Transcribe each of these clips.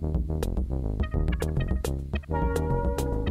Thank you.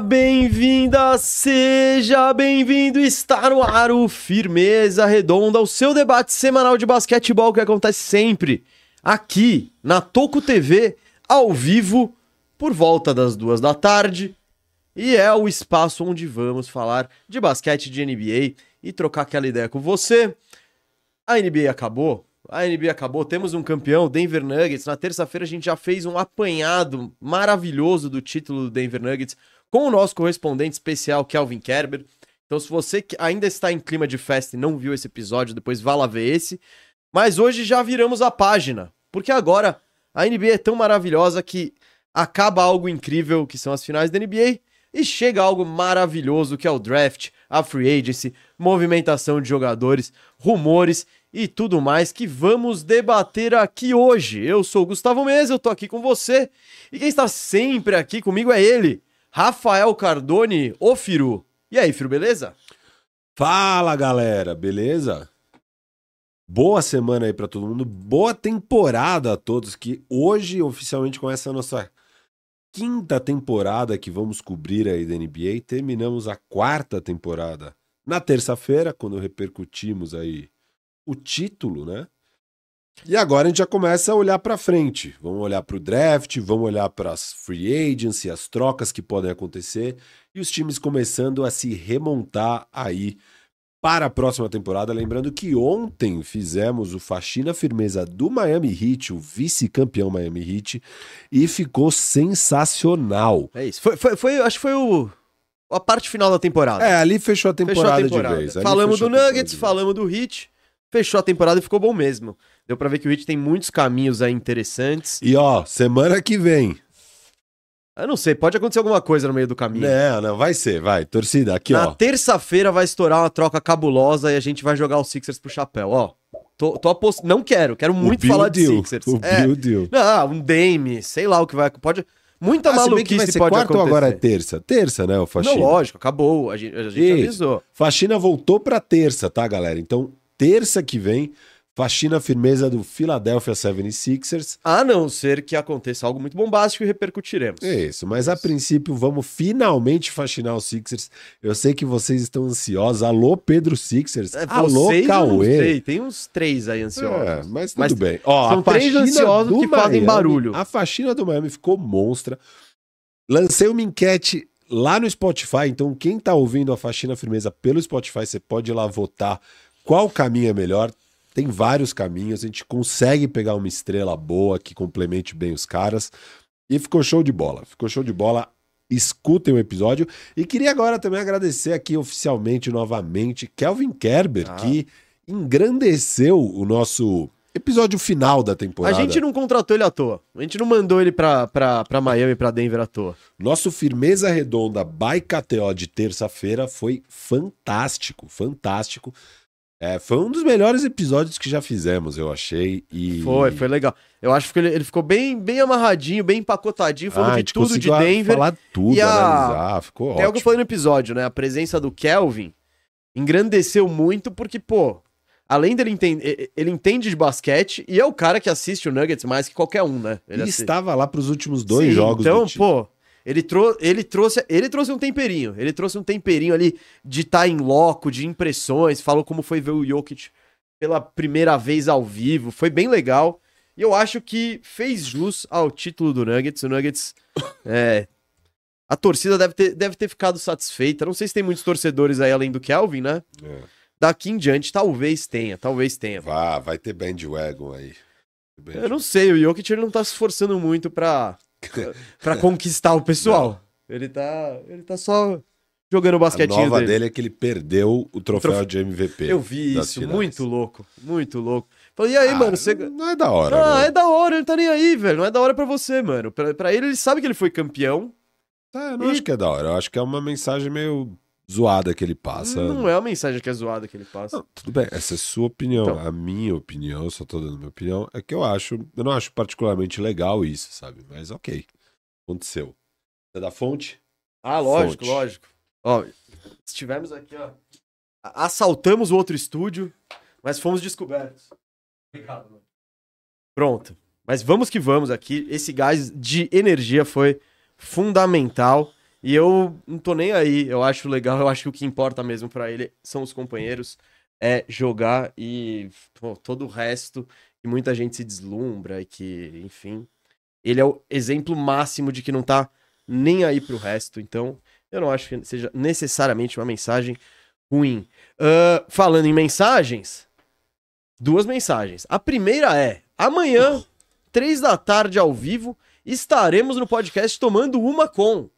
Bem-vinda, seja bem-vindo. Está no ar o Firmeza Redonda, o seu debate semanal de basquetebol que acontece sempre aqui na Toco TV, ao vivo, por volta das duas da tarde. E é o espaço onde vamos falar de basquete de NBA e trocar aquela ideia com você. A NBA acabou, a NBA acabou, temos um campeão, Denver Nuggets. Na terça-feira a gente já fez um apanhado maravilhoso do título do Denver Nuggets com o nosso correspondente especial, Kelvin Kerber. Então, se você ainda está em clima de festa e não viu esse episódio, depois vá lá ver esse. Mas hoje já viramos a página, porque agora a NBA é tão maravilhosa que acaba algo incrível, que são as finais da NBA, e chega algo maravilhoso, que é o draft, a free agency, movimentação de jogadores, rumores e tudo mais que vamos debater aqui hoje. Eu sou o Gustavo Mesa, eu tô aqui com você. E quem está sempre aqui comigo é ele, Rafael Cardone, o Firu. E aí, Firu, beleza? Fala, galera, beleza? Boa semana aí para todo mundo, boa temporada a todos que hoje oficialmente começa a nossa quinta temporada que vamos cobrir aí da NBA. Terminamos a quarta temporada na terça-feira, quando repercutimos aí o título, né? E agora a gente já começa a olhar para frente. Vamos olhar para o draft, vamos olhar para as free agents e as trocas que podem acontecer e os times começando a se remontar aí para a próxima temporada. Lembrando que ontem fizemos o faxina firmeza do Miami Heat, o vice-campeão Miami Heat, e ficou sensacional. É isso. Foi, foi, foi, acho que foi o a parte final da temporada. É, ali fechou a temporada, fechou a temporada. de vez. Ali falamos do Nuggets, falamos do Heat fechou a temporada e ficou bom mesmo. Deu pra ver que o Heat tem muitos caminhos aí interessantes. E ó, semana que vem. Eu não sei, pode acontecer alguma coisa no meio do caminho. Não, não, vai ser, vai. Torcida, aqui Na ó. Na terça-feira vai estourar uma troca cabulosa e a gente vai jogar os Sixers pro chapéu, ó. Tô, tô apost... Não quero, quero muito falar de Sixers. O é. Bill deal. Não, um Dame, sei lá o que vai. Pode. Muita ah, maluquice vai ser pode quarto acontecer. ou agora é terça? Terça, né, o Faxina? Não, lógico, acabou. A gente, a gente avisou. Faxina voltou pra terça, tá, galera? Então, terça que vem Faxina firmeza do Philadelphia 76ers. A não ser que aconteça algo muito bombástico e repercutiremos. Isso, mas a princípio vamos finalmente faxinar os Sixers. Eu sei que vocês estão ansiosos. Alô, Pedro Sixers. É, Alô, Cauê. Sei, tem uns três aí ansiosos. É, mas tudo mas bem. Ó, são três ansiosos que Miami, fazem barulho. A faxina do Miami ficou monstra. Lancei uma enquete lá no Spotify, então quem tá ouvindo a faxina firmeza pelo Spotify, você pode ir lá votar qual caminho é melhor. Tem vários caminhos, a gente consegue pegar uma estrela boa que complemente bem os caras. E ficou show de bola. Ficou show de bola. Escutem o episódio. E queria agora também agradecer aqui oficialmente, novamente, Kelvin Kerber, ah. que engrandeceu o nosso episódio final da temporada. A gente não contratou ele à toa. A gente não mandou ele pra, pra, pra Miami, pra Denver à toa. Nosso Firmeza Redonda by KTO de terça-feira foi fantástico, fantástico. É, foi um dos melhores episódios que já fizemos, eu achei. E... Foi, foi legal. Eu acho que ele, ele ficou bem, bem amarradinho, bem empacotadinho, falando ah, de tudo de Denver. falar tudo, e a... analisar, ficou ótimo. É o que eu falei no episódio, né? A presença do Kelvin engrandeceu muito porque, pô, além dele entender, ele entende de basquete e é o cara que assiste o Nuggets mais que qualquer um, né? Ele, ele estava lá para os últimos dois Sim, jogos. Então, pô, Ele, trou ele, trouxe, ele trouxe um temperinho. Ele trouxe um temperinho ali de estar tá em loco, de impressões. Falou como foi ver o Jokic pela primeira vez ao vivo. Foi bem legal. E eu acho que fez jus ao título do Nuggets. O Nuggets. É, a torcida deve ter, deve ter ficado satisfeita. Não sei se tem muitos torcedores aí além do Kelvin, né? É. Daqui em diante, talvez tenha, talvez tenha. Vá, vai ter bandwagon aí. Eu não sei, o Jokic ele não tá se esforçando muito pra, pra conquistar o pessoal. Não. Ele tá, ele tá só jogando o basquetinho A nova dele. dele é que ele perdeu o troféu, o de MVP. Eu vi isso, finais. muito louco, muito louco. Falei, e aí, ah, mano, você... Não é da hora. Ah, é da hora, ele tá nem aí, velho. Não é da hora pra você, mano. Pra, pra ele, ele sabe que ele foi campeão. É, eu não e... acho que é da hora. Eu acho que é uma mensagem meio zoada que ele passa. Não é uma mensagem que é zoada que ele passa. Não, tudo bem, essa é a sua opinião. Então. A minha opinião, eu só tô dando minha opinião, é que eu acho, eu não acho particularmente legal isso, sabe? Mas ok, aconteceu. É da fonte? Ah, lógico, fonte. lógico. Ó, estivemos aqui, ó, assaltamos o outro estúdio, mas fomos descobertos. Obrigado, mano. Pronto. Mas vamos que vamos aqui. Esse gás de energia foi fundamental. E eu não tô nem aí. Eu acho legal. Eu acho que o que importa mesmo para ele são os companheiros. É jogar e pô, todo o resto. E muita gente se deslumbra e que, enfim. Ele é o exemplo máximo de que não tá nem aí pro resto. Então, eu não acho que seja necessariamente uma mensagem ruim. Uh, falando em mensagens, duas mensagens. A primeira é: amanhã, três da tarde ao vivo, estaremos no podcast tomando uma com.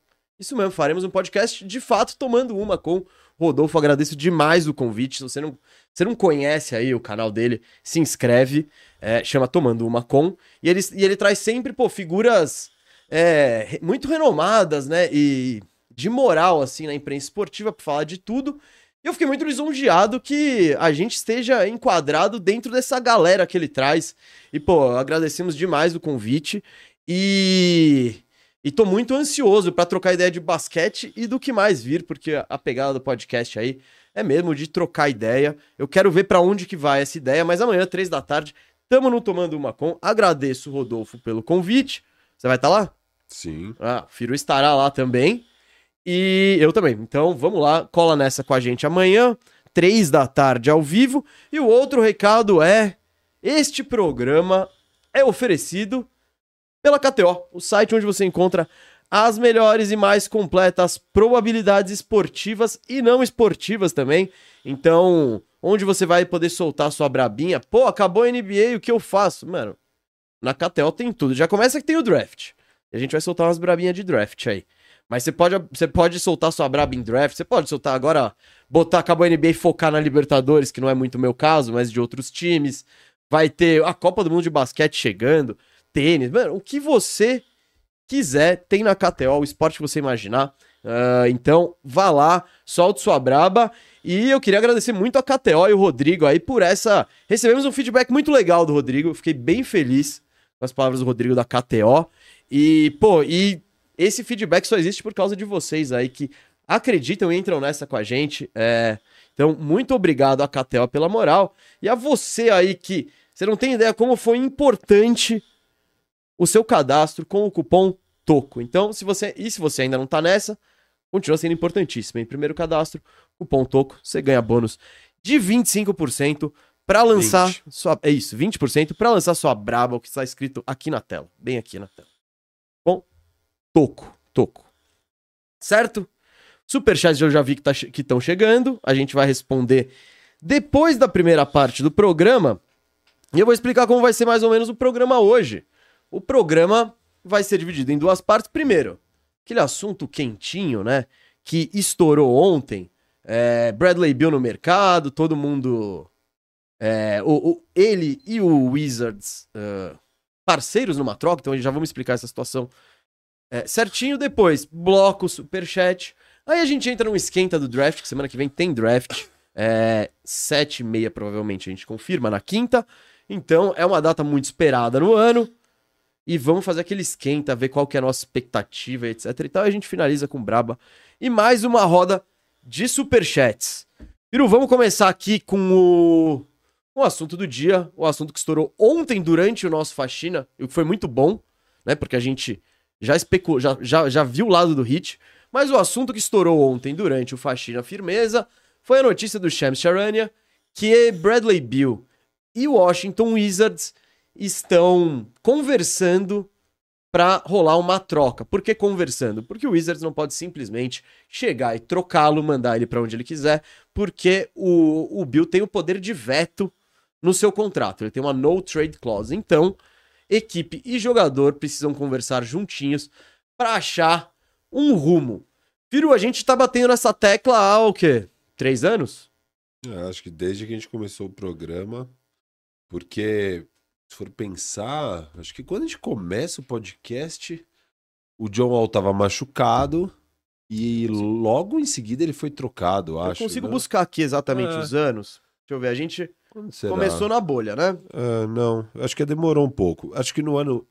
Isso mesmo, faremos um podcast de fato tomando uma com Rodolfo. Agradeço demais o convite. Se você não, você não conhece aí o canal dele, se inscreve. É, chama Tomando Uma Com. E ele, e ele traz sempre, pô, figuras é, muito renomadas, né? E de moral, assim, na imprensa esportiva para falar de tudo. E eu fiquei muito lisonjeado que a gente esteja enquadrado dentro dessa galera que ele traz. E, pô, agradecemos demais o convite. E. E tô muito ansioso para trocar ideia de basquete e do que mais vir, porque a pegada do podcast aí é mesmo de trocar ideia. Eu quero ver para onde que vai essa ideia, mas amanhã, três da tarde, tamo no Tomando Uma Com. Agradeço, Rodolfo, pelo convite. Você vai estar tá lá? Sim. Ah, o Firo estará lá também. E eu também. Então vamos lá, cola nessa com a gente amanhã, três da tarde ao vivo. E o outro recado é: este programa é oferecido pela KTO, o site onde você encontra as melhores e mais completas probabilidades esportivas e não esportivas também. Então, onde você vai poder soltar sua brabinha? Pô, acabou a NBA, o que eu faço? Mano, na KTO tem tudo. Já começa que tem o draft. E a gente vai soltar umas brabinhas de draft aí. Mas você pode, você pode soltar sua braba em draft, você pode soltar agora, botar, acabou a NBA e focar na Libertadores, que não é muito o meu caso, mas de outros times. Vai ter a Copa do Mundo de Basquete chegando, tênis, mano, o que você quiser, tem na KTO, o esporte que você imaginar. Uh, então, vá lá, solte sua braba. E eu queria agradecer muito a KTO e o Rodrigo aí por essa. Recebemos um feedback muito legal do Rodrigo, fiquei bem feliz com as palavras do Rodrigo da KTO. E, pô, e esse feedback só existe por causa de vocês aí que acreditam e entram nessa com a gente. É... Então, muito obrigado a KTO pela moral. E a você aí que você não tem ideia como foi importante o seu cadastro com o cupom TOCO. Então, se você. E se você ainda não tá nessa, continua sendo importantíssimo. Em primeiro cadastro, cupom TOCO, você ganha bônus de 25% para lançar 20. sua. É isso, 20% para lançar sua braba, o que está escrito aqui na tela. Bem aqui na tela. Toco, toco. Certo? Superchats eu já vi que tá, estão chegando. A gente vai responder depois da primeira parte do programa. E eu vou explicar como vai ser mais ou menos o programa hoje. O programa vai ser dividido em duas partes. Primeiro, aquele assunto quentinho, né? Que estourou ontem. É, Bradley Bill no mercado, todo mundo. É, o, o, ele e o Wizards uh, parceiros numa troca, então já vamos explicar essa situação é, certinho depois, bloco, superchat. Aí a gente entra no esquenta do draft, que semana que vem tem draft. É, sete e meia provavelmente a gente confirma na quinta. Então é uma data muito esperada no ano. E vamos fazer aquele esquenta, ver qual que é a nossa expectativa, etc. E tal. E a gente finaliza com Braba. E mais uma roda de superchats. Piru, vamos começar aqui com o, o assunto do dia. O assunto que estourou ontem durante o nosso faxina. E que foi muito bom, né? Porque a gente já, especu... já, já, já viu o lado do Hit, mas o assunto que estourou ontem durante o Faxina Firmeza foi a notícia do Shams Charania que Bradley Bill e o Washington Wizards estão conversando para rolar uma troca. Por que conversando? Porque o Wizards não pode simplesmente chegar e trocá-lo, mandar ele para onde ele quiser, porque o, o Bill tem o poder de veto no seu contrato. Ele tem uma no trade clause. Então, equipe e jogador precisam conversar juntinhos para achar um rumo. Firu, a gente tá batendo nessa tecla há o quê? Três anos? É, acho que desde que a gente começou o programa, porque se for pensar, acho que quando a gente começa o podcast, o John Wall tava machucado e logo em seguida ele foi trocado, acho. Eu consigo né? buscar aqui exatamente É. os anos. Deixa eu ver, a gente começou na bolha, né? Ah, não, acho que demorou um pouco. Acho que no ano.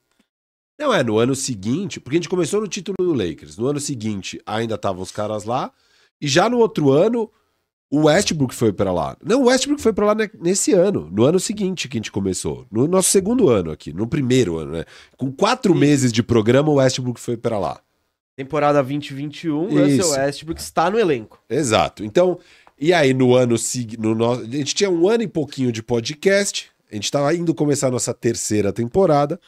Não, é, no ano seguinte, porque a gente começou no título do Lakers. No ano seguinte ainda estavam os caras lá. E já no outro ano, o Westbrook foi pra lá. Não, o Westbrook foi pra lá ne- nesse ano, no ano seguinte que a gente começou. No nosso segundo ano aqui, no primeiro ano, né? Com quatro Sim. meses de programa, o Westbrook foi pra lá. Temporada 2021, Isso. Russell Westbrook está no elenco. Exato. Então, e aí no ano seguinte, no a gente tinha um ano e pouquinho de podcast, a gente estava indo começar a nossa terceira temporada.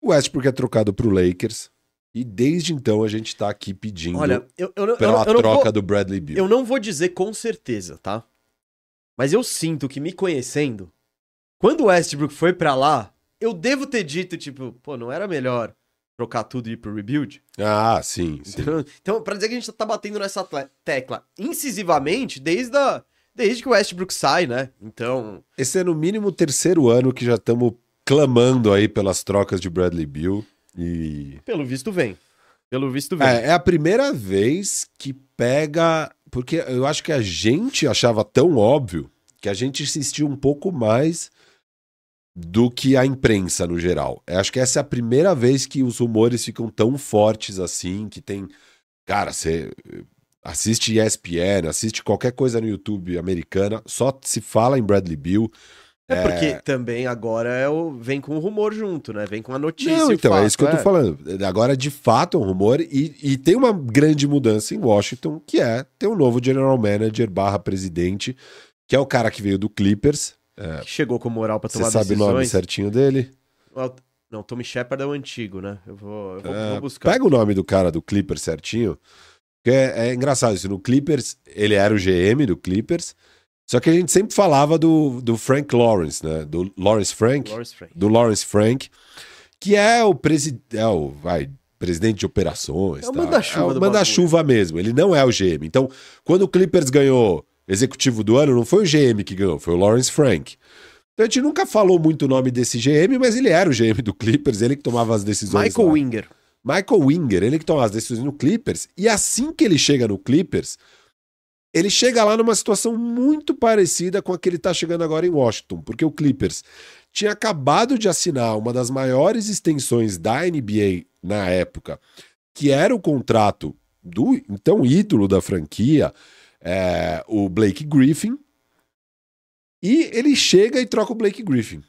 O Westbrook é trocado pro Lakers e desde então a gente tá aqui pedindo Olha, eu, eu, eu, pela troca vou, do Bradley Beal. eu não vou dizer com certeza, tá? Mas eu sinto que me conhecendo, quando o Westbrook foi pra lá, eu devo ter dito, tipo, pô, não era melhor trocar tudo e ir pro rebuild? Ah, sim, sim. Então, então, pra dizer que a gente tá batendo nessa tecla incisivamente desde, a, desde que o Westbrook sai, né? Então, Esse é no mínimo o terceiro ano que já estamos clamando aí pelas trocas de Bradley Beal e pelo visto vem. Pelo visto vem. É, é a primeira vez que pega. Porque eu acho que a gente achava tão óbvio que a gente insistiu um pouco mais do que a imprensa no geral. Eu acho que essa é a primeira vez que os rumores ficam tão fortes assim, que tem. Cara, você assiste ESPN, assiste qualquer coisa no YouTube americana, só se fala em Bradley Bill. É porque também agora é o, vem com o rumor junto, né? Vem com a notícia. Não, então, é fato, isso que eu tô falando. Agora, de fato, é um rumor e, e tem uma grande mudança em Washington, que é ter um novo general manager barra presidente, que é o cara que veio do Clippers. Que chegou com moral pra Você tomar sabe o nome certinho dele? Não, Tommy Shepard é o antigo, né? Eu vou, eu vou, É, vou buscar. Pega o nome do cara do Clippers certinho. Porque é, é engraçado isso. No Clippers, ele era o GM do Clippers. Só que a gente sempre falava do, do Frank Lawrence, né? Do Lawrence Frank. Lawrence Frank. do Lawrence Frank, que é o presidente, é o, vai, presidente de operações. É o tá? manda-chuva É o manda-chuva mesmo. Ele não é o GM. Então, quando o Clippers ganhou executivo do ano, não foi o GM que ganhou, foi o Lawrence Frank. Então a gente nunca falou muito o nome desse GM, mas ele era o GM do Clippers, ele que tomava as decisões. Michael lá. Winger. Michael Winger, ele que toma as decisões no Clippers, e assim que ele chega no Clippers, ele chega lá numa situação muito parecida com a que ele tá chegando agora em Washington, porque o Clippers tinha acabado de assinar uma das maiores extensões da NBA na época, que era o contrato do então ídolo da franquia, é, o Blake Griffin, e ele chega e troca o Blake Griffin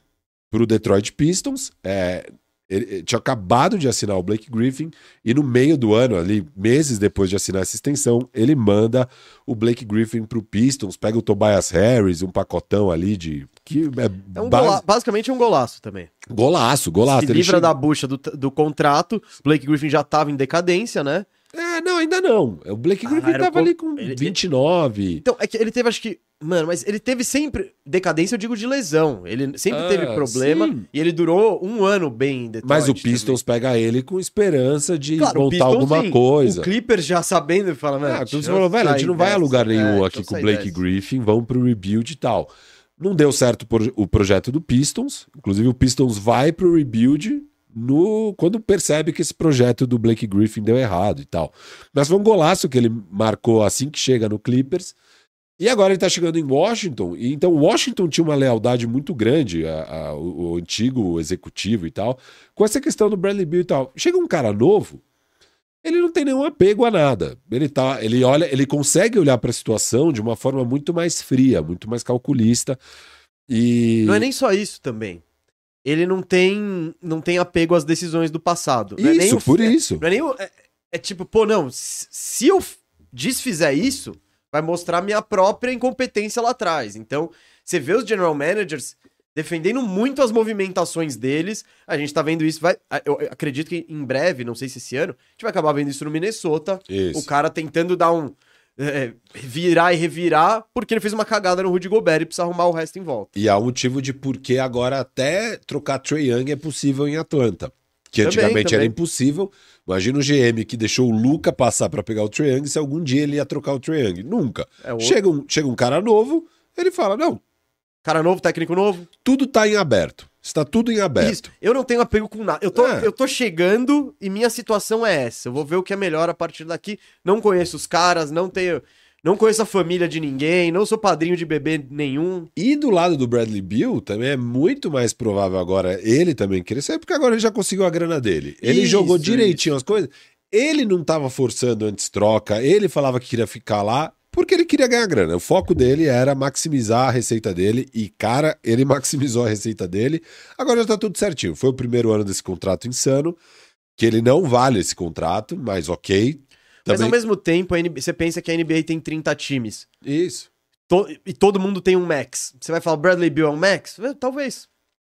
pro Detroit Pistons. É, ele, ele tinha acabado de assinar o Blake Griffin e no meio do ano, ali, meses depois de assinar essa extensão, ele manda o Blake Griffin pro Pistons, pega o Tobias Harris, um pacotão ali de. Que é, É um base- basicamente é um golaço também. Golaço, golaço. Se Ele livra da bucha do, do contrato. Blake Griffin já tava em decadência, né? É, não, ainda não. O Blake Ah, Griffin um tava ali pouco- com ele- 29. Então, é que ele teve, acho que. Mano, mas ele teve sempre. Decadência, eu digo de lesão. Ele sempre Ah, teve problema. sim. E ele durou um ano bem em Detroit. Mas o também. Pistons pega ele com esperança de Claro, o montar Pistons, alguma sim. coisa. O Clippers já sabendo e fala, mano. Ah, você falou, velho, a gente não vai a lugar nenhum É, aqui com o Blake dessa. Griffin, vamos pro rebuild e tal. Não deu certo por- o projeto do Pistons. Inclusive, o Pistons vai pro rebuild no, quando percebe que esse projeto do Blake Griffin deu errado e tal. Mas foi um golaço que ele marcou assim que chega no Clippers. E agora ele tá chegando em Washington. E então Washington tinha uma lealdade muito grande, a- a- o, o antigo executivo e tal, com essa questão do Bradley Beal e tal. Chega um cara novo, ele não tem nenhum apego a nada. Ele tá, ele olha, ele consegue olhar para a situação de uma forma muito mais fria, muito mais calculista. E Não é nem só isso também. Ele não tem, não tem apego às decisões do passado. Não é nem Isso, o- por é- isso. Não é nem o- é, é tipo, pô, não, se se eu desfizer isso, vai mostrar minha própria incompetência lá atrás. Então, você vê os general managers defendendo muito as movimentações deles. A gente tá vendo isso, vai, eu acredito que em breve, não sei se esse ano, a gente vai acabar vendo isso no Minnesota. Isso. O cara tentando dar um é, virar e revirar porque ele fez uma cagada no Rudy Gobert e precisa arrumar o resto em volta. E há um motivo de por que agora até trocar Trey Young é possível em Atlanta. Que Também, antigamente era também. impossível. Imagina o GM que deixou o Luca passar para pegar o Trey Young se algum dia ele ia trocar o Trey Young. Nunca. É Chega um, chega um cara novo, ele fala: não, cara novo, técnico novo. tudo tá em aberto. Está tudo em aberto. Isso. Eu não tenho apego com nada. Eu tô, É. eu tô chegando e minha situação é essa. Eu vou ver o que é melhor a partir daqui. Não conheço os caras, não tenho. Não conheço a família de ninguém, não sou padrinho de bebê nenhum. E do lado do Bradley Bill, também é muito mais provável agora ele também crescer, porque agora ele já conseguiu a grana dele. Ele Isso, jogou direitinho as coisas. Ele não tava forçando antes troca, ele falava que queria ficar lá porque ele queria ganhar grana. O foco dele era maximizar a receita dele e, cara, ele maximizou a receita dele. Agora já tá tudo certinho. Foi o primeiro ano desse contrato insano, que ele não vale esse contrato, mas ok. Mas Também... ao mesmo tempo, a NBA você pensa que a NBA tem 30 times. Isso. To- e todo mundo tem um max. Você vai falar Bradley Bill é um max? Talvez.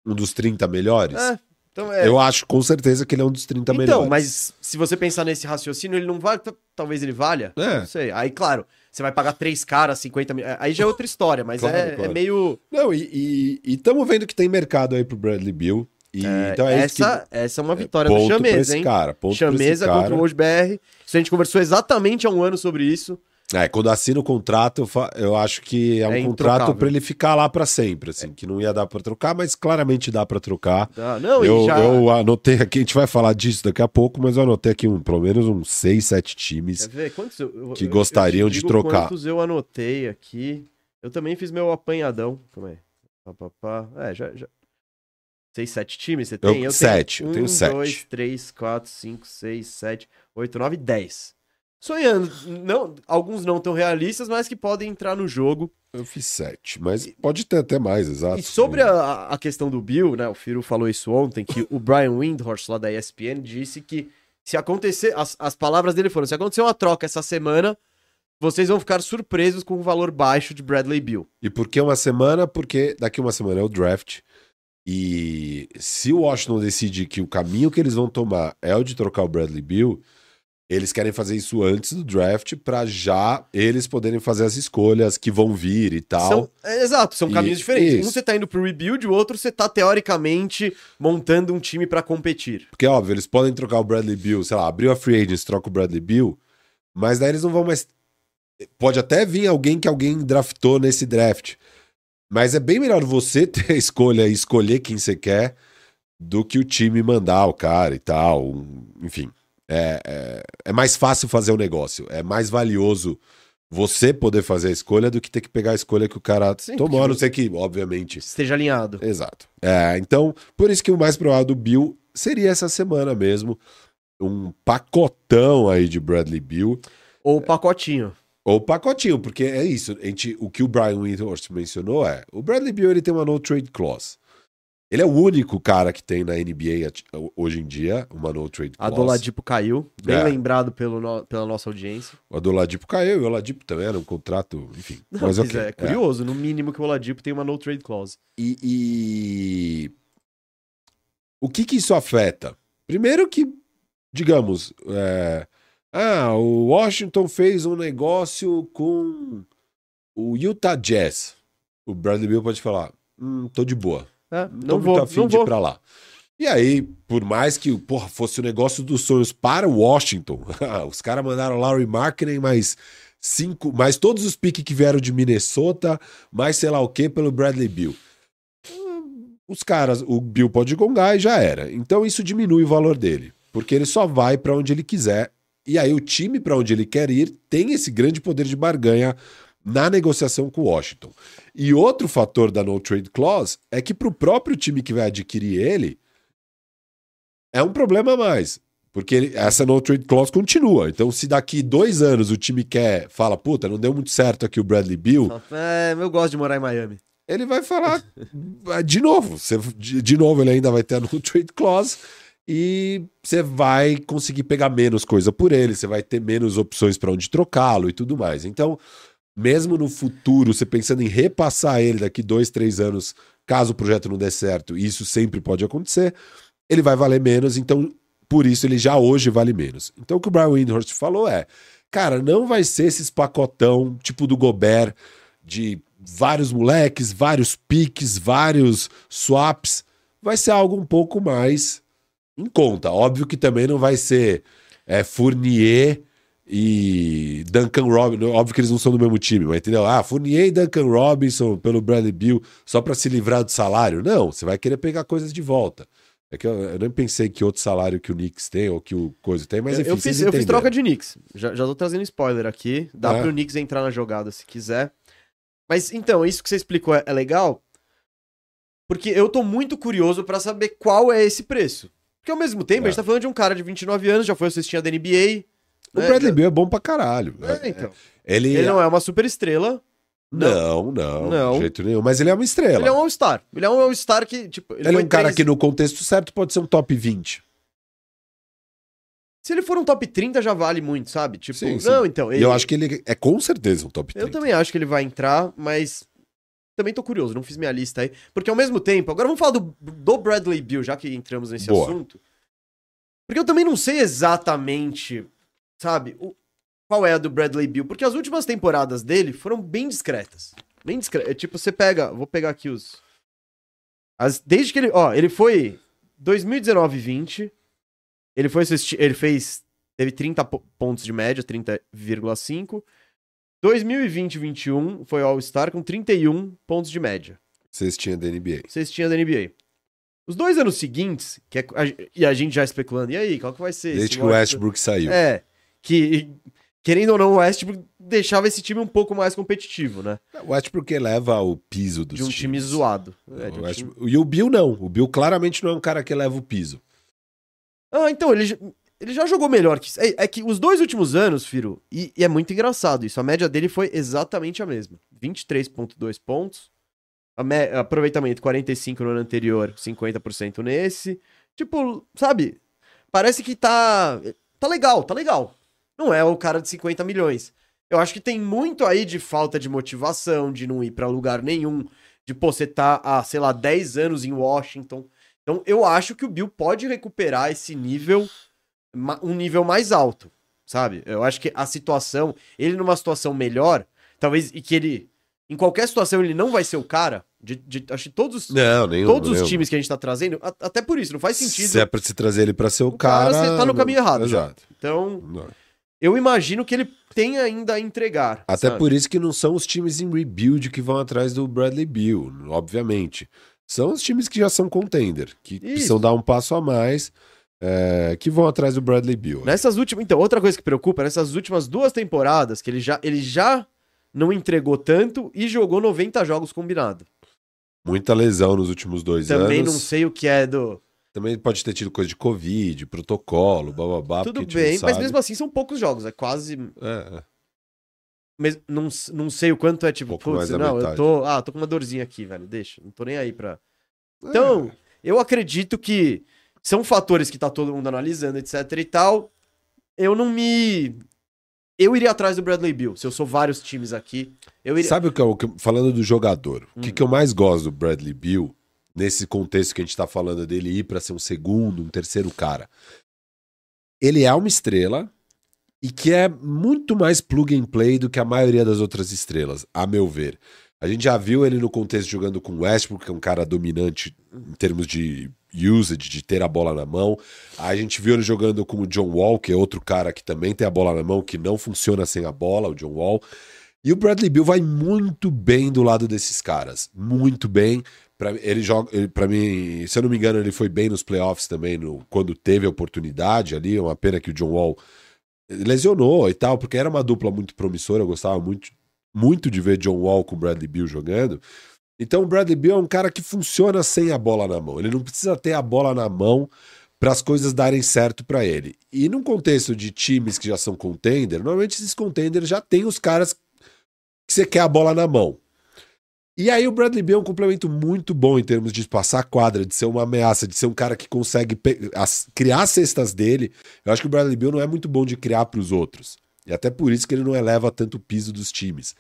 Um dos 30 melhores. É. Então é. Eu acho com certeza que ele é um dos 30 então, melhores. mas se você pensar nesse raciocínio, ele não vale. Talvez ele valha. É. Não sei. Aí, claro, você vai pagar três caras, 50 mil. Aí já é outra história, mas Claro, é, claro. é meio. Não, e estamos vendo que tem mercado aí pro Bradley Bill. E, então é isso essa, essa é uma que vitória do ponto pra Chameza, esse hein? cara. Ponto pra esse Chameza cara. contra o Hoje BR. Isso a gente conversou exatamente há um ano sobre isso. É, quando assina o contrato, eu, fa- eu acho que é um É contrato pra ele ficar lá pra sempre, assim, que não ia dar pra trocar, mas claramente dá pra trocar. Ah, não, eu, já. eu anotei aqui, a gente vai falar disso daqui a pouco, mas eu anotei aqui um, pelo menos uns 6, 7 times. Ver? Eu, eu- que eu- gostariam eu de trocar. Quantos eu anotei aqui. Eu também fiz meu apanhadão. Calma aí. Pá, pá, pá. É, já. já... Seis, sete times você Eu- tem? sete, eu um, tenho sete. dois, três, quatro, cinco, seis, sete, oito, nove, dez. Sonhando. Não, alguns não tão realistas, mas que podem entrar no jogo. Eu fiz 7, mas pode ter até mais, exato. E sobre a, a questão do Bill, né? O Firo falou isso ontem, que o Brian Windhorst, lá da ESPN, disse que se acontecer. As, as palavras dele foram: se acontecer uma troca essa semana, vocês vão ficar surpresos com o valor baixo de Bradley Bill. E por que uma semana? Porque daqui uma semana é o draft. E se o Washington decidir que o caminho que eles vão tomar é o de trocar o Bradley Bill, eles querem fazer isso antes do draft para já eles poderem fazer as escolhas que vão vir e tal. São, é, exato, são E- caminhos diferentes. isso. Um você tá indo pro rebuild, o outro você tá teoricamente montando um time pra competir. Porque, óbvio, eles podem trocar o Bradley Bill, sei lá, abriu a free agents, troca o Bradley Bill, mas daí eles não vão mais. Pode até vir alguém que alguém draftou nesse draft. Mas é bem melhor você ter a escolha e escolher quem você quer do que o time mandar o cara e tal. Enfim, é, é, é mais fácil fazer o negócio. É mais valioso você poder fazer a escolha do que ter que pegar a escolha que o cara Sim, tomou, a não ser que, obviamente, Esteja alinhado. Exato. É, então, por isso que o mais provável do Bill seria essa semana mesmo. Um pacotão aí de Bradley Bill. Ou pacotinho. Ou pacotinho, porque é isso. Gente, o que o Brian Windhorst mencionou é: o Bradley Bill ele tem uma no trade clause. Ele é o único cara que tem na NBA hoje em dia uma no trade clause. do Oladipo caiu. Bem É. lembrado pelo no- pela nossa audiência. O do Oladipo caiu e o Oladipo também era um contrato, enfim. Não, mas mas ok. é curioso, no mínimo que o Oladipo tem uma no trade clause. E, e- o que que isso afeta? Primeiro que, digamos, é, ah, o Washington fez um negócio com o Utah Jazz. O Bradley Bill pode falar, hum, tô de boa, É, não, não muito vou, afim não de ir vou. pra lá. E aí, por mais que porra, fosse o negócio dos sonhos para o Washington, os caras mandaram Larry Markkinen mais cinco, mais todos os piques que vieram de Minnesota, mais sei lá o que pelo Bradley Bill. Hum, Os caras, o Bill pode gongar e já era. Então isso diminui o valor dele, porque ele só vai para onde ele quiser. E aí o time para onde ele quer ir tem esse grande poder de barganha na negociação com o Washington. E outro fator da no trade clause é que para o próprio time que vai adquirir ele é um problema a mais. Porque ele- essa no trade clause continua. Então, se daqui dois anos o time quer, fala, puta, não deu muito certo aqui o Bradley Bill, É, eu gosto de morar em Miami. ele vai falar de novo. Você, de, de novo, ele ainda vai ter a no trade clause e você vai conseguir pegar menos coisa por ele, você vai ter menos opções para onde trocá-lo e tudo mais. Então, mesmo no futuro, você pensando em repassar ele daqui dois, três anos, caso o projeto não dê certo, e isso sempre pode acontecer, ele vai valer menos, então por isso ele já hoje vale menos. Então o que o Brian Windhorst falou é, cara, não vai ser esses pacotão tipo do Gobert de vários moleques, vários piques, vários swaps, vai ser algo um pouco mais em conta. Óbvio que também não vai ser é, Fournier e Duncan Robinson. Óbvio que eles não são do mesmo time, mas entendeu? Ah, Fournier e Duncan Robinson pelo Bradley Bill só para se livrar do salário. Não, você vai querer pegar coisas de volta. É que eu, eu nem pensei que outro salário que o Knicks tem ou que o Coisa tem, mas enfim, eu, fiz, eu fiz troca de Knicks. Já, já tô trazendo spoiler aqui. Dá é. pro Knicks entrar na jogada se quiser. Mas então, isso que você explicou é, é legal. Porque eu tô muito curioso para saber qual é esse preço. Porque ao mesmo tempo, é. a gente tá falando de um cara de 29 anos, já foi assistir a da NBA. O né? Bradley Beal é bom pra caralho. É, então. Ele, ele não é uma super estrela. Não, não, não, de jeito nenhum. Mas ele é uma estrela. Ele é um All-Star. Ele é um All-Star que, tipo. Ele, é um cara que no contexto certo pode ser um top 20. Se ele for um top 30, já vale muito, sabe? Tipo, sim, sim. não, então. Ele... Eu acho que ele é com certeza um top 30. Eu também acho que ele vai entrar, mas também tô curioso, não fiz minha lista aí. Porque ao mesmo tempo, agora vamos falar do, do Bradley Bill, já que entramos nesse Boa. assunto. Porque eu também não sei exatamente, sabe, o, qual é a do Bradley Bill. Porque as últimas temporadas dele foram bem discretas. Bem discretas. É, tipo, você pega. Vou pegar aqui os. As, desde que ele. Ó, ele foi 2019 20. Ele foi ele fez teve 30 pontos de média, 30,5. 2020-21 foi All-Star com 31 pontos de média. Cestinha da NBA. Cestinha da NBA. Os dois anos seguintes, que é, a, e a gente já especulando, e aí, qual que vai ser? Desde que o Westbrook saiu. É, que querendo ou não, o Westbrook deixava esse time um pouco mais competitivo, né? O Westbrook eleva o piso dos De um times. time zoado. É, um time... E o Bill não. O Bill claramente não é um cara que eleva o piso. Ah, então, ele, ele já jogou melhor que isso. É, é que os dois últimos anos, Firo, e, e, é muito engraçado isso, a média dele foi exatamente a mesma. 23,2 pontos. Me... Aproveitamento 45 no ano anterior, 50% nesse. Tipo, sabe? Parece que tá. Tá legal, tá legal. Não é o cara de 50 milhões. Eu acho que tem muito aí de falta de motivação, de não ir para lugar nenhum, de pô, você tá há, sei lá, 10 anos em Washington então, eu acho que o Bill pode recuperar esse nível, um nível mais alto, sabe? Eu acho que a situação, ele numa situação melhor, talvez, e que ele, em qualquer situação, ele não vai ser o cara. De, de acho que todos, não, nenhum, todos nenhum. os times que a gente tá trazendo, a, até por isso, não faz sentido. Se é pra se trazer ele pra ser o, o cara. você tá no caminho errado. Exato. Já. Então. Não. Eu imagino que ele tem ainda a entregar. Até sabe? por isso que não são os times em rebuild que vão atrás do Bradley Bill, obviamente. São os times que já são contender, que Isso. precisam dar um passo a mais, é, que vão atrás do Bradley Bill. Nessas últimas. Então, outra coisa que preocupa, nessas últimas duas temporadas, que ele já, ele já não entregou tanto e jogou 90 jogos combinado. Muita lesão nos últimos dois Também anos. Também não sei o que é do. Também pode ter tido coisa de Covid, protocolo, bababá. Tudo bem, mas mesmo assim são poucos jogos, é quase. É, é. Mas não, não sei o quanto é tipo, um putz, não, eu tô. Ah, tô com uma dorzinha aqui, velho. Deixa, não tô nem aí pra. Então, é. eu acredito que são fatores que tá todo mundo analisando, etc e tal. Eu não me. Eu iria atrás do Bradley Bill. Se eu sou vários times aqui, eu iria. Sabe o que eu, falando do jogador, hum. o que, hum. que eu mais gosto do Bradley Bill, nesse contexto que a gente tá falando dele ir para ser um segundo, um terceiro cara? Ele é uma estrela, e que é muito mais plug and play do que a maioria das outras estrelas, a meu ver. A gente já viu ele no contexto jogando com o Westbrook, que é um cara dominante em termos de usage, de ter a bola na mão. A gente viu ele jogando com o John Wall, que é outro cara que também tem a bola na mão, que não funciona sem a bola, o John Wall. E o Bradley Bill vai muito bem do lado desses caras, muito bem. Pra, ele joga, para mim, se eu não me engano, ele foi bem nos playoffs também, no, quando teve a oportunidade ali. Uma pena que o John Wall lesionou e tal, porque era uma dupla muito promissora, eu gostava muito, muito de ver John Wall com Bradley Bill jogando. Então o Bradley Bill é um cara que funciona sem a bola na mão. Ele não precisa ter a bola na mão para as coisas darem certo para ele. E num contexto de times que já são contender, normalmente esses contenders já tem os caras que você quer a bola na mão. E aí o Bradley Beal é um complemento muito bom em termos de passar quadra, de ser uma ameaça, de ser um cara que consegue criar cestas dele. Eu acho que o Bradley Beal não é muito bom de criar para os outros. E até por isso que ele não eleva tanto o piso dos times.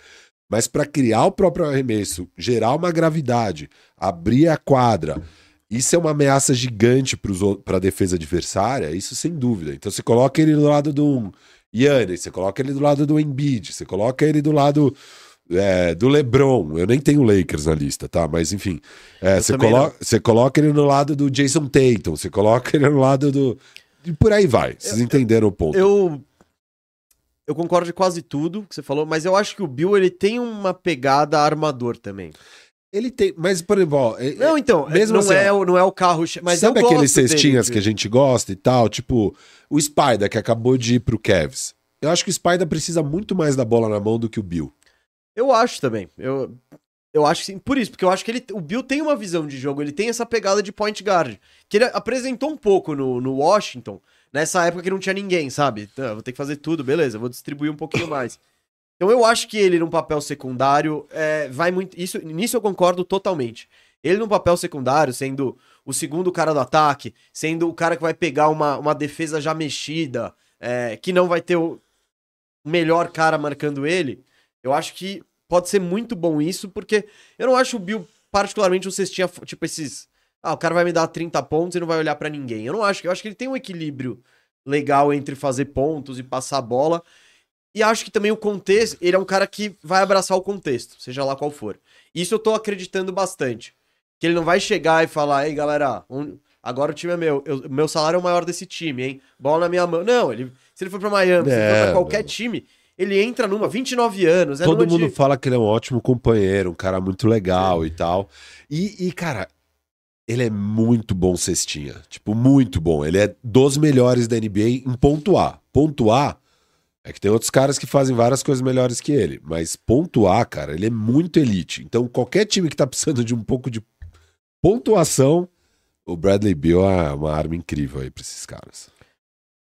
Mas para criar o próprio arremesso, gerar uma gravidade, abrir a quadra, isso é uma ameaça gigante para a defesa adversária, isso sem dúvida. Então você coloca ele do lado do Yannis, você coloca ele do lado do Embiid, você coloca ele do lado é, do LeBron. Eu nem tenho Lakers na lista, tá? Mas enfim. É, você, colo você coloca ele no lado do Jason Tatum, você coloca ele no lado do. E por aí vai. Vocês eu, entenderam o ponto. Eu. Eu concordo de quase tudo que você falou, mas eu acho que o Bill ele tem uma pegada armador também. Ele tem, mas por exemplo, é, não, então, mesmo não assim, é o não é o carro, mas sabe aqueles cestinhas dele, que a gente gosta e tal, tipo o Spider que acabou de ir pro Cavs. Eu acho que o Spider precisa muito mais da bola na mão do que o Bill. Eu acho também. Eu, eu acho que sim. Por isso, porque eu acho que ele, o Bill tem uma visão de jogo, ele tem essa pegada de point guard. Que ele apresentou um pouco no, no Washington, nessa época que não tinha ninguém, sabe? Então, vou ter que fazer tudo, beleza, vou distribuir um pouquinho mais. Então eu acho que ele num papel secundário é, vai muito. Isso, nisso eu concordo totalmente. Ele num papel secundário, sendo o segundo cara do ataque, sendo o cara que vai pegar uma, uma defesa já mexida, é, que não vai ter o melhor cara marcando ele. Eu acho que pode ser muito bom isso, porque eu não acho o Bill particularmente um cestinha, tipo esses... Ah, o cara vai me dar 30 pontos e não vai olhar para ninguém. Eu não acho. Eu acho que ele tem um equilíbrio legal entre fazer pontos e passar a bola. E acho que também o contexto, ele é um cara que vai abraçar o contexto, seja lá qual for. Isso eu tô acreditando bastante. Que ele não vai chegar e falar, ei galera, um, agora o time é meu, eu, meu salário é o maior desse time, hein? Bola na minha mão. Não, ele, se ele for pra Miami, é, se ele for pra é, qualquer time, ele entra numa 29 anos. É Todo mundo de... fala que ele é um ótimo companheiro, um cara muito legal Sim. e tal. E, e, cara, ele é muito bom cestinha. Tipo, muito bom. Ele é dos melhores da NBA em ponto A. Ponto A é que tem outros caras que fazem várias coisas melhores que ele. Mas ponto A, cara, ele é muito elite. Então, qualquer time que tá precisando de um pouco de pontuação, o Bradley Bill é uma arma incrível aí pra esses caras.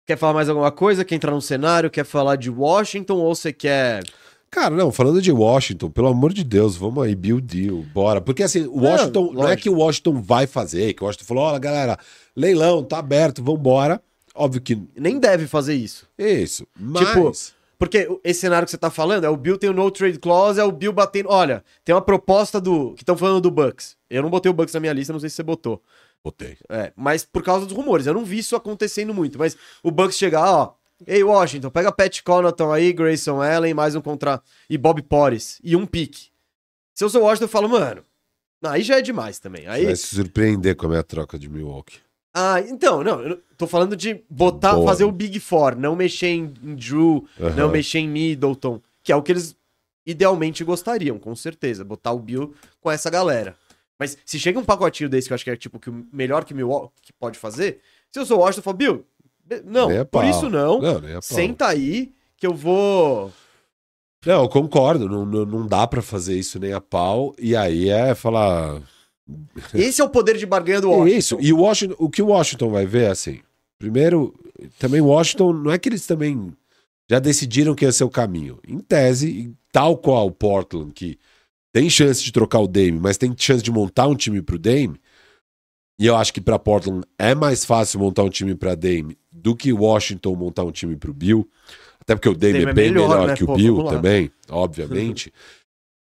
Quer falar mais alguma coisa? Quer entrar no cenário? Quer falar de Washington ou você quer. Cara, não, falando de Washington, pelo amor de Deus, vamos aí, Bill Deal, bora. Porque assim, o Washington, não, não é que o Washington vai fazer, que o Washington falou, olha, galera, leilão, tá aberto, vambora. Óbvio que. Nem deve fazer isso. Isso. Mas. Tipo, porque esse cenário que você tá falando é o Bill tem o no trade clause, é o Bill batendo. Olha, tem uma proposta do. Que estão falando do Bucks. Eu não botei o Bucks na minha lista, não sei se você botou. Botei. É, mas por causa dos rumores. Eu não vi isso acontecendo muito. Mas o Bucks chegar, ó. Ei, Washington, pega Pat Connaughton aí, Grayson Allen, mais um contra. E Bob Porres. E um pique. Se eu sou Washington, eu falo, mano. Aí já é demais também. Aí... Você vai se surpreender com a minha troca de Milwaukee. Ah, então, não, eu tô falando de botar, Boa. fazer o Big Four, não mexer em, em Drew, uhum. não mexer em Middleton, que é o que eles idealmente gostariam, com certeza, botar o Bill com essa galera. Mas se chega um pacotinho desse que eu acho que é tipo que o melhor que Milwaukee pode fazer, se eu sou o Washington, eu falo, Bill, não, por isso não, não senta aí que eu vou... Não, eu concordo, não, não, dá para fazer isso nem a pau, e aí é falar... Esse é o poder de barganha do Washington. Isso, e o, Washington, o que o Washington vai ver é assim, primeiro, também o Washington, não é que eles também já decidiram que esse é o caminho. Em tese, tal qual o Portland, que tem chance de trocar o Dame, mas tem chance de montar um time pro Dame. E eu acho que para Portland é mais fácil montar um time para Dame do que Washington montar um time pro Bill. Até porque o Dame, Dame é bem melhor, melhor né? que o Pô, Bill também, obviamente.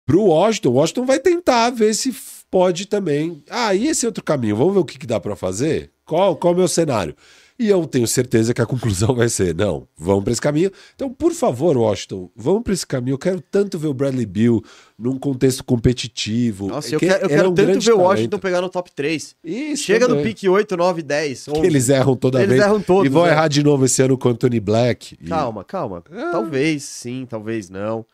pro Washington, Washington vai tentar ver se pode também. Ah, e esse outro caminho? Vamos ver o que, que dá para fazer? Qual, qual é o meu cenário? E eu tenho certeza que a conclusão vai ser: não, vamos para esse caminho. Então, por favor, Washington, vamos para esse caminho. Eu quero tanto ver o Bradley Bill num contexto competitivo. Nossa, eu, quero, eu quero um tanto ver o Washington talento. pegar no top 3. Isso Chega também. no pique 8, 9, 10. 11. Que eles erram toda eles vez. Erram todos, e vão né? errar de novo esse ano com o Anthony Black. E... Calma, calma. Ah. Talvez sim, talvez não.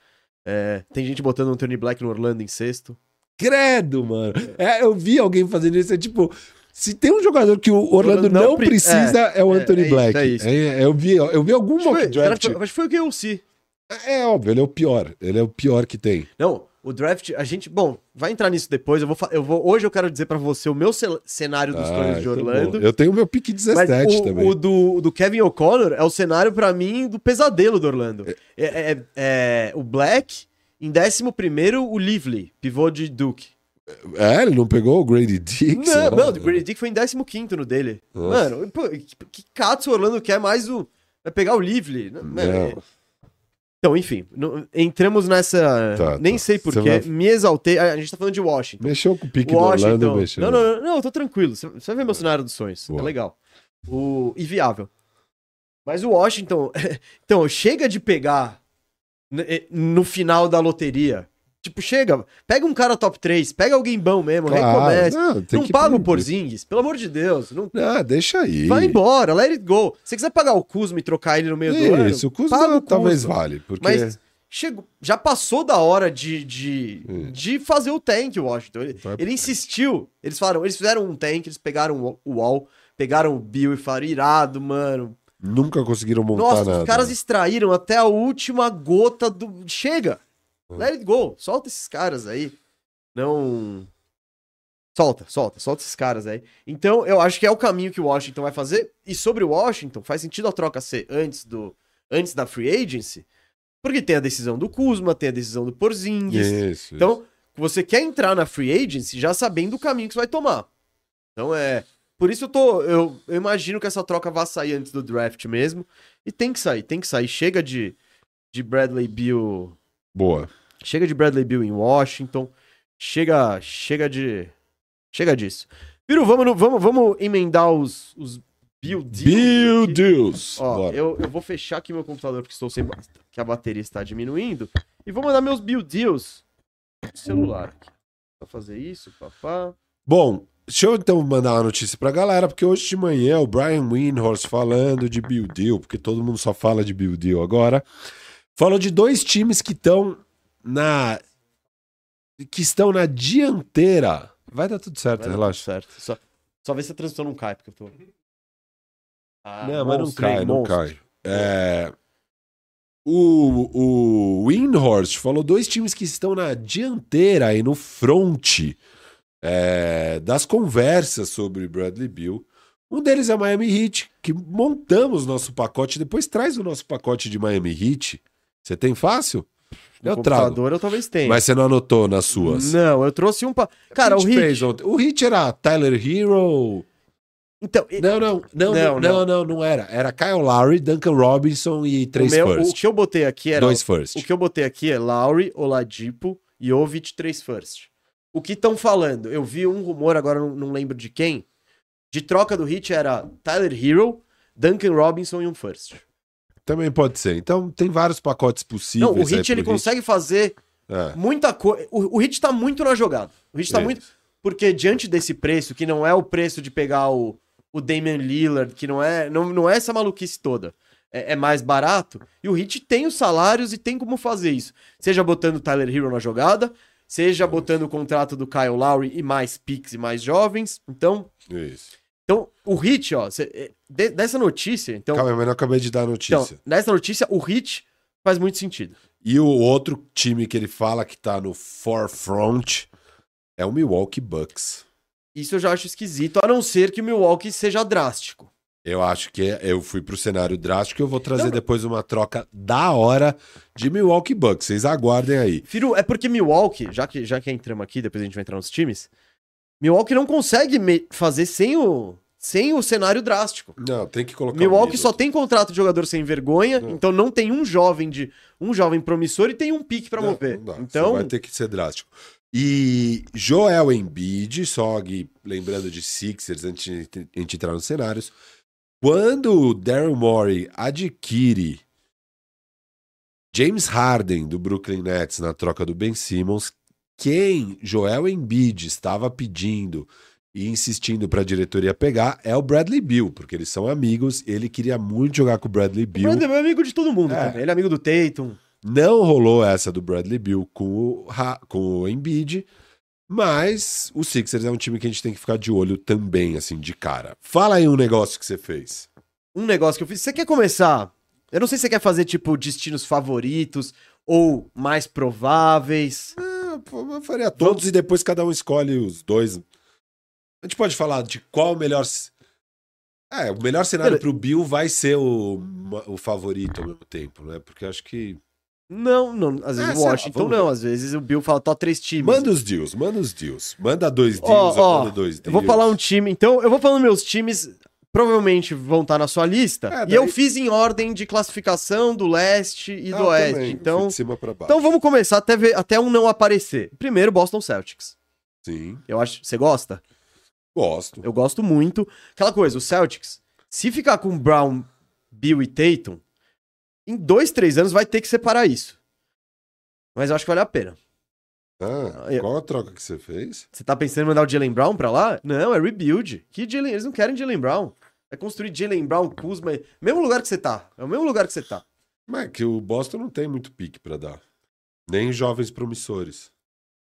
É, tem gente botando o Anthony Black no Orlando em sexto. Credo, mano. É, eu vi alguém fazendo isso. É tipo, se tem um jogador que o Orlando não, não precisa, é, é, o Anthony é, Black. É isso, é, eu, vi, eu vi algum mock foi, draft. Acho que foi o que eu sei. É, óbvio, ele é o pior. Ele é o pior que tem. Não, o draft, a gente. Bom, vai entrar nisso depois. Eu vou, eu vou Hoje eu quero dizer para você o meu cenário dos ah, de então Orlando. Eu tenho o meu pique 17 o, também. O do, do Kevin O'Connor é o cenário para mim do pesadelo do Orlando. É, é, é, é o Black Em décimo primeiro, o Lively, pivô de Duke. É, ele não pegou o Grady Dick? Não, não, o Grady Dick foi em décimo quinto no dele. Nossa. Mano, pô, que, que Katsu Orlando quer mais o... Vai pegar o Lively. Mano, Não. Então, enfim, no- entramos nessa... Tá, nem tá. sei porquê, vai- me exaltei... A gente tá falando de Washington. Mexeu com o pique do Orlando, mexeu. Não, não, não, não, eu tô tranquilo. Você vai ver meu cenário dos sonhos. Boa. É legal. O... E viável. Mas o Washington. então, chega de pegar n- no final da loteria. Tipo, chega, pega um cara top 3, pega alguém bom mesmo, Claro, recomeça. não, Não que paga o. Porzingis, pelo amor de Deus. Não... Ah, deixa aí. Vai embora, let it go. Se você quiser pagar o Kuzma e trocar ele no meio do ano, Isso, o o talvez Kuzma. vale, porque... Mas chegou, já passou da hora de, de, Hum. de fazer o tank, o Washington. Ele, ele insistiu. Eles falaram, eles fizeram um tank, eles pegaram o- o wall, pegaram o Bill e falaram, irado, mano. Nunca conseguiram montar Nossa, nada. os caras extraíram até a última gota do. Chega! Hum. Let it go. Solta esses caras aí. Não. Solta, solta, solta esses caras aí. Então, eu acho que é o caminho que o Washington vai fazer. E sobre o Washington, faz sentido a troca ser antes do antes da free agency, porque tem a decisão do Kuzma, tem a decisão do Porzingis. Isso, Então, você quer entrar na free agency já sabendo o caminho que você vai tomar. Então é. Por isso eu tô. Eu, eu imagino que essa troca vai sair antes do draft mesmo. E tem que sair, tem que sair. Chega de, de Bradley Bill. Boa. Chega de Bradley Bill em Washington. Chega. Chega de. Chega disso. Piru, vamos, vamos, vamos emendar os, os Bill Deals Bill. Deals. Ó, eu, eu vou fechar aqui meu computador porque estou sem que a bateria está diminuindo e vou mandar meus build deals no celular. aqui. Pra fazer isso, papá. Bom, deixa eu então mandar uma notícia pra galera, porque hoje de manhã o Brian Windhorst falando de Bill Deal, porque todo mundo só fala de Bill Deal agora, falou de dois times que estão na que estão na dianteira. Vai dar tudo certo, Vai dar relaxa. tudo Certo. Só, só ver se a transição não cai, porque eu tô. Ah, não, mas não cai, não monstro. cai. É, o, o Windhorst falou dois times que estão na dianteira e no front é, das conversas sobre Bradley Bill. Um deles é o Miami Heat, que montamos nosso pacote. Depois traz o nosso pacote de Miami Heat. Você tem fácil? No Eu trago. eu talvez tenha. Mas você não anotou nas suas. Não, eu trouxe um. Pa... Cara, o Hit. O Hit era Tyler Hero. Então, e- Não, não, não, Não, não, não, era. Era Kyle Lowry, Duncan Robinson e o, três meu, o first. que eu botei aqui era. Dois first. O que eu botei aqui é Lowry, Oladipo, Jovic, 3 first. O que estão falando? Eu vi um rumor, agora não, não lembro de quem. De troca do hit era Tyler Hero, Duncan Robinson e um first. Também pode ser. Então tem vários pacotes possíveis. Não, o hit ele consegue fazer É. muita coisa. O, o hit tá muito na jogada. O hit tá Isso. muito. Porque diante desse preço, que não é o preço de pegar o, o Damian Lillard, que não é, não, não é essa maluquice toda. É, é mais barato. E o Hit tem os salários e tem como fazer isso. Seja botando o Tyler Hero na jogada, seja botando o contrato do Kyle Lowry e mais picks e mais jovens. Então, Isso. Então o Hit, ó, cê- é, de- dessa notícia, então, Calma mas não acabei de dar a então, notícia. nessa notícia, o Hit faz muito sentido. E o outro time que ele fala que tá no forefront é o Milwaukee Bucks. Isso eu já acho esquisito, a não ser que o Milwaukee seja drástico. Eu acho que é- eu fui pro cenário drástico e eu vou trazer Não. depois uma troca da hora de Milwaukee Bucks. Vocês aguardem aí. Firu, é porque Milwaukee, já que, já que entramos aqui, depois a gente vai entrar nos times, Milwaukee não consegue me- fazer sem o, sem o cenário drástico. Não, tem que colocar. Milwaukee o só tem contrato de jogador sem vergonha, Não. então não tem um jovem de um jovem promissor e tem um pique Não, mover. não. Então, vai ter que ser drástico. E Joel Embiid, só aqui, lembrando de Sixers antes de a gente entrar nos cenários. Quando o Daryl Morey adquire James Harden do Brooklyn Nets na troca do Ben Simmons, quem Joel Embiid estava pedindo e insistindo para a diretoria pegar é o Bradley Bill, porque eles são amigos. Ele queria muito jogar com o Bradley o Bill. Brandon é amigo de todo mundo É. também. Ele é amigo do Tatum. Não rolou essa do Bradley Bill com o, com o Embiid, mas o Sixers é um time que a gente tem que ficar de olho também, assim, de cara. Fala aí um negócio que você fez. Um negócio que eu fiz. Você quer começar? Eu não sei se você quer fazer tipo destinos favoritos ou mais prováveis. Pô, eu faria todos e depois cada um escolhe os dois. A gente pode falar de qual o melhor. É, o melhor cenário Beleza. pro Bill vai ser o, o favorito ao mesmo tempo, né? Porque eu acho que. Não, não, às vezes É, o Washington não, às vezes o Bill fala, top três times. Manda os deals, manda os deals. Manda dois deals, eu ó, mando dois Eu deals. vou falar um time, então eu vou falando meus times, provavelmente vão estar na sua lista, É, e daí- eu fiz em ordem de classificação do leste e Ah, do oeste, também, então... Então vamos começar até, ver, até um não aparecer. Primeiro, Boston Celtics. Sim, Eu acho. Você gosta? gosto. Eu gosto muito. Aquela coisa, o Celtics, se ficar com Brown, Bill e Tatum, em dois, três anos vai ter que separar isso. Mas eu acho que vale a pena. Ah, eu- qual a troca que você fez? Você tá pensando em mandar o Jalen Brown pra lá? Não, é rebuild. Que Jalen... Eles não querem Jalen Brown. É construir Jalen Brown, Kuzma. Mesmo lugar que você tá. É o mesmo lugar que você tá. Mas é que o Boston não tem muito pique pra dar. Nem jovens promissores.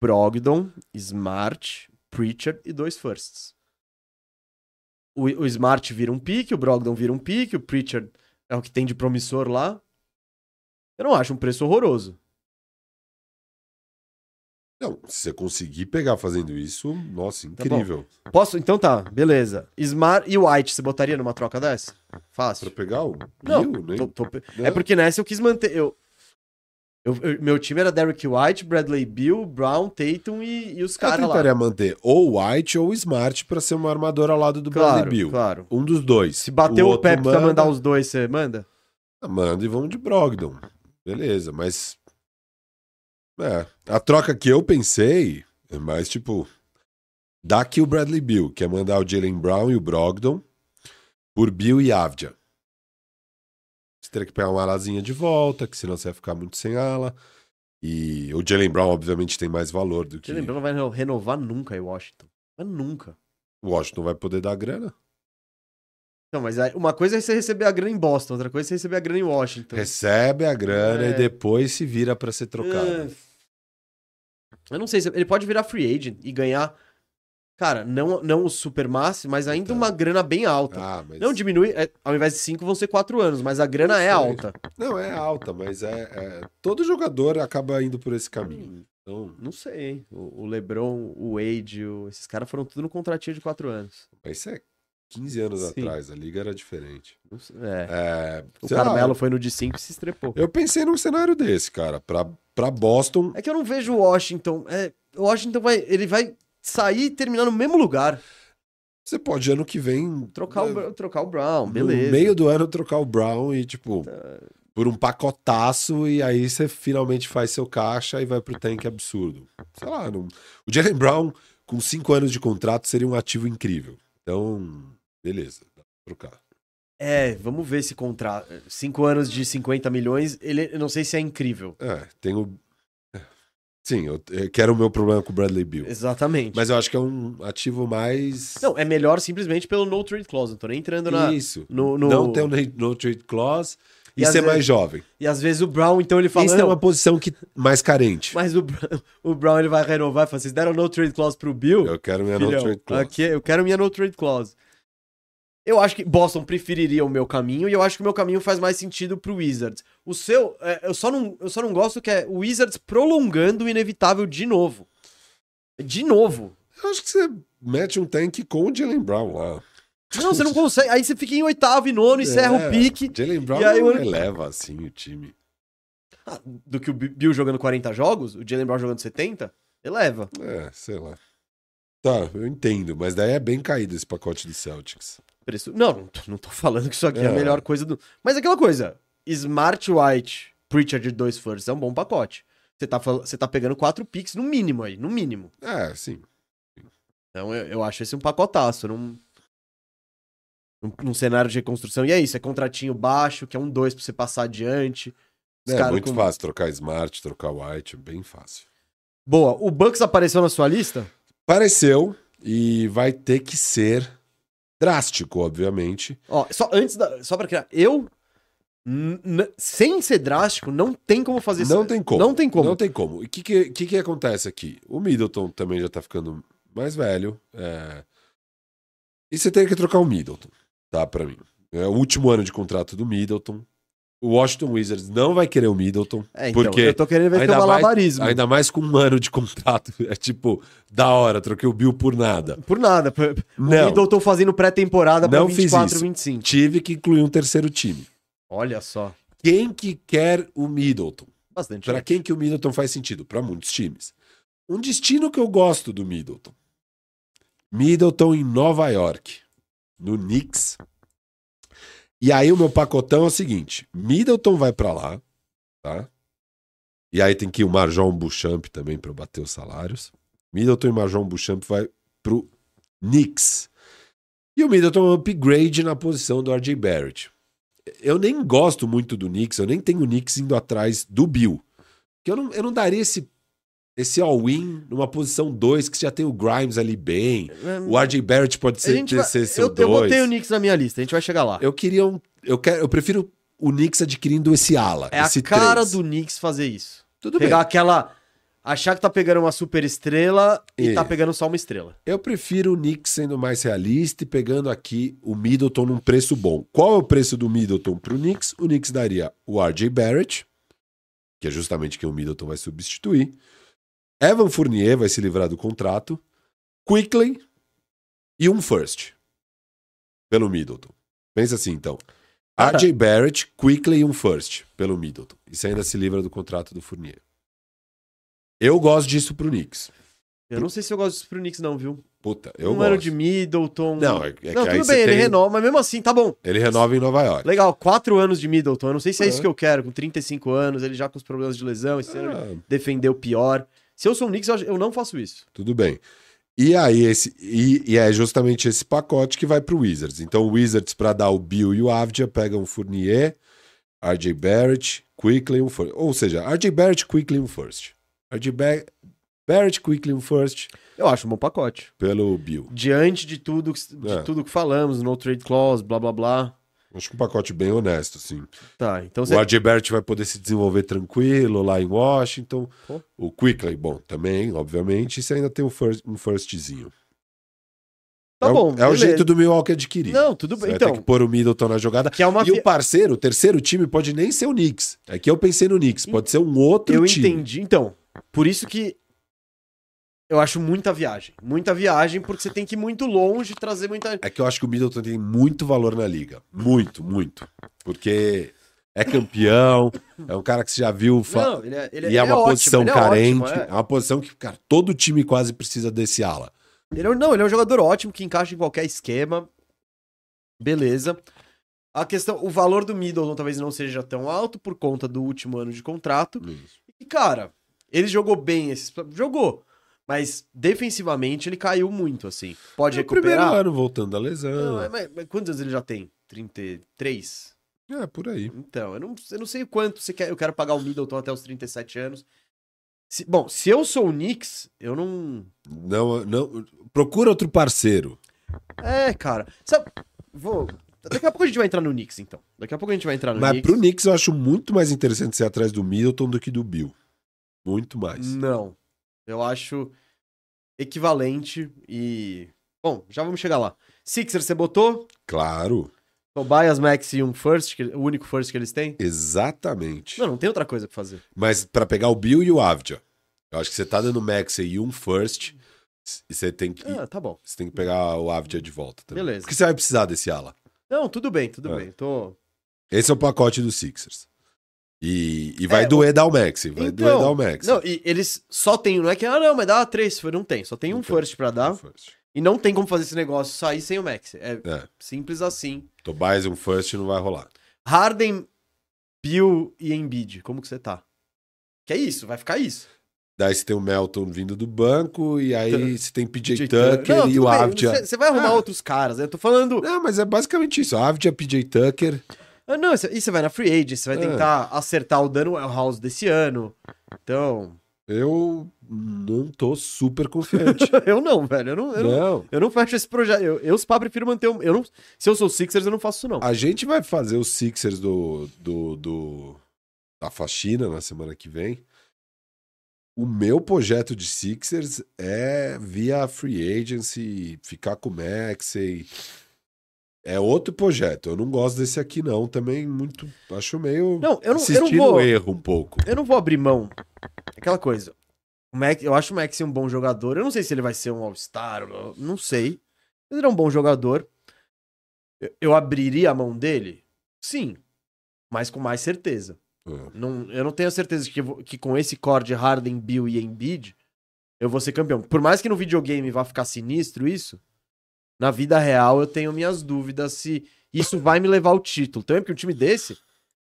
Brogdon, Smart, Preacher e dois firsts. O, o Smart vira um pique, o Brogdon vira um pique, o Preacher é o que tem de promissor lá. Eu não acho um preço horroroso. Não, se você conseguir pegar fazendo isso, nossa, Tá incrível. Posso? Então tá, beleza. Smart e White, você botaria numa troca dessa? Pra Fácil. pegar o Não, Bill, nem... tô- tô Não. É porque nessa eu quis manter. Eu, eu- eu- meu time era Derrick White, Bradley Bill, Brown, Tatum e, e os Eu caras lá. tentaria manter ou White ou Smart pra ser uma armadora ao lado do Bradley Claro, Bill. claro. Um dos dois. Se bater o, outro Pepe pra manda- mandar os dois, você manda? Ah, Manda e vamos de Brogdon. Beleza, mas. É. A troca que eu pensei é mais tipo. Dá aqui o Bradley Bill, que é mandar o Jalen Brown e o Brogdon por Bill e Avdia. Você teria que pegar uma alazinha de volta, que senão você vai ficar muito sem ala. E o Jalen Brown, obviamente, tem mais valor do que. Jalen Brown não vai reno- renovar nunca em Washington. Mas nunca. O Washington vai poder dar grana. Não, mas uma coisa é você receber a grana em Boston, outra coisa é você receber a grana em Washington. Recebe a grana É. e depois se vira pra ser trocado. Eu não sei se ele pode virar free agent e ganhar, cara, não, não o super máximo, mas ainda Então. uma grana bem alta. Ah, mas. Não diminui, é, ao invés de 5 vão ser 4 anos, mas a grana é alta. Não, é alta, mas é, é- Todo jogador acaba indo por esse caminho. Então, Não sei, hein? O, o LeBron, o Wade, o- esses caras foram tudo no contratinho de 4 anos. mas isso é 15 anos Sim. atrás, a liga era diferente. É. É, O sei lá, Carmelo foi no de 5 e se estrepou. eu pensei num cenário desse, cara. Pra, pra Boston, É que eu não vejo o Washington. É, o Washington vai. Ele vai sair e terminar no mesmo lugar. você pode ano que vem. Trocar, o, né, trocar o Brown, beleza. Tá. No meio do ano trocar o Brown e, tipo, por um pacotaço, e aí você finalmente faz seu caixa e vai pro tank absurdo. Sei lá, não... o Jalen Brown, com 5 anos de contrato, seria um ativo incrível. Então, beleza, dá pra trocar. É, vamos ver esse contrato. 5 anos de 50 milhões, ele, eu não sei se é incrível. É, tem o. Sim, eu, eu quero o meu problema com o Bradley Bill. Exatamente. Mas eu acho que é um ativo mais. Não, é melhor simplesmente pelo no trade clause. Não tô nem entrando na. Isso. no- no- Não ter um no trade clause e, E ser vezes- mais jovem. E às vezes o Brown, então ele fala. Isso é "Não, uma posição que mais carente. Mas o, o Brown ele vai renovar e fala: vocês deram no trade clause pro Bill? Eu quero minha no Filhão, trade clause. aqui eu quero minha no trade clause. Eu acho que Boston preferiria o meu caminho e eu acho que o meu caminho faz mais sentido pro Wizards. O seu, é, eu, só não, eu só não gosto que é o Wizards prolongando o inevitável de novo. De novo. Eu acho que você mete um tank com o Jalen Brown lá. Não, você não consegue. Aí você fica em oitavo e nono, encerra É, o pique. Jalen Brown E aí não ano- eleva assim o time. Ah, Do que o Bill jogando 40 jogos, o Jalen Brown jogando 70, eleva. É, sei lá. Tá, eu entendo, mas daí é bem caído esse pacote do Celtics. Preço... Não, não tô, não falando que isso aqui é. a É. melhor coisa do. Mas aquela coisa: Smart White, Preacher de dois firsts é um bom pacote. Você tá, fal- você tá pegando quatro picks no mínimo aí, no mínimo. É, sim. Então eu, eu acho esse um pacotaço. Num, num, cenário de reconstrução. E é isso: é contratinho baixo, que é um dois pra você passar adiante. Os É muito com- fácil trocar Smart, trocar White, é bem fácil. Boa. O Bucks apareceu na sua lista? Pareceu e vai ter que ser drástico, obviamente. Ó, só antes da. Só pra criar. Eu. sem ser drástico, não tem como fazer isso. Não tem como. Não tem como. Não tem como. E o que, que, que, que acontece aqui? O Middleton também já tá ficando mais velho. é, E você tem que trocar o Middleton, tá? Pra mim. É o último ano de contrato do Middleton. O Washington Wizards não vai querer o Middleton. É, então, porque eu tô querendo ver ainda teu mais- malabarismo. Ainda mais com um ano de contrato. É tipo, da hora, troquei o Bill por nada. Por nada. O Não. Middleton fazendo pré-temporada pra Não fiz 24, isso. 25. Tive que incluir um terceiro time. Olha só. Quem que quer o Middleton? Bastante. Pra gente. quem que o Middleton faz sentido? Pra muitos times. Um destino que eu gosto do Middleton. Middleton em Nova York, no Knicks. E aí o meu pacotão é o seguinte: Middleton vai pra lá, tá? E aí tem que ir o Marjon Bouchamp também eu bater os salários. Middleton e Marjon Bouchamp vai pro Knicks. E o Middleton é um upgrade na posição do RJ Barrett. Eu nem gosto muito do Knicks, eu nem tenho o Knicks indo atrás do Bill. Porque eu não, eu não daria esse, esse all-in numa posição 2 que já tem o Grimes ali bem. O RJ Barrett pode A ser, ter- vai- ser seu eu, eu botei o 2. Knicks na minha lista, a gente vai chegar lá. Eu queria um. Eu, quero, eu prefiro o Knicks adquirindo esse ala. é a esse cara três. do Knicks fazer isso. Tudo Pegar bem. aquela. Achar que tá pegando uma super estrela e Isso. tá pegando só uma estrela. Eu prefiro o Knicks sendo mais realista e pegando aqui o Middleton num preço bom. Qual é o preço do Middleton pro Knicks? O Knicks daria o RJ Barrett, que é justamente quem o Middleton vai substituir. Evan Fournier vai se livrar do contrato. Quickly e um first pelo Middleton. Pensa assim, então. Cara- RJ Barrett, Quickly e um first pelo Middleton. Você ainda se livra do contrato do Fournier. Eu gosto disso pro Knicks. Eu não sei se eu gosto disso pro Knicks, não, viu? Puta, eu um gosto. ano de Middleton. Não, é, é não, que tudo bem, ele tem- renova, mas mesmo assim, tá bom. Ele renova em Nova York. Legal, quatro anos de Middleton. Eu não sei se é, É. isso que eu quero, com 35 anos, ele já com os problemas de lesão, esse ano ele Ah, defendeu pior. Se eu sou o Knicks, eu, não faço isso. tudo bem. E aí, esse, e, e é justamente esse pacote que vai pro Wizards. Então, o Wizards, para dar o Bill e o Avdia, pegam o Fournier, RJ Barrett, Quickly um first. Ou seja, RJ Barrett, Quickly um first. RJ Ba- Barrett, Quickly um first Eu acho um bom pacote. pelo Bill. Diante de tudo, de É. tudo que falamos, no trade clause, blá blá blá. Acho que um pacote bem honesto, assim. Tá, então O você. RJ Barrett vai poder se desenvolver tranquilo lá em Washington. Pô. O Quickly, bom, também, obviamente. E você ainda tem um, first, um firstzinho. Tá é, o- bom. É o jeito do Milwaukee adquirir. Não, tudo Você bem. vai Então, ter que pôr o Middleton na jogada. que é uma. E o parceiro, o terceiro time, pode nem ser o Knicks. É que eu pensei no Knicks. Pode ser um outro Eu time. entendi. Então, por isso que eu acho muita viagem. Muita viagem, porque você tem que ir muito longe trazer muita. É que eu acho que o Middleton tem muito valor na liga. Muito, muito. Porque é campeão, é um cara que você já viu. fa- Não, ele é, ele e é, uma ótimo, posição ele é carente. ótimo, é. é. uma posição que, cara, todo time quase precisa desse ala. Ele é- não, ele é um jogador ótimo que encaixa em qualquer esquema. Beleza. A questão, o valor do Middleton talvez não seja tão alto por conta do último ano de contrato. E, cara, ele jogou bem esses. Jogou. Mas defensivamente ele caiu muito, assim. Pode É o primeiro recuperar. ano voltando da Não, lesão. mas, mas- mas quantos anos ele já tem? 33? É, por aí. Então, eu não, eu não sei o quanto você quer. Eu quero pagar o Middleton até os 37 anos. Se- bom, se eu sou o Knicks, eu não. Não, não, procura outro parceiro. É, cara. Sabe, vou. Daqui a pouco a gente vai entrar no Knicks, então. Daqui a pouco a gente vai entrar no Mas Knicks. pro Knicks eu acho muito mais interessante ser atrás do Middleton do que do Bill. Muito mais. Não. Eu acho equivalente e. Bom, já vamos chegar lá. Sixer, você botou? Claro, Tobias, Max e um first, o único first que eles têm? exatamente. Não, não tem outra coisa pra fazer. Mas pra pegar o Bill e o Avdia, eu acho que você tá dando Max e um first, e você tem que, Ah, tá bom. você tem que pegar o Avdia de volta também. Beleza. Porque você vai precisar desse ala. Não, tudo bem, tudo É. bem. Tô. Esse é o pacote dos Sixers. E, e vai É, doer dar o Max, vai Então, doer dar o Max. Não, e eles só tem, não é que, ah, não, mas dá três, não tem, só tem um tem. first pra dar, Um first. e não tem como fazer esse negócio sair sem o Max. É É, simples assim. Tobias um first não vai rolar. Harden, Bill e Embiid, como que você tá? Que é isso, vai ficar isso. Daí você tem o Melton vindo do banco, e aí você tem PJ De- Tucker Não, e o Avdia. Você você vai arrumar Ah. outros caras, né? Eu tô falando. Não, mas é basicamente isso. Avdia, PJ Tucker. Ah, Não, isso- e você vai na free agent, você vai É. tentar acertar o Dano House desse ano. Então. Eu não tô super confiante. eu não, velho. Eu não, eu não, não. eu não fecho esse projeto. Eu, eu se pá, prefiro manter o. Eu não, se eu sou Sixers, eu não faço isso, não. A gente vai fazer os Sixers do, do, do da faxina na semana que vem. O meu projeto de Sixers é via free agency, ficar com o Maxey. É outro projeto. Eu não gosto desse aqui, não. Também muito. Acho meio. Não, eu não, eu não vou. erro um pouco. Eu não vou abrir mão. Aquela coisa. O Max, eu acho o Max um bom jogador. Eu não sei se ele vai ser um All-Star, não sei. Mas ele é um bom jogador. Eu, eu abriria a mão dele? Sim. Mas com mais certeza. É. Não, eu não tenho certeza que, que com esse core de Harden, Bill e Embiid, eu vou ser campeão. Por mais que no videogame vá ficar sinistro isso, na vida real eu tenho minhas dúvidas se isso vai me levar ao título. Também porque um time desse,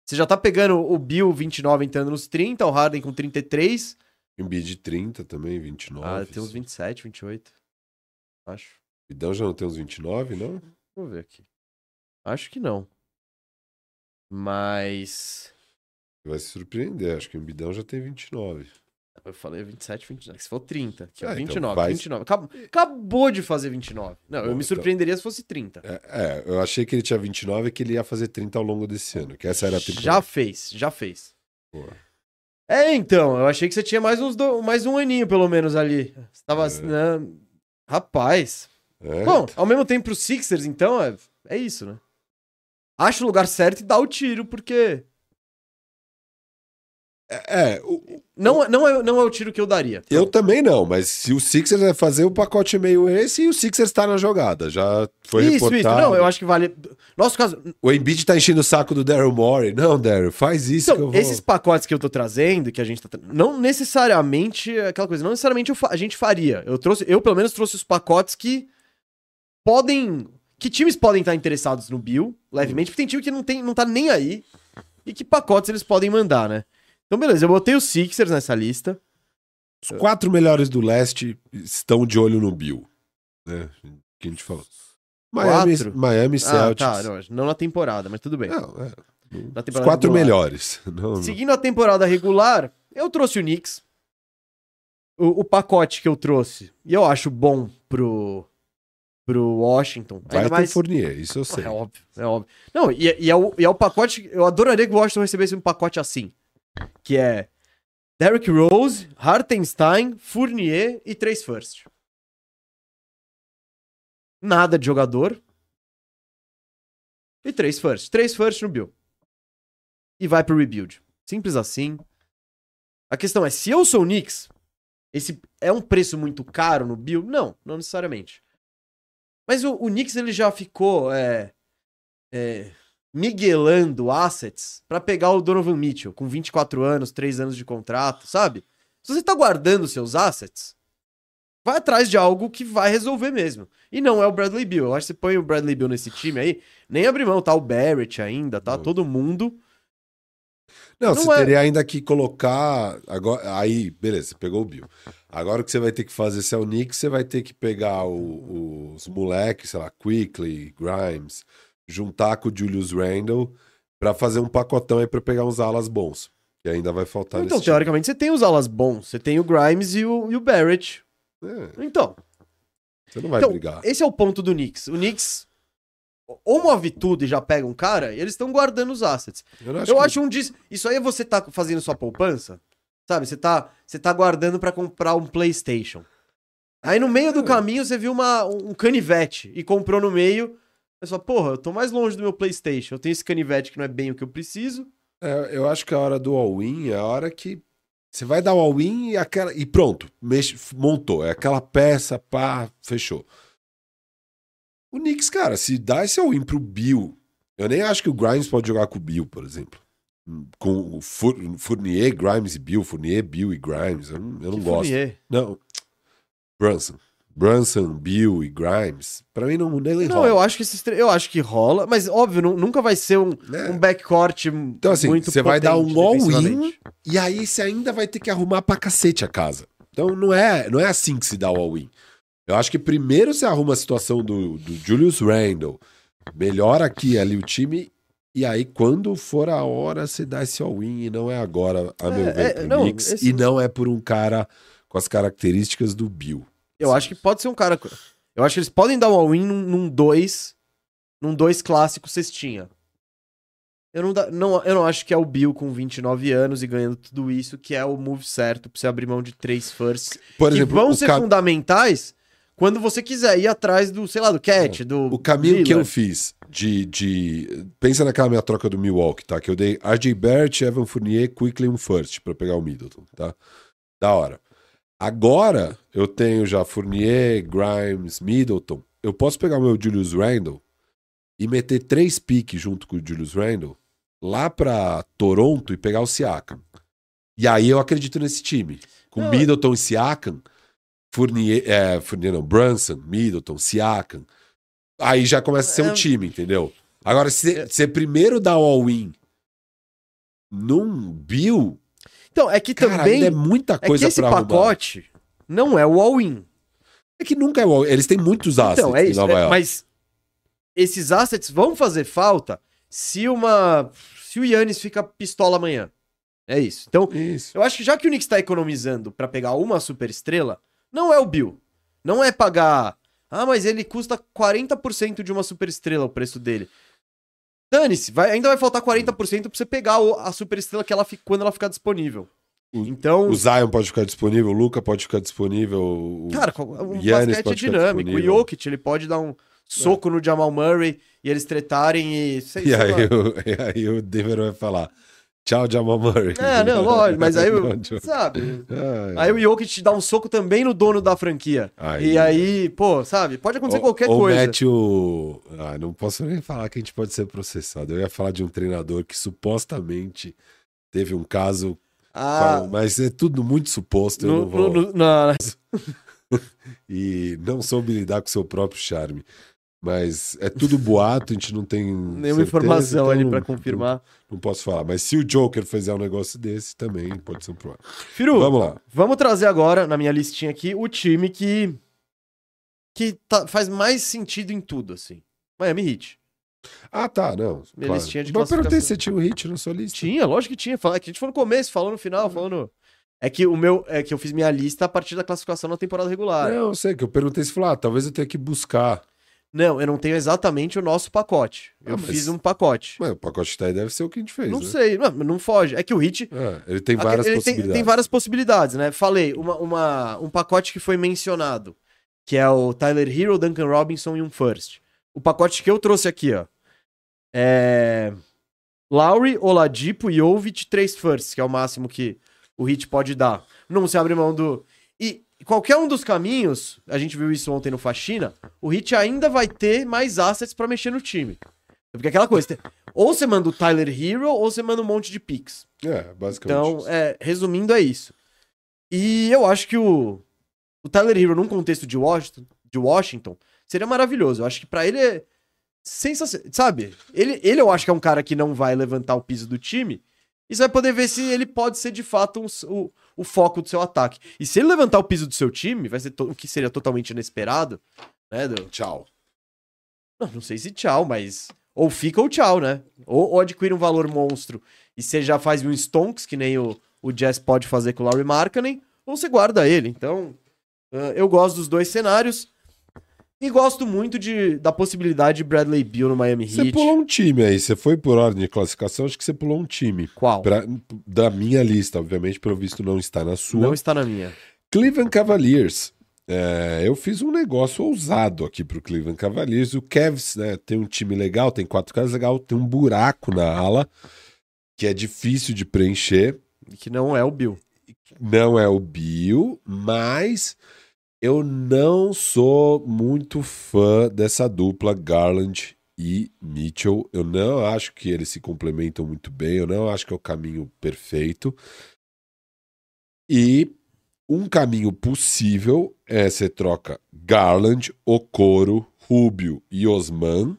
você já tá pegando o Bill 29 entrando nos 30, o Harden com 33. Embiid 30 também, 29. Ah, tem uns 27, 28. Acho. Vidão já não tem uns 29, não? Vou ver aqui. Acho que não. Mas. Vai se surpreender, acho que o Embidão já tem 29. Eu falei 27, 29. Se for 30, que é, Ah, então 29. faz- 29. Acab- Acabou de fazer 29. Não, eu Bom, me então- surpreenderia se fosse 30. É, é, eu achei que ele tinha 29 e que ele ia fazer 30 ao longo desse ano, que essa era a temporada. Já fez, já fez. Boa. É, então, eu achei que você tinha mais, uns do- mais um aninho, pelo menos, ali. Você tava. É. né? Rapaz. É, Bom, ao mesmo tempo, pro Sixers, então, é, é isso, né? Acha o lugar certo e dá o tiro, porque. É, o- Não, não, é, não é o tiro que eu daria. eu também não, mas se o Sixers vai fazer o pacote meio esse, e o Sixers tá na jogada, já foi isso, reportado. isso. Não, eu acho que vale. Nosso caso, O Embiid tá enchendo o saco do Daryl Morey. Não, Daryl, faz isso que eu Então, esses pacotes que eu tô trazendo, que a gente tá não necessariamente é aquela coisa, não necessariamente fa- a gente faria. Eu trouxe, eu pelo menos trouxe os pacotes que podem, que times podem estar interessados no Bill, levemente, porque tem time que não tem, não tá nem aí. E que pacotes eles podem mandar, né? Então beleza, eu botei os Sixers nessa lista. Os quatro melhores do leste estão de olho no Bill. Né? Que a gente falou. Miami, Quatro? Miami Ah, Celtics. tá, não, não na temporada, mas tudo bem. Não, é. Na Os temporada quatro regular. melhores. Não, não. Seguindo a temporada regular, eu trouxe o Knicks. O, o pacote que eu trouxe, e eu acho bom pro, pro Washington. Vai ainda ter mais. Fournier, isso eu sei. É óbvio, é óbvio. Não, e, e, é o, e é o pacote. Eu adoraria que o Washington recebesse um pacote assim. Que é Derrick Rose, Hartenstein, Fournier e três first. Nada de jogador. E três first. Três first no Bill. E vai pro rebuild. Simples assim. A questão é, se eu sou o Knicks, esse é um preço muito caro no Bill? Não, não necessariamente. Mas o, o Knicks ele já ficou é, é, miguelando assets pra pegar o Donovan Mitchell com 24 anos, 3 anos de contrato, sabe? Se você tá guardando seus assets, vai atrás de algo que vai resolver mesmo. E não é o Bradley Bill. Eu acho que você põe o Bradley Bill nesse time aí, nem abrir mão, tá o Barrett ainda, tá todo mundo. Não, Não você é- teria ainda que colocar. Agora, aí, beleza, você pegou o Bill. Agora o que você vai ter que fazer, se é o Knicks, você vai ter que pegar o- os moleques, sei lá, Quickly, Grimes, juntar com o Julius Randle pra fazer um pacotão aí pra pegar uns alas bons. Que ainda vai faltar então, nesse time. teoricamente, você tem os alas bons. Você tem o Grimes e o, e o Barrett. É, Então, você não vai então brigar. esse é o ponto do Knicks. O Knicks ou move tudo e já pega um cara, e eles estão guardando os assets. Eu, não Eu que- acho um dis... Isso aí é você tá fazendo sua poupança, sabe? Você tá, você tá guardando pra comprar um PlayStation. Aí no meio do caminho você viu uma, um canivete e comprou no meio. Você fala, porra, eu tô mais longe do meu PlayStation. Eu tenho esse canivete que não é bem o que eu preciso. É, eu acho que a hora do all-in é a hora que você vai dar o all-in e, aquela... e pronto, mexe, montou. É aquela peça, pá, fechou. O Knicks, cara, se dá esse all-in pro Bill, eu nem acho que o Grimes pode jogar com o Bill, por exemplo. Com o Four- Fournier, Grimes e Bill, Fournier, Bill e Grimes. Eu não, eu não gosto. Fournier. Não. Brunson. Brunson, Bill e Grimes. Pra mim não, nem Não, rola. eu acho que esses três- eu acho que rola, mas óbvio, nu- nunca vai ser um, né? um backcourt Então, assim, muito você vai dar um all-in e aí você ainda vai ter que arrumar pra cacete a casa. Então não é, não é assim que se dá o all-in. Eu acho que primeiro você arruma a situação do, do Julius Randle, melhora aqui ali o time, e aí quando for a hora você dá esse all-in, e não é agora, a meu É, ver, é, pro não, Knicks, esse- e não é por um cara com as características do Bill. Eu acho que pode ser um cara. Eu acho que eles podem dar um all-in num, num dois. Num dois clássico cestinha. Eu não, dá- não, eu não acho que é o Bill com 29 anos e ganhando tudo isso que é o move certo pra você abrir mão de três firsts. Por que exemplo, vão o, ser ca- fundamentais quando você quiser ir atrás do, sei lá, do Cat, do. o caminho que eu fiz de, de. Pensa naquela minha troca do Milwaukee, tá? Que eu dei RJ Barrett, Evan Fournier, Quickly um first pra pegar o Middleton, tá? Da hora. Agora eu tenho já Fournier, Grimes, Middleton. Eu posso pegar o meu Julius Randle e meter três piques junto com o Julius Randle lá pra Toronto e pegar o Siakam. E aí eu acredito nesse time. Com Não, Middleton e Siakam, Fournier, é, Fournier não, Brunson, Middleton, Siakam. Aí já começa a ser um time, entendeu? Agora, se você primeiro dá all-in num Bill, Então, é que cara, também. é muita É coisa que esse pra arrumar. pacote não é o all-in. É que nunca é o all Eles têm muitos assets Então, é isso. É- mas esses assets vão fazer falta se uma. Se o Yannis fica pistola amanhã. É isso. Então, Isso. eu acho que já que o Knicks tá economizando pra pegar uma super estrela, não é o Bill. Não é pagar. Ah, mas ele custa 40% de uma super estrela o preço dele. Dane-se, vai- ainda vai faltar 40% pra você pegar a super estrela que ela, fi- quando ela ficar disponível. O- Então, O Zion pode ficar disponível, o Luca pode ficar disponível. O... Cara, o Giannis basquete é dinâmico. O. Jokic, ele pode dar um soco no Jamal Murray e eles tretarem e... Sei, E sei aí, o, e aí o Denver vai falar: Tchau, Jamal Murray. É, não, lógico, mas aí, Não, sabe... Ah, Aí o Jokic dá um soco também no dono da franquia. Aí- E aí, pô, sabe? Pode acontecer ou- qualquer ou coisa. mete o. Ah, não posso nem falar que a gente pode ser processado. Eu ia falar de um treinador que supostamente teve um caso. Ah, Mas é tudo muito suposto. eu no, não vou... no- no- na- E não soube lidar com seu próprio charme. Mas é tudo boato, a gente não tem. nenhuma certeza, informação então ali pra confirmar. Não, não posso falar. Mas se o Joker fizer um negócio desse, também pode ser um problema. Firu, Vamos lá. vamos trazer agora, na minha listinha aqui, o time que... Que tá- faz mais sentido em tudo, assim. Miami Heat. Ah, tá, não. Minha claro. listinha de Mas eu perguntei se você tinha um hit na sua lista. Tinha, lógico que tinha. Fala- É a gente falou no começo, falou no final, falou no... É que o meu. É que eu fiz minha lista a partir da classificação na temporada regular. Não, eu sei que eu perguntei se falou, ah, talvez eu tenha que buscar. Não, eu não tenho exatamente o nosso pacote. Eu Ah, mas- fiz um pacote. Mas o pacote tá aí deve ser o que a gente fez, não né? sei, não, não foge. É que o Hit. Ah, ele tem várias ele tem, possibilidades. tem várias possibilidades, né? Falei, uma, uma- um pacote que foi mencionado, que é o Tyler Hero, Duncan Robinson e um First. O pacote que eu trouxe aqui, ó. É. Lowry, Oladipo, Jovic, três Firsts, que é o máximo que o Hit pode dar. Não se abre mão do. E qualquer um dos caminhos, a gente viu isso ontem no Faxina, o Hit ainda vai ter mais assets pra mexer no time. Porque aquela coisa, ou você manda o Tyler Hero, ou você manda um monte de picks. É, basicamente. Então, é, resumindo, é isso. E eu acho que o, o Tyler Hero, num contexto de Washington, de Washington, seria maravilhoso. Eu acho que pra ele é sensacional. Sabe? Ele, ele eu acho que é um cara que não vai levantar o piso do time. E você vai poder ver se ele pode ser de fato um o, o foco do seu ataque. E se ele levantar o piso do seu time, vai ser o que seria totalmente inesperado. Né, do- Tchau. não, não sei se tchau, mas. Ou fica ou tchau, né? Ou, ou adquire um valor monstro e você já faz um Stonks, que nem o, o Jazz pode fazer com o Laurie Markkanen, ou você guarda ele. Então, ah, eu gosto dos dois cenários. E gosto muito de, da possibilidade de Bradley Beal no Miami Você Heat. pulou um time aí, você foi por ordem de classificação, acho que você pulou um time. Qual? Pra- da minha lista, obviamente, pelo visto não está na sua. Não está na minha. Cleveland Cavaliers. É, eu fiz um negócio ousado aqui pro Cleveland Cavaliers. O Cavs né, tem um time legal, tem quatro caras legal, tem um buraco na ala que é difícil de preencher. Que não é o Bill. Não é o Bill, mas eu não sou muito fã dessa dupla Garland e Mitchell. Eu não acho que eles se complementam muito bem, eu não acho que é o caminho perfeito. E um caminho possível é você troca Garland, Okoro, Rubio e Osman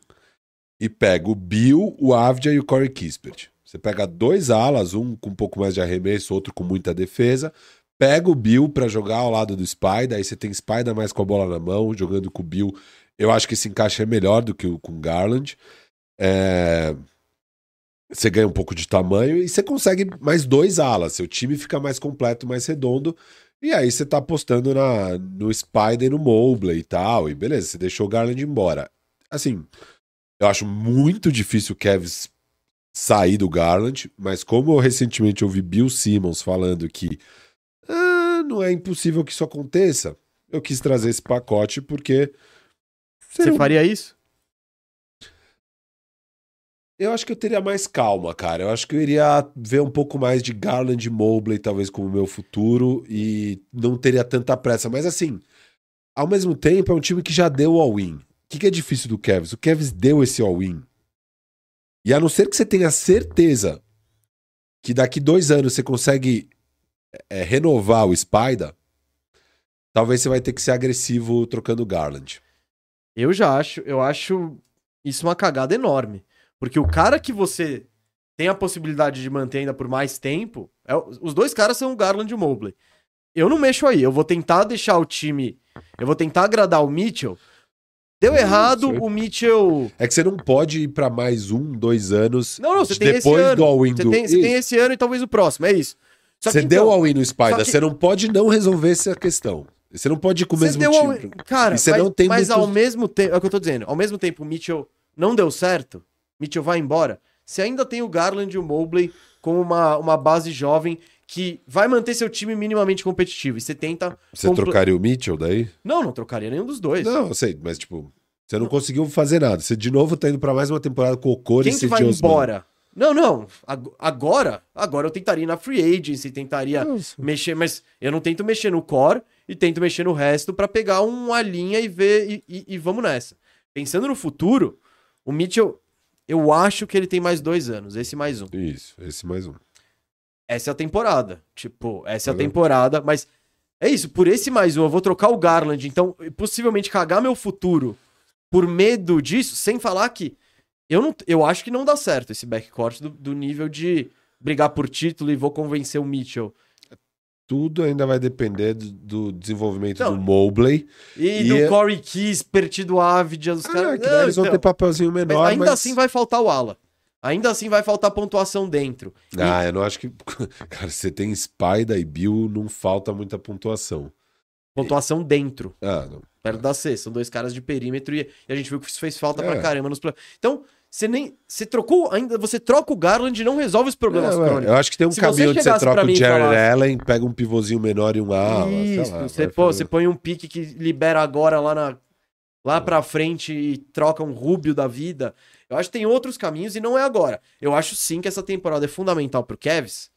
e pega o Bill, o Avdia e o Corey Kispert. Você pega dois alas, um com um pouco mais de arremesso, outro com muita defesa. Pega o Bill pra jogar ao lado do Spider, aí você tem Spider mais com a bola na mão, jogando com o Bill. Eu acho que esse encaixe é melhor do que o com Garland. É, Você ganha um pouco de tamanho e você consegue mais dois alas. Seu time fica mais completo, mais redondo. E aí você tá apostando na, no Spider e no Mobley e tal. E beleza, você deixou o Garland embora. Assim, eu acho muito difícil o Cavs sair do Garland, mas como eu recentemente ouvi Bill Simmons falando que não é impossível que isso aconteça, eu quis trazer esse pacote porque Você um- faria isso? eu acho que eu teria mais calma, cara. Eu acho que eu iria ver um pouco mais de Garland e Mobley, talvez, como meu futuro, e não teria tanta pressa. Mas assim, ao mesmo tempo, é um time que já deu all-in. O que, que é difícil do Cavs? O Cavs deu esse all-in E a não ser que você tenha certeza que daqui dois anos você consegue é, renovar o Spider, talvez você vai ter que ser agressivo trocando o Garland. Eu já acho, eu acho isso uma cagada enorme. Porque o cara que você tem a possibilidade de manter ainda por mais tempo, é os dois caras são o Garland e o Mobley. Eu não mexo aí, eu vou tentar deixar o time, eu vou tentar agradar o Mitchell. Deu errado, o Mitchell. É que você não pode ir pra mais um, dois anos Não, não, você tem esse depois ano. do all-in Você do... tem, você tem esse ano e talvez o próximo, é isso. Só Você que, deu então, all-in no Spider, que- você não pode não resolver essa questão. Você não pode ir com o mesmo deu time. Cara, E você mas, não tem mas muitos- ao mesmo tempo, é o que eu tô dizendo, ao mesmo tempo o Mitchell não deu certo, Mitchell vai embora, você ainda tem o Garland e o Mobley como uma, uma base jovem que vai manter seu time minimamente competitivo. E você tenta. Você compl- trocaria o Mitchell daí? Não, não trocaria nenhum dos dois. Não, eu sei, mas tipo, você não conseguiu fazer nada. Você de novo tá indo pra mais uma temporada com o Cores Quem que vai embora? Não, não. Ag- Agora, agora eu tentaria ir na free agency, tentaria mexer, mas eu não tento mexer no core e tento mexer no resto pra pegar uma linha e ver e, e- e vamos nessa. Pensando no futuro, o Mitchell, eu acho que ele tem mais dois anos, esse mais um. Isso, esse mais um. Essa é a temporada. Tipo, essa é a temporada, mas é isso, por esse mais um, eu vou trocar o Garland, então possivelmente cagar meu futuro por medo disso, sem falar que eu, não, eu acho que não dá certo esse backcourt do, do nível de brigar por título e vou convencer o Mitchell. Tudo ainda vai depender do, do desenvolvimento Não, do Mobley. E, E do é- Corey Keys, Pertido Avid, os Ah, caras. que Não, eles vão então, ter papelzinho mas menor, ainda mas... assim vai faltar o ala. Ainda assim vai faltar pontuação dentro. E- Ah, eu não acho que... Cara, você tem Spider e Bill, não falta muita pontuação. pontuação dentro. Ah, não. Perto da C. São dois caras de perímetro e, e a gente viu que isso fez falta É. pra caramba nos Então, você nem. Você trocou. Ainda você troca o Garland e não resolve os problemas Não, é, crônicos. eu acho que tem um Se caminho onde você troca o Jared Allen, pega um pivôzinho menor e um ala, sei Isso, lá, você, pô, você põe um pique que libera agora lá na lá pra frente e troca um Rubio da vida. Eu acho que tem outros caminhos e não é agora. Eu acho sim que essa temporada é fundamental pro Cavs,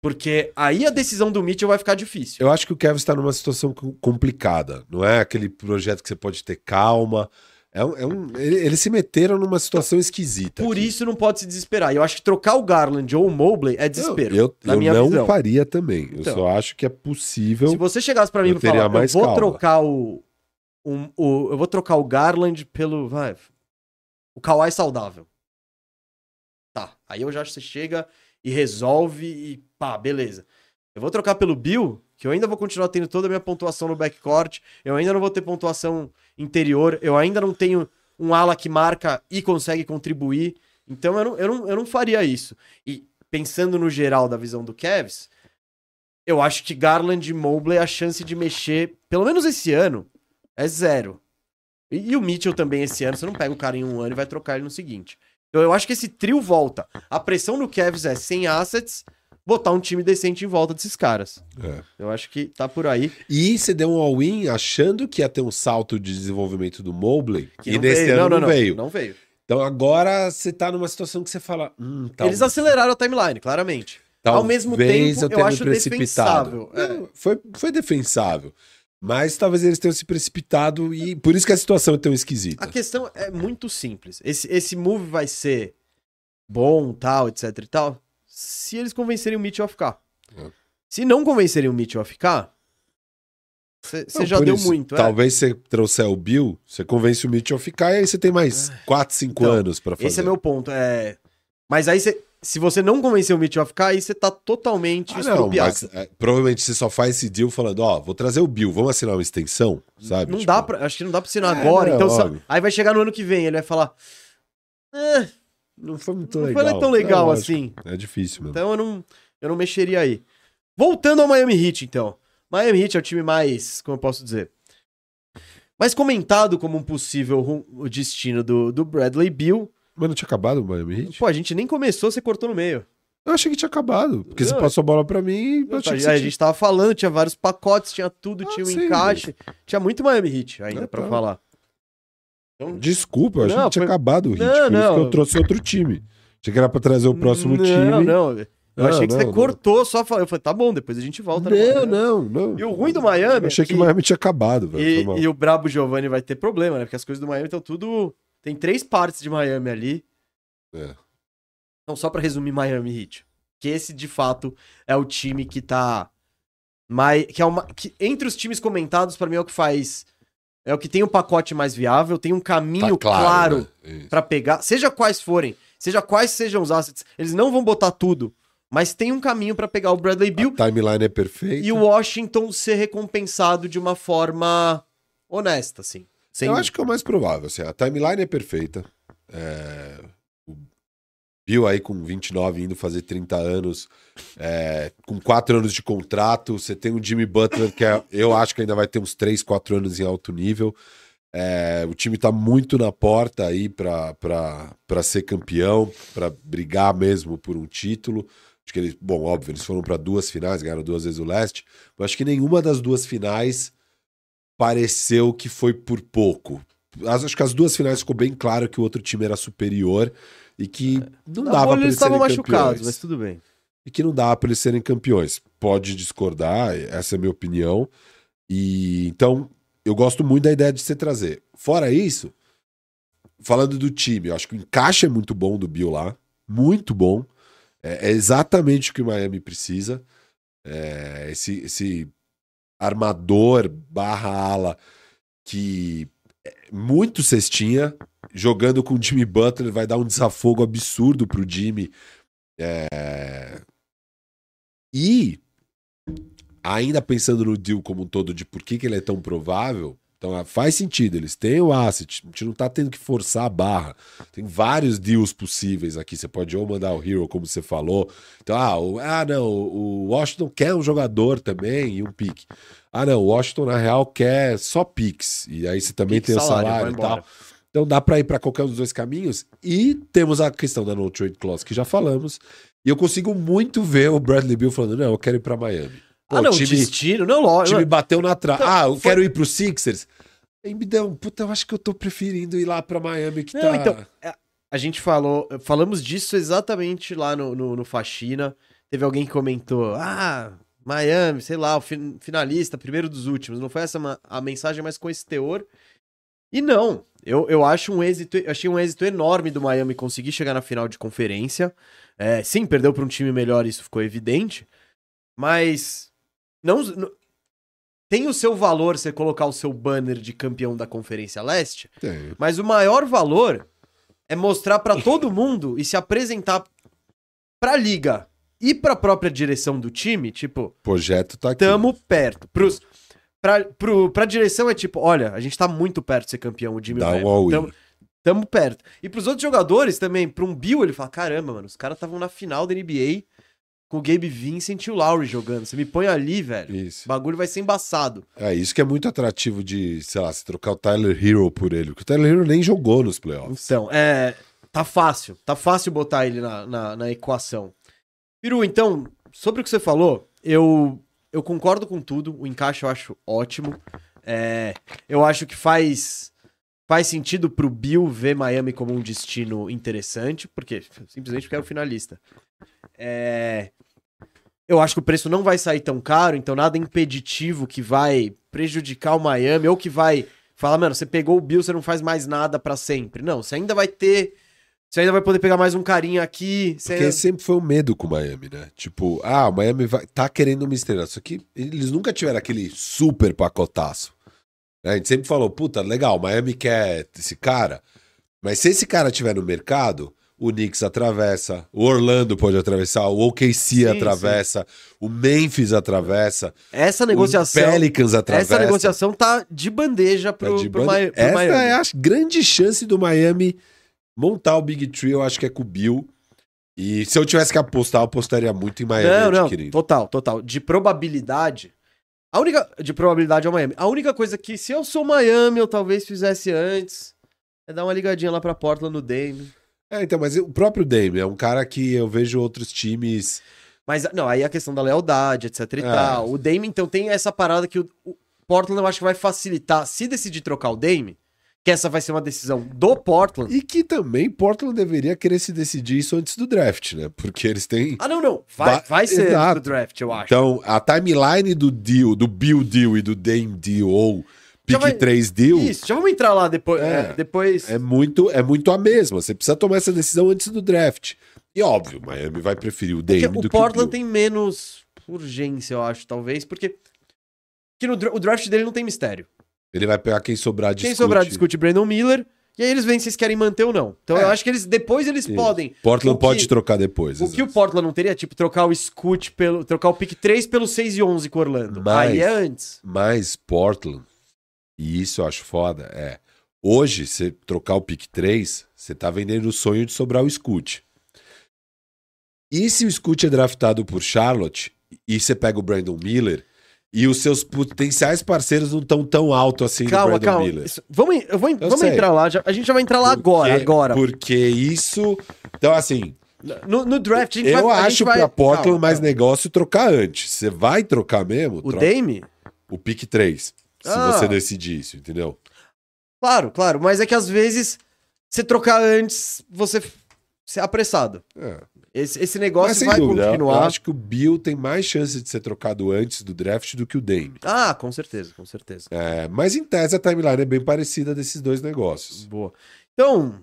porque aí a decisão do Mitchell vai ficar difícil. Eu acho que o Kevin está numa situação co- complicada. Não é aquele projeto que você pode ter calma. É um, é um- ele- eles se meteram numa situação esquisita. Por aqui. isso não pode se desesperar. Eu acho que trocar o Garland ou o Mobley é desespero. Eu, na eu minha não visão. faria também. Eu Então. só acho que é possível. Se você chegasse pra mim eu e falar, teria eu mais vou calma." trocar o, o, o- Eu vou trocar o Garland pelo. Vai. O Kawhi saudável. Tá. Aí eu já acho que você chega e resolve e pá, beleza. Eu vou trocar pelo Bill, que eu ainda vou continuar tendo toda a minha pontuação no backcourt. Eu ainda não vou ter pontuação interior. Eu ainda não tenho um ala que marca e consegue contribuir. Então eu não, eu não, eu não faria isso. E pensando no geral da visão do Cavs, eu acho que Garland e Mobley, a chance de mexer, pelo menos esse ano, é zero. E, e o Mitchell também esse ano, você não pega o cara em um ano e vai trocar ele no seguinte. Então eu acho que esse trio volta. A pressão no Cavs é sem assets, botar um time decente em volta desses caras. É. Eu acho que tá por aí. E você deu um all-in achando que ia ter um salto de desenvolvimento do Mobley. Que e não nesse veio. ano não, veio. Não veio. Então agora você tá numa situação que você fala. Hum, tal- Eles aceleraram a timeline, claramente. ao mesmo talvez tempo, eu tenha me acho defensável. É. Não, foi, foi defensável. Mas talvez eles tenham se precipitado e por isso que a situação é tão esquisita. A questão é muito simples. Esse, esse move vai ser bom, tal, etc e tal, se eles convencerem o Mitchell a ficar. É. Se não convencerem o Mitchell a ficar, você já deu isso, muito. é. Talvez você trouxer o Bill, você convence o Mitchell a ficar e aí você tem mais 4, 5 Então, anos pra fazer. Esse é meu ponto. É... Mas aí, você, se você não convencer o Mitchell a ficar, aí você tá totalmente Ah, não, mas é, provavelmente você só faz esse deal falando, ó, vou trazer o Bill, vamos assinar uma extensão, sabe? Não Tipo, dá pra, acho que não dá pra ensinar É, agora. não, então, só- aí vai chegar no ano que vem, ele vai falar. "Eh, Não foi muito não legal. foi tão legal É, assim. É difícil mesmo. Então eu não, eu não mexeria aí. Voltando ao Miami Heat, então. Miami Heat é o time mais, como eu posso dizer, mais comentado como um possível o destino do, do Bradley Bill. Mas não tinha acabado o Miami Heat? Pô, a gente nem começou, você cortou no meio. Eu achei que tinha acabado. Porque você Não, passou a bola pra mim e eu achei que a você gente tava falando, tinha vários pacotes, tinha tudo, Ah, tinha um sim, encaixe. Tinha muito Miami Heat ainda Ah, pra tá. falar. Tinha- Desculpa, eu achei Não, que tinha foi- acabado o Heat. Não, por isso não. que eu trouxe outro time. Achei que era pra trazer o próximo não, time. Não, Eu Ah, achei que não, você não. cortou, só falou. Eu falei, tá bom, depois a gente volta. Não, não, não. E o ruim do Miami Eu achei é que o Miami tinha acabado, velho. E, e o Brabo Giovanni vai ter problema, né? Porque as coisas do Miami estão tudo. Tem três partes de Miami ali. É. Então, só pra resumir Miami Heat. Que esse, de fato, é o time que tá. Mais, que é uma, que entre os times comentados, pra mim, é o que faz. É o que tem um pacote mais viável, tem um caminho Tá claro, né? Isso. pra pegar, seja quais forem, seja quais sejam os assets, eles não vão botar tudo, mas tem um caminho pra pegar o Bradley Bill A timeline é perfeita. e o Washington ser recompensado de uma forma honesta, assim. Sem... Eu acho que é o mais provável. Assim, a timeline é perfeita. É, Bill aí com 29 indo fazer 30 anos, é, com 4 anos de contrato. Você tem o Jimmy Butler, que é- eu acho que ainda vai ter uns 3, 4 anos em alto nível. É, o time tá muito na porta aí pra ser campeão, pra brigar mesmo por um título. Acho que eles, bom, óbvio, eles foram pra duas finais, ganharam duas vezes o leste, mas acho que nenhuma das duas finais pareceu que foi por pouco. Acho que as duas finais ficou bem claro que o outro time era superior e que não Na dava para eles eles serem estavam machucados, campeões. mas tudo bem. E que não dava para eles serem campeões. Pode discordar, essa é a minha opinião. E então eu gosto muito da ideia de você trazer. Fora isso, falando do time, eu acho que o encaixe é muito bom do Bill lá, muito bom. É, é exatamente o que o Miami precisa. É, esse, esse armador barra ala que é muito cestinha, jogando com o Jimmy Butler, vai dar um desafogo absurdo pro Jimmy. É, E ainda pensando no deal como um todo de por que, que ele é tão provável, então ah, faz sentido, eles têm o asset, a gente não tá tendo que forçar a barra. Tem vários deals possíveis aqui. Você pode ou mandar o Hero, como você falou. Então, ah, o, ah não, o Washington quer um jogador também e um pique. Ah, não, o Washington, na real, quer só picks. E aí você também Pique, tem o salário, salário vai e tal. embora. Então dá pra ir pra qualquer um dos dois caminhos. E temos a questão da no trade clause que já falamos. E eu consigo muito ver o Bradley Bill falando: não, eu quero ir pra Miami. Pô, ah, não, o time, destino, não, o lógico. time bateu na trave. Então, ah, eu foi- quero ir pro Sixers. Aí me deu, puta, eu acho que eu tô preferindo ir lá pra Miami que Não, tá. então, é, a gente falou, falamos disso exatamente lá no, no, no Faxina. Teve alguém que comentou, ah, Miami, sei lá, o fin- finalista, primeiro dos últimos. Não foi essa a mensagem, mas com esse teor. E não, eu, eu acho um êxito, achei um êxito enorme do Miami conseguir chegar na final de conferência. É, sim, perdeu para um time melhor, isso ficou evidente. Mas não, não- tem o seu valor você colocar o seu banner de campeão da Conferência Leste. Tem. Mas o maior valor é mostrar pra todo mundo e se apresentar pra liga e pra própria direção do time, tipo, projeto tá aqui. tamo perto. Pros, pra, pro, pra direção é tipo, olha, a gente tá muito perto de ser campeão, o Jimmy Dá vai. um tamo, tamo perto. E pros outros jogadores também, pra um Bill, ele fala, caramba, mano, os caras estavam na final da NBA com o Gabe Vincent e o Lowry jogando. Você me põe ali, velho. Isso. O bagulho vai ser embaçado. É isso que é muito atrativo de, sei lá, se trocar o Tyler Hero por ele. Porque o Tyler Hero nem jogou nos playoffs. Então, é. Tá fácil. Tá fácil botar ele na, na, na equação. Piru, então, sobre o que você falou, eu, eu concordo com tudo. O encaixe eu acho ótimo. É, eu acho que faz. Faz sentido pro Bill ver Miami como um destino interessante, porque simplesmente porque é o finalista. É, eu acho que o preço não vai sair tão caro, então nada impeditivo que vai prejudicar o Miami ou que vai falar, mano, você pegou o Bill, você não faz mais nada pra sempre. Não, você ainda vai ter. Você ainda vai poder pegar mais um carinha aqui. Você Porque ainda- sempre foi um medo com o Miami, né? Tipo, ah, o Miami vai, tá querendo uma estrela. Só que eles nunca tiveram aquele super pacotaço. né? A gente sempre falou, puta, legal, o Miami quer esse cara. Mas se esse cara tiver no mercado, o Knicks atravessa, o Orlando pode atravessar, o OKC Sim, atravessa, o Memphis atravessa, Essa o negociação. Pelicans atravessa. Essa negociação tá de bandeja pro, Tá de pro, banda- Mi- pro Essa Miami. é a grande chance do Miami montar o Big Tree, eu acho que é com o Bill. E se eu tivesse que apostar, eu apostaria muito em Miami Não, não, total, total. De probabilidade. A única. De probabilidade é o Miami. A única coisa que, se eu sou Miami, eu talvez fizesse antes. É dar uma ligadinha lá pra Portland no Dame. É, então, mas o próprio Dame é um cara que eu vejo outros times. Mas, não, aí a questão da lealdade, etc e É. tal. O Dame, então, tem essa parada que o, o Portland eu acho que vai facilitar. Se decidir trocar o Dame, que essa vai ser uma decisão do Portland. E que também Portland deveria querer se decidir isso antes do draft, né? Porque eles têm. Ah, não, não. Vai, Ba- vai ser Exato. do draft, eu acho. Então, a timeline do deal, do Bill deal e do Dame deal, ou pick vai- 3 deal, Isso, já vamos entrar lá depois. É. é, depois... é muito, é muito a mesma. Você precisa tomar essa decisão antes do draft. E óbvio, Miami vai preferir o Dame Porque do o Portland que o tem menos urgência, eu acho, talvez, porque que no o draft dele não tem mistério. Ele vai pegar quem sobrar de Quem sobrar discute Brandon Miller, e aí eles veem se eles querem manter ou não. Então É. eu acho que eles depois eles podem. Portland que- pode trocar depois. O que o. Portland não teria, tipo, trocar o Scoot pelo. trocar o pick 3 pelo 6 e 11 com o Orlando. Mas- Aí é antes. Mas Portland, e isso eu acho foda, é. Hoje, você trocar o pick 3, você tá vendendo o sonho de sobrar o Scoot. E se o Scoot é draftado por Charlotte e você pega o Brandon Miller e os seus potenciais parceiros não estão tão alto assim Calma, calma. Miller? Isso- vamos eu vou en- vamos sei. entrar lá. já- a gente já vai entrar lá agora. Porque- agora. Porque isso. Então, assim, No, no draft, a gente eu vai. a gente acho vai... pra Portland Calma, mais calma. negócio trocar antes. Você vai trocar mesmo? O troca Dame? o pick 3. Se Ah. você decidir isso, entendeu? Claro, claro. Mas é que às vezes, você trocar antes, você, você é apressado. É. Esse, esse negócio vai dúvida, eu continuar. acho que o Bill tem mais chance de ser trocado antes do draft do que o Dame. Ah, com certeza, com certeza. É, mas em tese a timeline é bem parecida desses dois negócios. Boa. Então,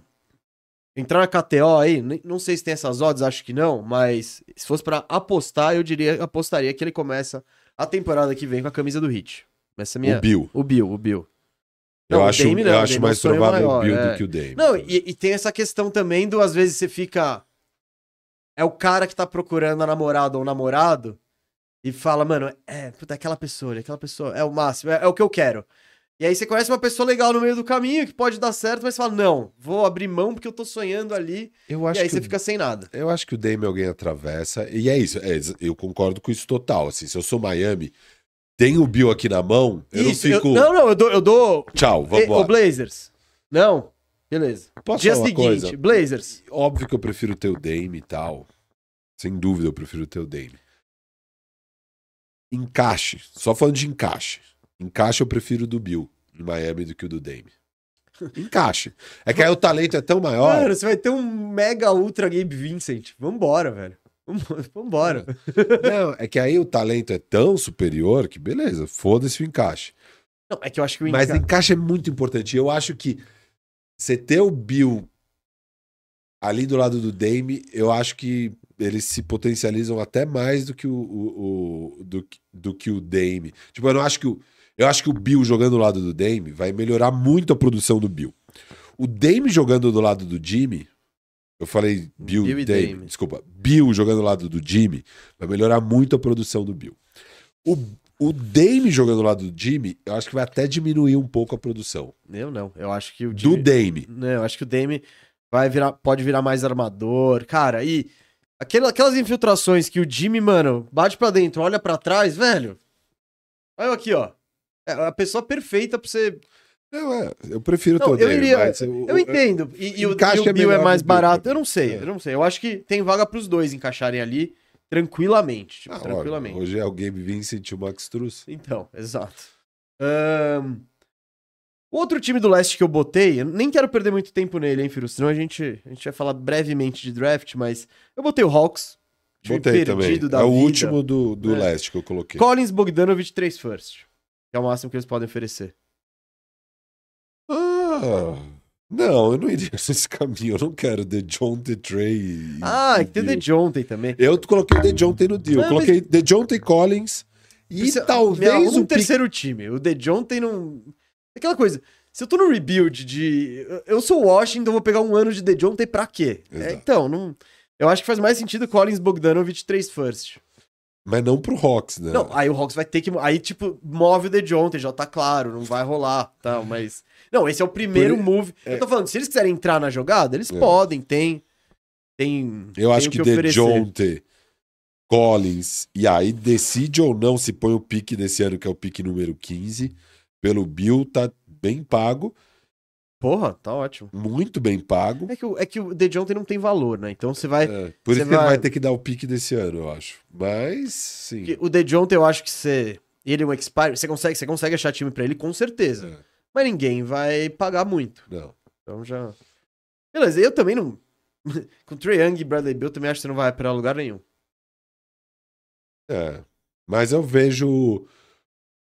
entrar na KTO aí, não sei se tem essas odds, acho que não, mas se fosse pra apostar, eu diria, apostaria que ele começa a temporada que vem com a camisa do Hit. Essa é minha... O Bill. O Bill, o Bill. Eu Não, o acho, Dame não, eu acho é mais provável maior, o Bill é. do que o Dame. Não, e, e tem essa questão também do, às vezes, você fica. É o cara que tá procurando a namorada ou o namorado e fala, mano, é, puta, é aquela pessoa, ali, aquela pessoa, é o máximo, é, é o que eu quero. E aí você conhece uma pessoa legal no meio do caminho que pode dar certo, mas você fala, não, vou abrir mão porque eu tô sonhando ali. Eu e acho aí que você o- fica sem nada. Eu acho que o Dame alguém atravessa. E é isso. é, eu concordo com isso total. Assim, se eu sou Miami, tem o Bill aqui na mão, eu Isso, não fico. eu- não, não, eu dou. Eu dou Tchau, e, vamos o Blazers. Não? Beleza. Posso Dia seguinte, coisa? Blazers. Óbvio que eu prefiro ter o Dame e tal. Sem dúvida eu prefiro ter o Dame. Encaixe. Só falando de encaixe. Encaixe eu prefiro o do Bill em Miami do que o do Dame. Encaixe. É que aí o talento é tão maior. Mano, você vai ter um mega ultra Gabe Vincent. Vambora, velho. Vambora. Não, é que aí o talento é tão superior que beleza, foda-se o encaixe. Não, é que eu acho que o Mas Inca- encaixe é muito importante. Eu acho que você ter o Bill ali do lado do Dame, eu acho que eles se potencializam até mais do que o, o- o- do, que- do que o Dame. Tipo, eu não acho que o eu acho que o Bill jogando do lado do Dame vai melhorar muito a produção do Bill. O Dame jogando do lado do Jimmy, eu falei Bill, Bill Dame, Dame. desculpa, Bill jogando do lado do Jimmy vai melhorar muito a produção do Bill. O, o Dame jogando do lado do Jimmy, eu acho que vai até diminuir um pouco a produção. Eu não. Eu acho que o Do Jimmy... Dame. Não, eu acho que o Dame vai virar, pode virar mais armador. Cara, e aquela- aquelas infiltrações que o Jimmy, mano, bate pra dentro, olha pra trás, velho. Olha eu aqui, ó. É a pessoa perfeita pra você. Não, é, eu prefiro Não, ter o eu Dame, iria- mas eu, Eu entendo. E, e o, e o é Bill é mais do barato. Eu não sei, É. eu não sei. Eu acho que tem vaga pros dois encaixarem ali tranquilamente. Tipo, Ah, tranquilamente. olha, hoje é o Gabe Vincent e o Max Truss. Então, exato. Ahn, Outro time do leste que eu botei, eu nem quero perder muito tempo nele, hein, Firu? Senão a gente, a gente vai falar brevemente de draft, mas eu botei o Hawks. Botei também. É o vida. último do, do É. leste que eu coloquei. Collins, Bogdanovich, 3 first. Que é o máximo que eles podem oferecer. Ah, não, eu não iria nesse caminho. Eu não quero The John, The Trey. e- Ah, e é que tem o Bill. DeJounte também. Eu coloquei o The John no deal. Não, Eu coloquei The John Collins e Precisa- me talvez um terceiro time. O DeJounte não... Aquela coisa, se eu tô no rebuild de... Eu sou Washington, vou pegar um ano de DeJounte pra quê? É, então, não... Eu acho que faz mais sentido Collins, Bogdanovich, 3 first. Mas não pro Hawks, né? Não, aí o Hawks vai ter que. Aí, tipo, move o DeJounte, já tá claro, não vai rolar, tal, mas. Não, esse é o primeiro Por- move. é. Eu tô falando, se eles quiserem entrar na jogada, eles É. podem, tem. Tem. Eu tem acho o que, oferecer. DeJounte, Collins, e aí decide ou não se põe o pique desse ano, que é o pique número 15, pelo Bill, tá bem pago, Porra, tá ótimo. muito bem pago. É que, o- é que o DeJounte não tem valor, né? Então você vai. É, por você isso que ele vai- vai ter que dar o pique desse ano, eu acho. Mas, sim. que O DeJounte, eu acho que você. Ele é um expire. Você consegue, você consegue achar time pra ele, com certeza. É, Mas ninguém vai pagar muito. não. Então já. Beleza, eu também não. com Trae Young e Bradley Bill, eu também acho que você não vai pra lugar nenhum. É. Mas eu vejo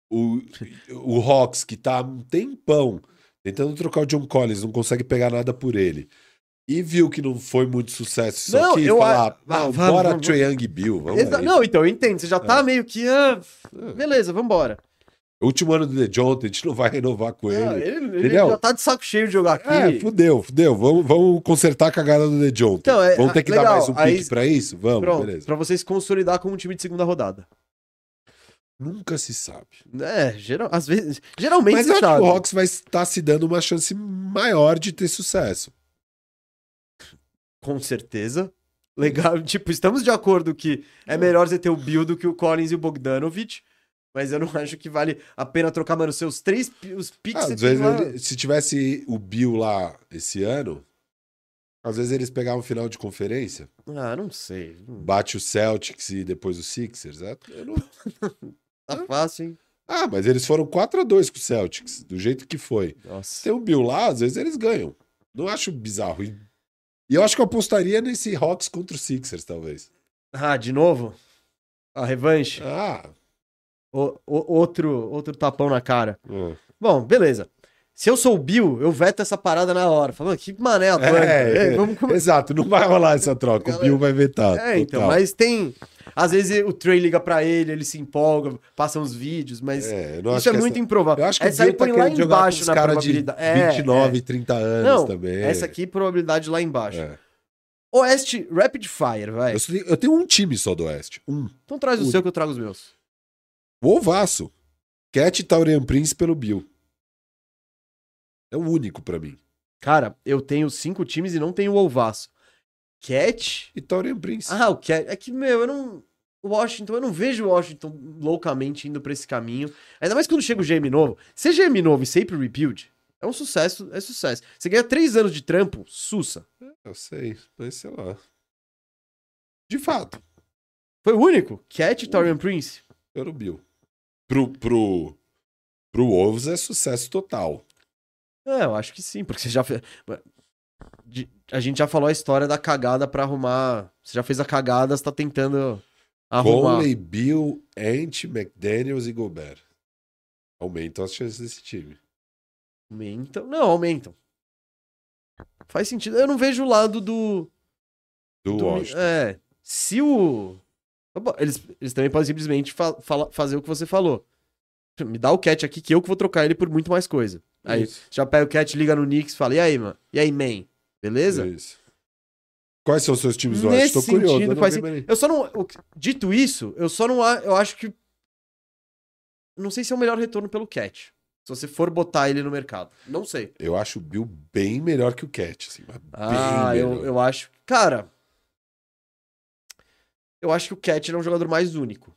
o, o Hawks, que tá há um tempão tentando trocar o John Collins, não consegue pegar nada por ele. E viu que não foi muito sucesso isso Não, aqui, eu falar, a- "Não, vamos, bora vamos, Trae Young e Bill, vamos Exa- aí." Não, então, eu entendo. Você já tá É. meio que. ah, beleza, vambora. Último ano do DeJounte, a gente não vai renovar com Não, ele. ele, ele já tá de saco cheio de jogar aqui. É, fudeu, fudeu. Vamos, vamos consertar a cagada do DeJounte. Então, é- vamos ter que legal, dar mais um aí- pique pra isso? Vamos, Pronto, beleza. pra você se consolidar como um time de segunda rodada. Nunca se sabe. É, geral, às vezes. Geralmente Mas você eu acho sabe. que o Hawks vai estar se dando uma chance maior de ter sucesso. Com certeza. Legal. Tipo, estamos de acordo que é melhor você ter o Bill do que o Collins e o Bogdanovich. Mas eu não acho que vale a pena trocar, mano, seus três os picks Ah, às vezes, ele- se tivesse o Bill lá esse ano, às vezes eles pegavam o final de conferência, Ah, não sei. bate o Celtics e depois o Sixers. é- eu não- Tá fácil, hein? Ah, mas eles foram 4 a 2 com o Celtics, do jeito que foi. Nossa. Tem o Bill lá, às vezes eles ganham. Não acho bizarro. E eu acho que eu apostaria nesse Hawks contra o Sixers, talvez. Ah, de novo? A revanche? Ah, O- o- outro, outro tapão na cara. hum. Bom, beleza. Se eu sou o Bill, eu veto essa parada na hora. Falando, que mané Atlanta. É, É, vamos exato, não vai rolar essa troca. O Bill vai vetar. É, então, total. mas tem. Às vezes o Trey liga pra ele, ele se empolga, passa uns vídeos, mas É, isso é muito essa- improvável. Eu acho que essa aí tá põe lá embaixo na de probabilidade. É, 29, é. 30 anos Não, também. essa aqui, probabilidade lá embaixo. É. Oeste, Rapid Fire, vai. Eu, eu tenho um time só do Oeste. Um. Então traz o o- seu que eu trago os meus. O Ovaço. Cat Taurian Prince pelo Bill. É o único pra mim. Cara, eu tenho cinco times e não tenho o Alvaço. Cat. E Taurian Prince. Ah, o Cat. É que, meu, eu não. O Washington, eu não vejo o Washington loucamente indo pra esse caminho. Ainda mais quando chega o GM novo. Ser GM novo e sempre rebuild é um sucesso, é sucesso. Você ganha três anos de trampo, sussa. Eu sei, mas sei lá. De fato, Foi o único? Cat e Torian Prince. pelo Bill. Pro, pro, pro Wolves é sucesso total. É, eu acho que sim, porque você já fez. De- A gente já falou a história da cagada pra arrumar. Você já fez a cagada, você tá tentando arrumar. Conley, Bill, Ant, McDaniels e Gobert. Aumentam as chances desse time. Aumentam. Não, aumentam. Faz sentido. Eu não vejo o lado do. Do do- Washington. é. Se o. Bom, Eles, eles também podem simplesmente fa- fala- fazer o que você falou. Me dá o cat aqui que eu que vou trocar ele por muito mais coisa. Aí Isso, já pega o cat, liga no Knicks e fala: E aí, mano? E aí, man? Beleza? isso. Quais são os seus times do Nesse Oeste? Tô curioso. eu faz mais- Eu só não. Dito isso, eu só não. Eu acho que. Não sei se é o melhor retorno pelo cat. Se você for botar ele no mercado. Não sei. Eu acho o Bill bem melhor que o Cat. Assim, Ah, bem eu, eu acho. Cara. Eu acho que o Cat é um jogador mais único.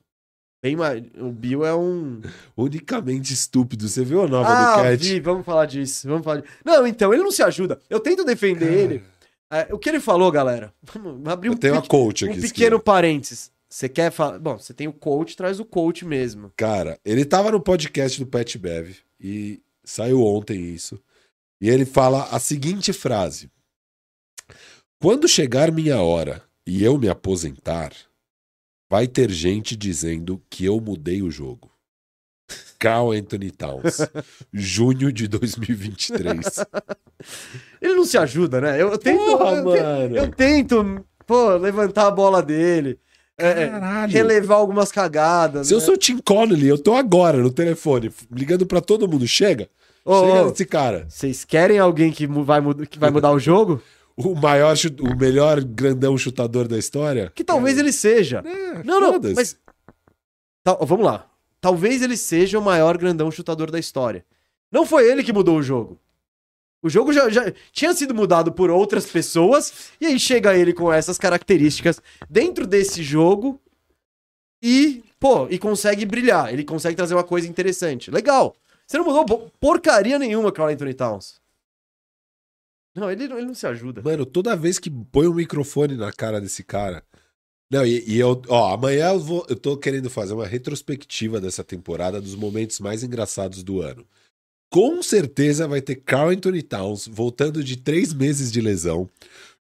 Bem mais. O Bill é um. Unicamente estúpido. Você viu a nova ah, do Cat? Vi, vamos falar disso. Vamos falar disso. Não, então, ele não se ajuda. Eu tento defender ele. É, o que ele falou, galera? Vamos abrir um, Eu tenho a pequ- coach um aqui. pequeno esquerda. parênteses. Você quer falar. Bom, você tem o coach, traz o coach mesmo. Cara, ele tava no podcast do Pat Bev e saiu ontem isso. E ele fala a seguinte frase: Quando chegar minha hora e eu me aposentar, vai ter gente dizendo que eu mudei o jogo. Carl Anthony Towns, junho de 2023. Ele não se ajuda, né? Eu, eu tento. Porra, eu, mano. eu tento, pô, levantar a bola dele. é, é, Caralho. relevar algumas cagadas. Se eu né? sou o Tim Connolly, eu tô agora no telefone, ligando pra todo mundo. Chega, Ô, chega ô, desse cara. Vocês querem alguém que vai, que vai mudar o jogo? O maior, o melhor grandão chutador da história? Que talvez ele seja. É, Não, não, mas. Tá, vamos lá. Talvez ele seja o maior grandão chutador da história. Não foi ele que mudou o jogo. O jogo já, já tinha sido mudado por outras pessoas, e aí chega ele com essas características dentro desse jogo e, pô, e consegue brilhar. Ele consegue trazer uma coisa interessante. Legal. Você não mudou porcaria nenhuma, Carl Anthony Towns. Não, ele, não- ele não se ajuda. Mano, toda vez que põe um microfone na cara desse cara. Não, e, e eu, ó, amanhã eu vou, eu tô querendo fazer uma retrospectiva dessa temporada dos momentos mais engraçados do ano. Com certeza vai ter Carl Anthony Towns voltando de três meses de lesão,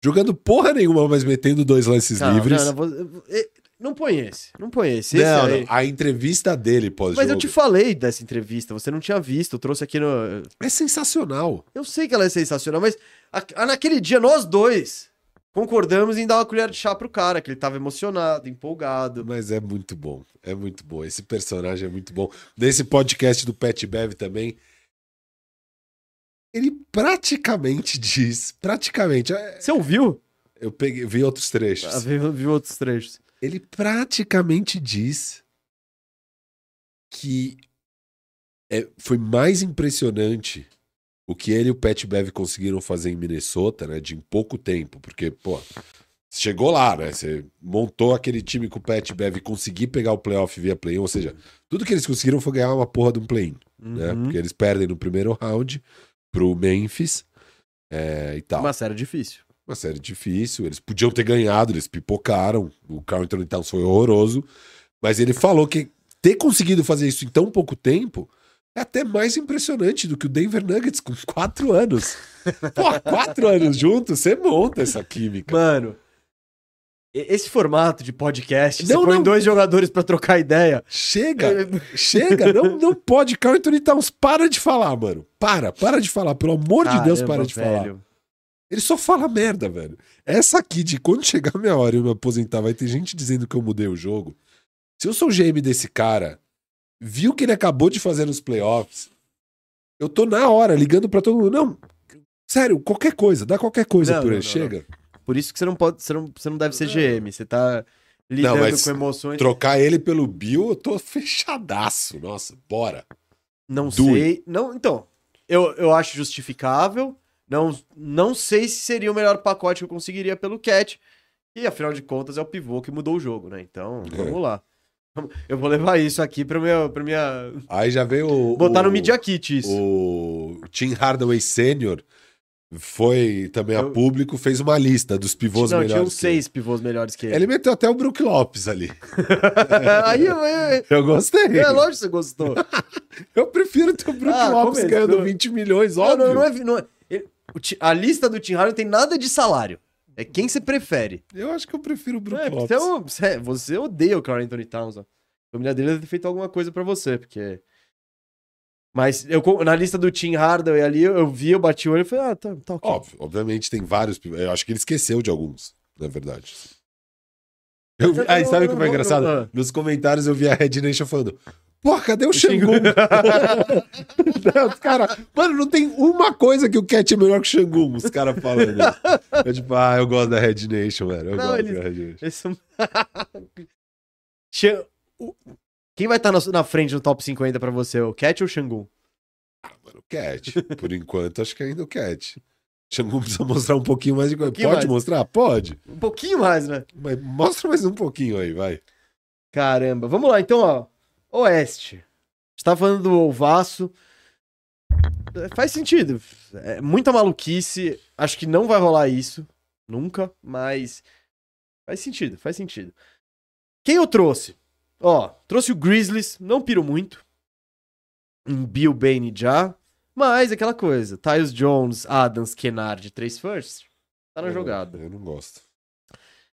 jogando porra nenhuma, mas metendo dois lances Não, livres. não, não, Não põe esse. Não põe esse. esse não, não, a entrevista dele pós-jogo Mas eu te falei dessa entrevista, você não tinha visto, eu trouxe aqui no. é sensacional. Eu sei que ela é sensacional, mas a- a- naquele dia nós dois concordamos em dar uma colher de chá pro cara, que ele tava emocionado, empolgado. Mas é muito bom. É muito bom. Esse personagem é muito bom. Nesse podcast do Pet Bev também. Ele praticamente diz. Praticamente. é, Você ouviu? Eu peguei, vi outros trechos. Ah, viu, viu outros trechos. Ele praticamente diz que é, foi mais impressionante o que ele e o Pat Bev conseguiram fazer em Minnesota, né? De em pouco tempo, porque, pô, chegou lá, né? Você montou aquele time com o Pat Bev e conseguir pegar o playoff via play-in, ou seja, tudo que eles conseguiram foi ganhar uma porra de um play-in, né? Uhum. Porque eles perdem no primeiro round pro Memphis é, e tal Uma série difícil. Uma série difícil. Eles podiam ter ganhado, eles pipocaram. O Carl Anthony Towns foi horroroso. Mas ele falou que ter conseguido fazer isso em tão pouco tempo é até mais impressionante do que o Denver Nuggets com quatro anos. Pô, quatro anos juntos, você monta essa química. Mano, esse formato de podcast, Não, você põe não. dois jogadores pra trocar ideia. Chega, chega. Não, não pode. Carl Anthony Towns, para de falar, mano. Para, para de falar. Pelo amor de Deus, Caramba, para de falar. Ele só fala merda, velho. Essa aqui de quando chegar a minha hora e eu me aposentar, vai ter gente dizendo que eu mudei o jogo. Se eu sou o GM desse cara, viu o que ele acabou de fazer nos playoffs, eu tô na hora ligando pra todo mundo. Não, sério, qualquer coisa, dá qualquer coisa Não, por não, ele. não, Chega. Por isso que você não pode, você não, você não deve ser GM, você tá lidando mas com emoções. Trocar ele pelo Bill, eu tô fechadaço. Nossa, bora. Não Do sei. Não, então, eu, eu acho justificável. Não, não sei se seria o melhor pacote que eu conseguiria pelo Cat. E afinal de contas é o pivô que mudou o jogo, né? Então, É. vamos lá. Eu vou levar isso aqui pra, meu, pra minha. Aí já veio o. Botar o, no Media Kit isso. O Tim Hardaway Sr. foi também a Eu- público, fez uma lista dos pivôs não, melhores. tinham que seis pivôs melhores que ele. ele. Ele meteu até o Brook Lopes ali. Aí eu, eu, Eu gostei. é lógico que você gostou. Eu prefiro ter o Brook Ah, Lopes ganhando 20 milhões, Não, óbvio. não, não é. Não é ele- o ti- a lista do Tim Harden não tem nada de salário. É quem você prefere. Eu acho que eu prefiro o Brook É, Lopes. você, é um- você- você odeia o Carl Anthony Towns. A família dele deve ter feito alguma coisa pra você, porque. Mas eu, na lista do Tim Hardaway ali, eu, vi, eu bati o olho e falei, ah, tá, tá ok. Óbvio, obviamente tem vários. Eu acho que ele esqueceu de alguns, na verdade. Eu vi... Aí sabe o que foi engraçado? Nos comentários eu vi a Red Nation falando. Pô, cadê o os cara, mano, não tem uma coisa que o Cat é melhor que o Xangun, os caras falando. Eu tipo, ah, eu gosto da Red Nation, velho. Eu Não, gosto eles- da Red Nation. Quem vai estar na, frente no top 50 pra você? O Cat ou o Xangun? Mano, o Cat. Por enquanto, acho que ainda o Cat. Xangun precisa mostrar um pouquinho mais de coisa. pouquinho Pode mais. mostrar? Pode. Um pouquinho mais, né? Mas mostra mais um pouquinho aí, vai. Caramba. Vamos lá, então, ó. Oeste. A gente tá falando do Ovaço. Faz sentido. É muita maluquice. Acho que não vai rolar isso. Nunca. Mas. Faz sentido, faz sentido. Quem eu trouxe? Ó, trouxe o Grizzlies. Não piro muito. Em Bill Bane já. Mas aquela coisa. Tyus Jones, Adams, Kennard, três firsts. Tá na Eu- jogada. Eu não gosto.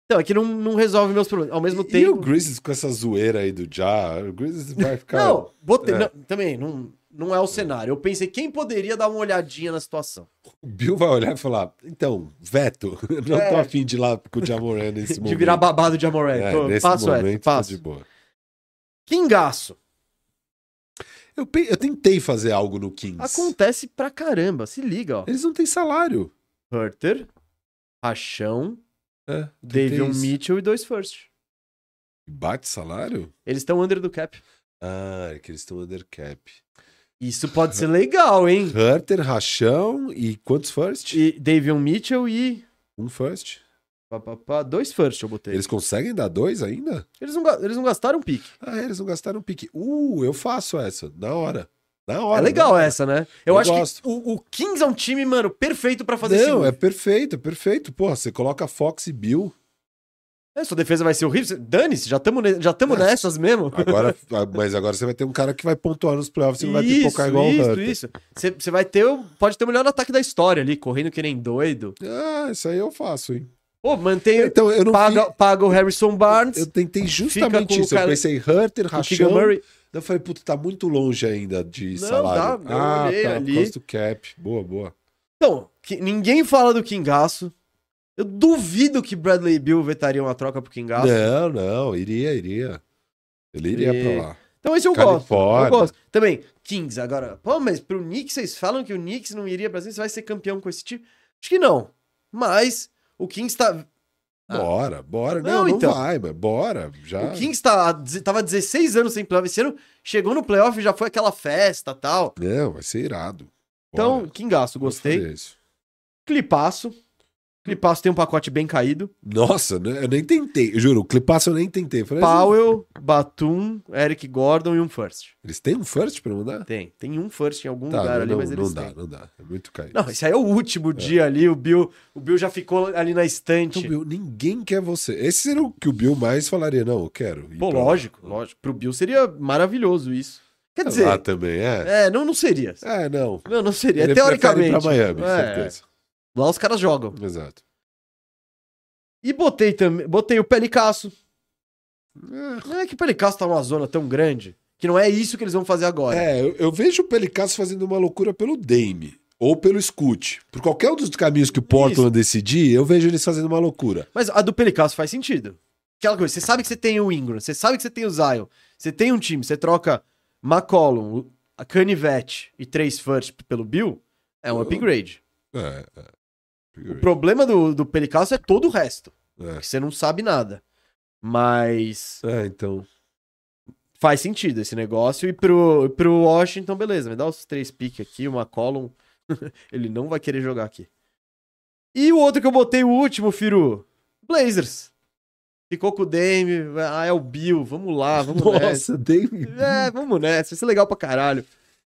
Então, é que não, não resolve meus problemas. Ao mesmo E, tempo. e o Grizzlies com essa zoeira aí do Ja, o Grizzlies vai ficar. Não, botei. É. não, também, não, não é o cenário. Eu pensei, quem poderia dar uma olhadinha na situação? O Bill vai olhar e falar: então, veto, não É. tô afim de ir lá com o Jamoran nesse De momento. virar babado de Amoré. É, nesse passo essa, momento, tá passo. de boa. Kingaço. Eu, pe- eu tentei fazer algo no Kings. Acontece pra caramba. Se liga, ó. Eles não têm salário. Hurter, Rachão, É, Davion isso. Mitchell e dois first. Bate salário? Eles estão under do cap. Ah, é que eles estão under cap. Isso pode ser legal, hein? Hunter, Rachão e quantos first? E Davion Mitchell e. Um first. pá, pá, pá, dois first eu botei. Eles Eles, conseguem dar dois ainda? não, ga- eles não gastaram pique. Ah, eles não gastaram pique. Uh, eu faço essa. Na hora. Hora. É legal essa, né? Eu, Eu acho gosto. que o, o Kings é um time, mano, perfeito pra fazer Não, esse é perfeito, é perfeito. Porra, você coloca Fox e Bill. É, sua defesa vai ser horrível. Dane-se, já estamos já nessas mesmo. Agora, mas agora você vai ter um cara que vai pontuar nos playoffs e não vai pipocar igual o isso, Hunter. isso. Você você vai ter, pode ter o melhor ataque da história ali, correndo que nem doido. Ah, isso aí eu faço, hein? Pô, mantém. Então, eu não paga, paga o Harrison Barnes. Eu tentei justamente isso. Eu cara- pensei Hunter, o Eu falei, puta, tá muito longe ainda de Não, salário. dá, eu ah, olhei tá, ali. do cap. Boa, boa. Então, que ninguém fala do Kingaço. Eu duvido que Bradley Bill vetaria uma troca pro Kingaço. Não, não, iria, iria. Ele iria E- pra lá. Então esse eu gosto. Eu Califórnia. gosto. Também, Kings, agora. Pô, mas pro Knicks, vocês falam que o Knicks não iria pra cima, você vai ser campeão com esse time? Acho que não. Mas o Kings tá. Ah. Bora, bora. Não, Não, não, então. vai, mas bora. Já. O Kings tá, tava 16 anos sem playoff. Esse ano chegou no playoff e já foi aquela festa tal. Não, vai ser irado. Então, Bora. Kingaço, Vou gostei. Clipaço. Clipaço tem um pacote bem caído. Nossa, né, eu nem tentei. Eu juro, o clipaço eu nem tentei. Falei, Powell, Batum, Eric Gordon e um first. Eles têm um first pra mandar? Tem. Tem um first em algum Tá, lugar não, ali, mas não, eles não dá, têm. não dá. É muito caído. Não, esse aí é o último dia ali. O Bill, o Bill já ficou ali na estante. Então, Bill, ninguém quer você. Esse seria o que o Bill mais falaria. Não, eu quero. Pô, pra lá. lógico, lógico. Pro Bill seria maravilhoso isso. Quer dizer, Lá também é? é, não, não seria. É, não. Não, não seria. Ele Teoricamente. pra Miami, É, certeza. Lá os caras jogam. Exato. E botei também. Botei o Pelicasso. É, Não é que o Pelicasso tá numa zona tão grande que não é isso que eles vão fazer agora. É, eu, eu vejo o Pelicasso fazendo uma loucura pelo Dame. Ou pelo Scoot. Por qualquer um dos caminhos que o Portland decidir, eu vejo eles fazendo uma loucura. Mas a do Pelicasso faz sentido. Aquela coisa, você sabe que você tem o Ingram, você sabe que você tem o Zion, você tem um time, você troca McCollum, a Canivete e três first pelo Bill, é um upgrade. É, é. O problema do, do Pelicasso é todo o resto, É. que você não sabe nada. Mas É, então. faz sentido esse negócio. E pro, pro Washington, beleza, me dá os três piques aqui, o McCollum, ele não vai querer jogar aqui. E o outro que eu botei, o último, Firu, Blazers. Ficou com o Dame, ah, é o Bill, vamos lá, vamos nessa. Nossa, Dame. É, vamos nessa, vai ser legal pra caralho.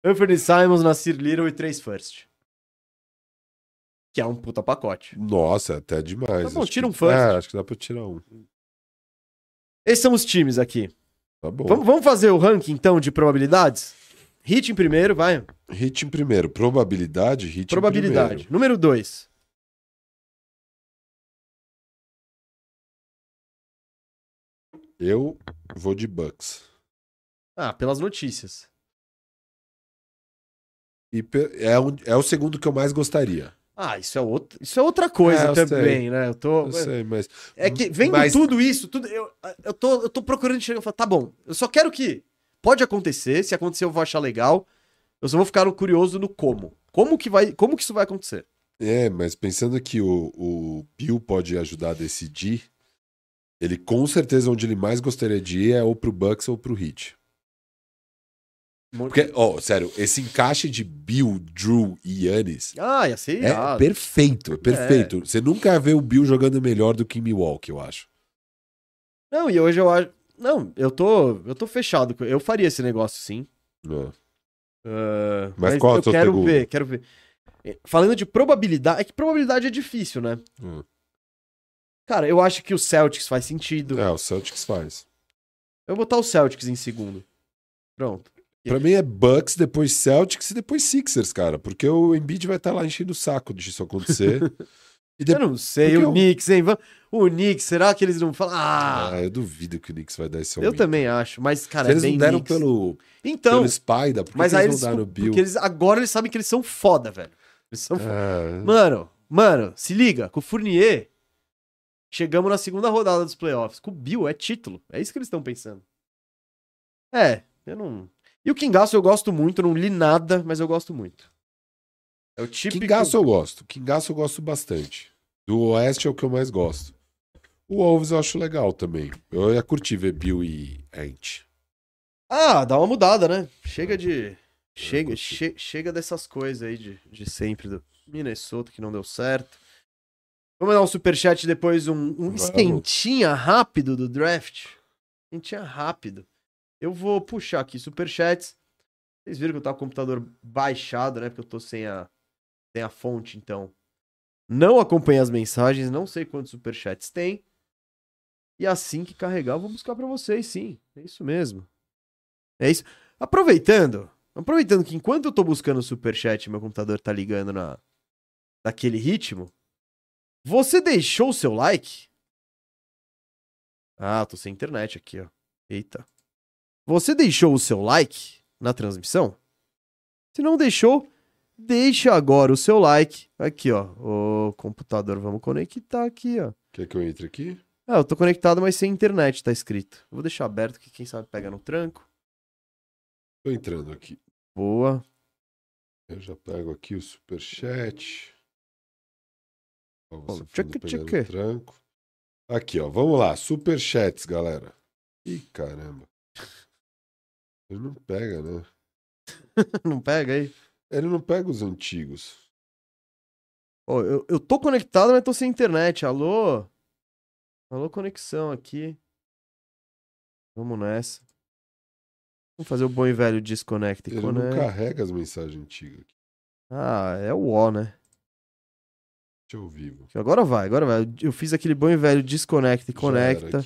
Anthony Simons, Nasir Little e três first. Que é um puta pacote. Nossa, até demais. Tá bom, Acho tira que- um first. É, acho que dá pra tirar um. Esses são os times aqui. Tá bom. Vamos, vamos fazer o ranking, então, de probabilidades? Hit em primeiro, vai. Hit em primeiro. Probabilidade, hit Probabilidade. em primeiro. Número 2. Eu vou de Bucks. Ah, pelas notícias. E é, um- é o segundo que eu mais gostaria. Ah, isso é, outro, isso é outra coisa É, também, sei. né? Eu tô. Eu sei, mas. É que vendo Mas- tudo isso, tudo, eu, eu, tô, eu tô procurando chegar e falar, tá bom, eu só quero que. Pode acontecer, se acontecer eu vou achar legal. Eu só vou ficar curioso no como. Como que, vai, como que isso vai acontecer? É, mas pensando que o, o Bill pode ajudar a decidir, ele com certeza onde ele mais gostaria de ir é ou pro Bucks ou pro Heat. Porque, ó, sério, esse encaixe de Bill, Drew e Yannis Ah, ia ser é irado. perfeito, é perfeito. Você nunca vê o Bill jogando melhor do que em Milwaukee, eu acho. Não, e hoje eu acho. Não, eu tô, eu tô fechado. Eu faria esse negócio sim. É. Ah, Mas qual é o eu quero segundo? ver, quero ver. Falando de probabilidade, é que probabilidade é difícil, né? Hum. Cara, eu acho que o Celtics faz sentido. É, o Celtics faz. Eu vou botar o Celtics em segundo. Pronto. Pra mim é Bucks, depois Celtics e depois Sixers, cara. Porque o Embiid vai estar lá enchendo o saco de isso acontecer. Eu não sei, o eu- Knicks, hein? O Knicks, será que eles não falam? Ah, Ah, eu duvido que o Knicks vai dar esse eu aumento. também acho, mas, cara, Se eles é bem não deram Knicks. pelo, Então, pelo Spider, por que mas eles eles, vão dar no Bill? porque eles agora eles sabem que eles são foda, velho. Eles são foda. Ah, Mano, mano, se liga, com o Fournier, chegamos na segunda rodada dos playoffs. Com o Bill é título. É isso que eles estão pensando. É, eu não. E o Kingaço eu gosto muito, não li nada, mas eu gosto muito. É o típico. Kingaço eu gosto. Kingaço eu gosto bastante. Do Oeste é o que eu mais gosto. O Wolves eu acho legal também. Eu ia curtir ver Bill e Ant. Ah, dá uma mudada, né? Chega de. Chega, che- chega dessas coisas aí de, de sempre do Minnesota que não deu certo. Vamos dar um superchat depois, um, um Vamos. esquentinha rápido do draft. Esquentinha rápido. Eu vou puxar aqui superchats. Vocês viram que eu tava com o computador baixado, né? Porque eu tô sem a, sem a fonte, então. Não acompanhei as mensagens, não sei quantos superchats tem. E assim que carregar, eu vou buscar pra vocês, sim. É isso mesmo. É isso. Aproveitando, aproveitando que enquanto eu tô buscando o superchat, meu computador tá ligando na naquele ritmo. Você deixou o seu like? Ah, tô sem internet aqui, ó. Eita. Você deixou o seu like na transmissão? Se não deixou, deixe agora o seu like. Aqui, ó. O computador, vamos conectar aqui, ó. Quer que eu entre aqui? Ah, eu tô conectado, mas sem internet, tá escrito. Vou deixar aberto que quem sabe pega no tranco. Tô entrando aqui. Boa. Eu já pego aqui o superchat. Ó, você tchaca, tchaca. tranco. Aqui, ó. Vamos lá. Superchats, galera. Ih, caramba. Ele não pega, né? não pega aí? Ele não pega os antigos. Ó, eu, eu tô conectado, mas tô sem internet. Alô? Alô, conexão aqui. Vamos nessa. Vamos fazer o bom e velho desconecta e Ele não conecta. carrega as mensagens antigas. Ah, é o O, né? Deixa eu vivo. Agora vai, agora vai. Eu fiz aquele bom e velho desconecta e Já conecta.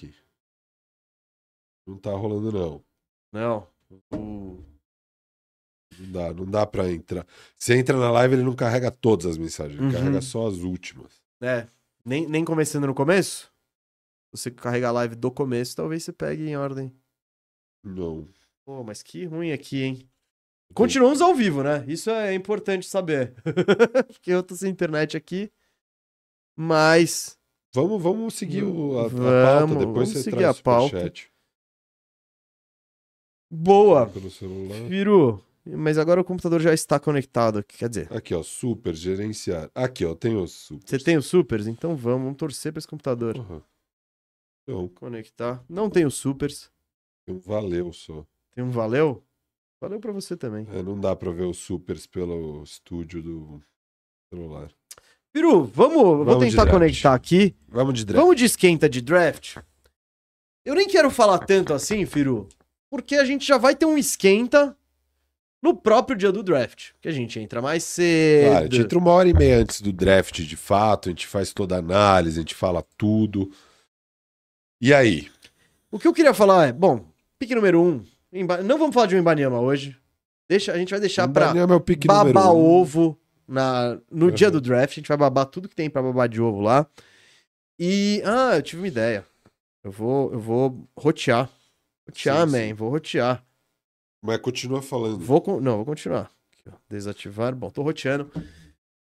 Não tá rolando, não. Não. Não dá, não dá pra entrar. Você entra na live, ele não carrega todas as mensagens, ele Uhum. carrega só as últimas. É, nem, nem começando no começo? Você carregar a live do começo, talvez você pegue em ordem. Não. Pô, mas que ruim aqui, hein? Continuamos ao vivo, né? Isso é importante saber. Porque eu tô sem internet aqui. Mas. Vamos, vamos seguir o, a, a Vamos, pauta, depois vamos você seguir traz a pauta. superchat. Boa! No celular. Firu. Mas agora o computador já está conectado. Quer dizer, Aqui, ó, super, gerenciar. Aqui, ó, tem os super. você tem os supers? Então vamos, vamos torcer pra esse computador Uhum. Então, conectar. Não tem os supers. tem um valeu só. Tem um valeu? Valeu pra você também. É, não dá pra ver os supers pelo estúdio do celular. Firu, vamos. Vou Vamos de tentar conectar aqui. Vamos de draft. Vamos de esquenta de draft? Eu nem quero falar tanto assim, Firu, porque a gente já vai ter um esquenta no próprio dia do draft. Que a gente entra mais cedo. Claro, a gente entra uma hora e meia antes do draft, de fato, a gente faz toda a análise, a gente fala tudo. E aí? O que eu queria falar é, bom, pique número um. Não vamos falar de um Ibaniama hoje. Deixa, a gente vai deixar pra Mbanyama é o pique número babar um. ovo na, no Uhum. dia do draft. A gente vai babar tudo que tem pra babar de ovo lá. E. Ah, eu tive uma ideia. Eu vou, eu vou rotear. Rotear, Sim, man. sim. Vou rotear. Mas continua falando. Vou con- Não, vou continuar. Aqui. Desativar. Bom, tô roteando.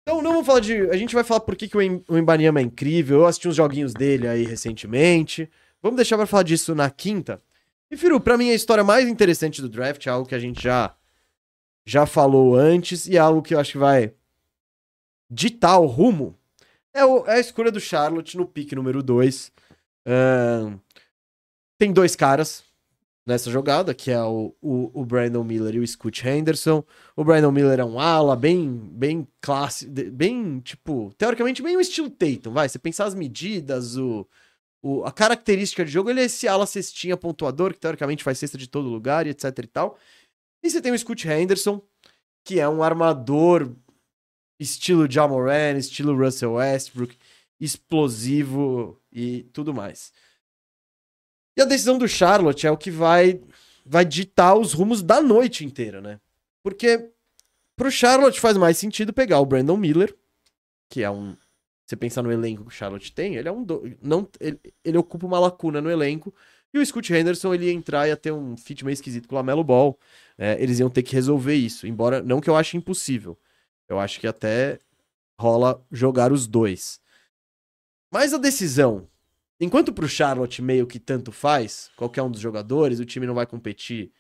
Então, não vamos falar de. A gente vai falar por que, que o Em- o Embanyama é incrível. Eu assisti uns joguinhos dele aí recentemente. Vamos deixar pra falar disso na quinta. E, Firu, pra mim a história mais interessante do draft é algo que a gente já, já falou antes e é algo que eu acho que vai ditar o rumo. É, o- é a escolha do Charlotte no pique número 2. tem dois caras nessa jogada, que é o, o, o Brandon Miller e o Scoot Henderson. O Brandon Miller é um ala bem, bem clássico, bem, tipo, teoricamente bem o estilo Tatum, vai. Você pensar as medidas, o, o, a característica de jogo, ele é esse ala cestinha pontuador, que teoricamente faz cesta de todo lugar e etc e tal. E você tem o Scoot Henderson, que é um armador estilo Jamoran, estilo Russell Westbrook, explosivo e tudo mais. E a decisão do Charlotte é o que vai vai ditar os rumos da noite inteira, né? Porque pro Charlotte faz mais sentido pegar o Brandon Miller, que é um você pensar no elenco que o Charlotte tem, ele é um do... não ele, ele ocupa uma lacuna no elenco. E o Scott Henderson ele ia entrar e ia ter um fit meio esquisito com o Lamelo Ball. É, eles iam ter que resolver isso, embora não que eu ache impossível. Eu acho que até rola jogar os dois. Mas a decisão, enquanto pro Charlotte meio que tanto faz, qualquer um dos jogadores, o time não vai competir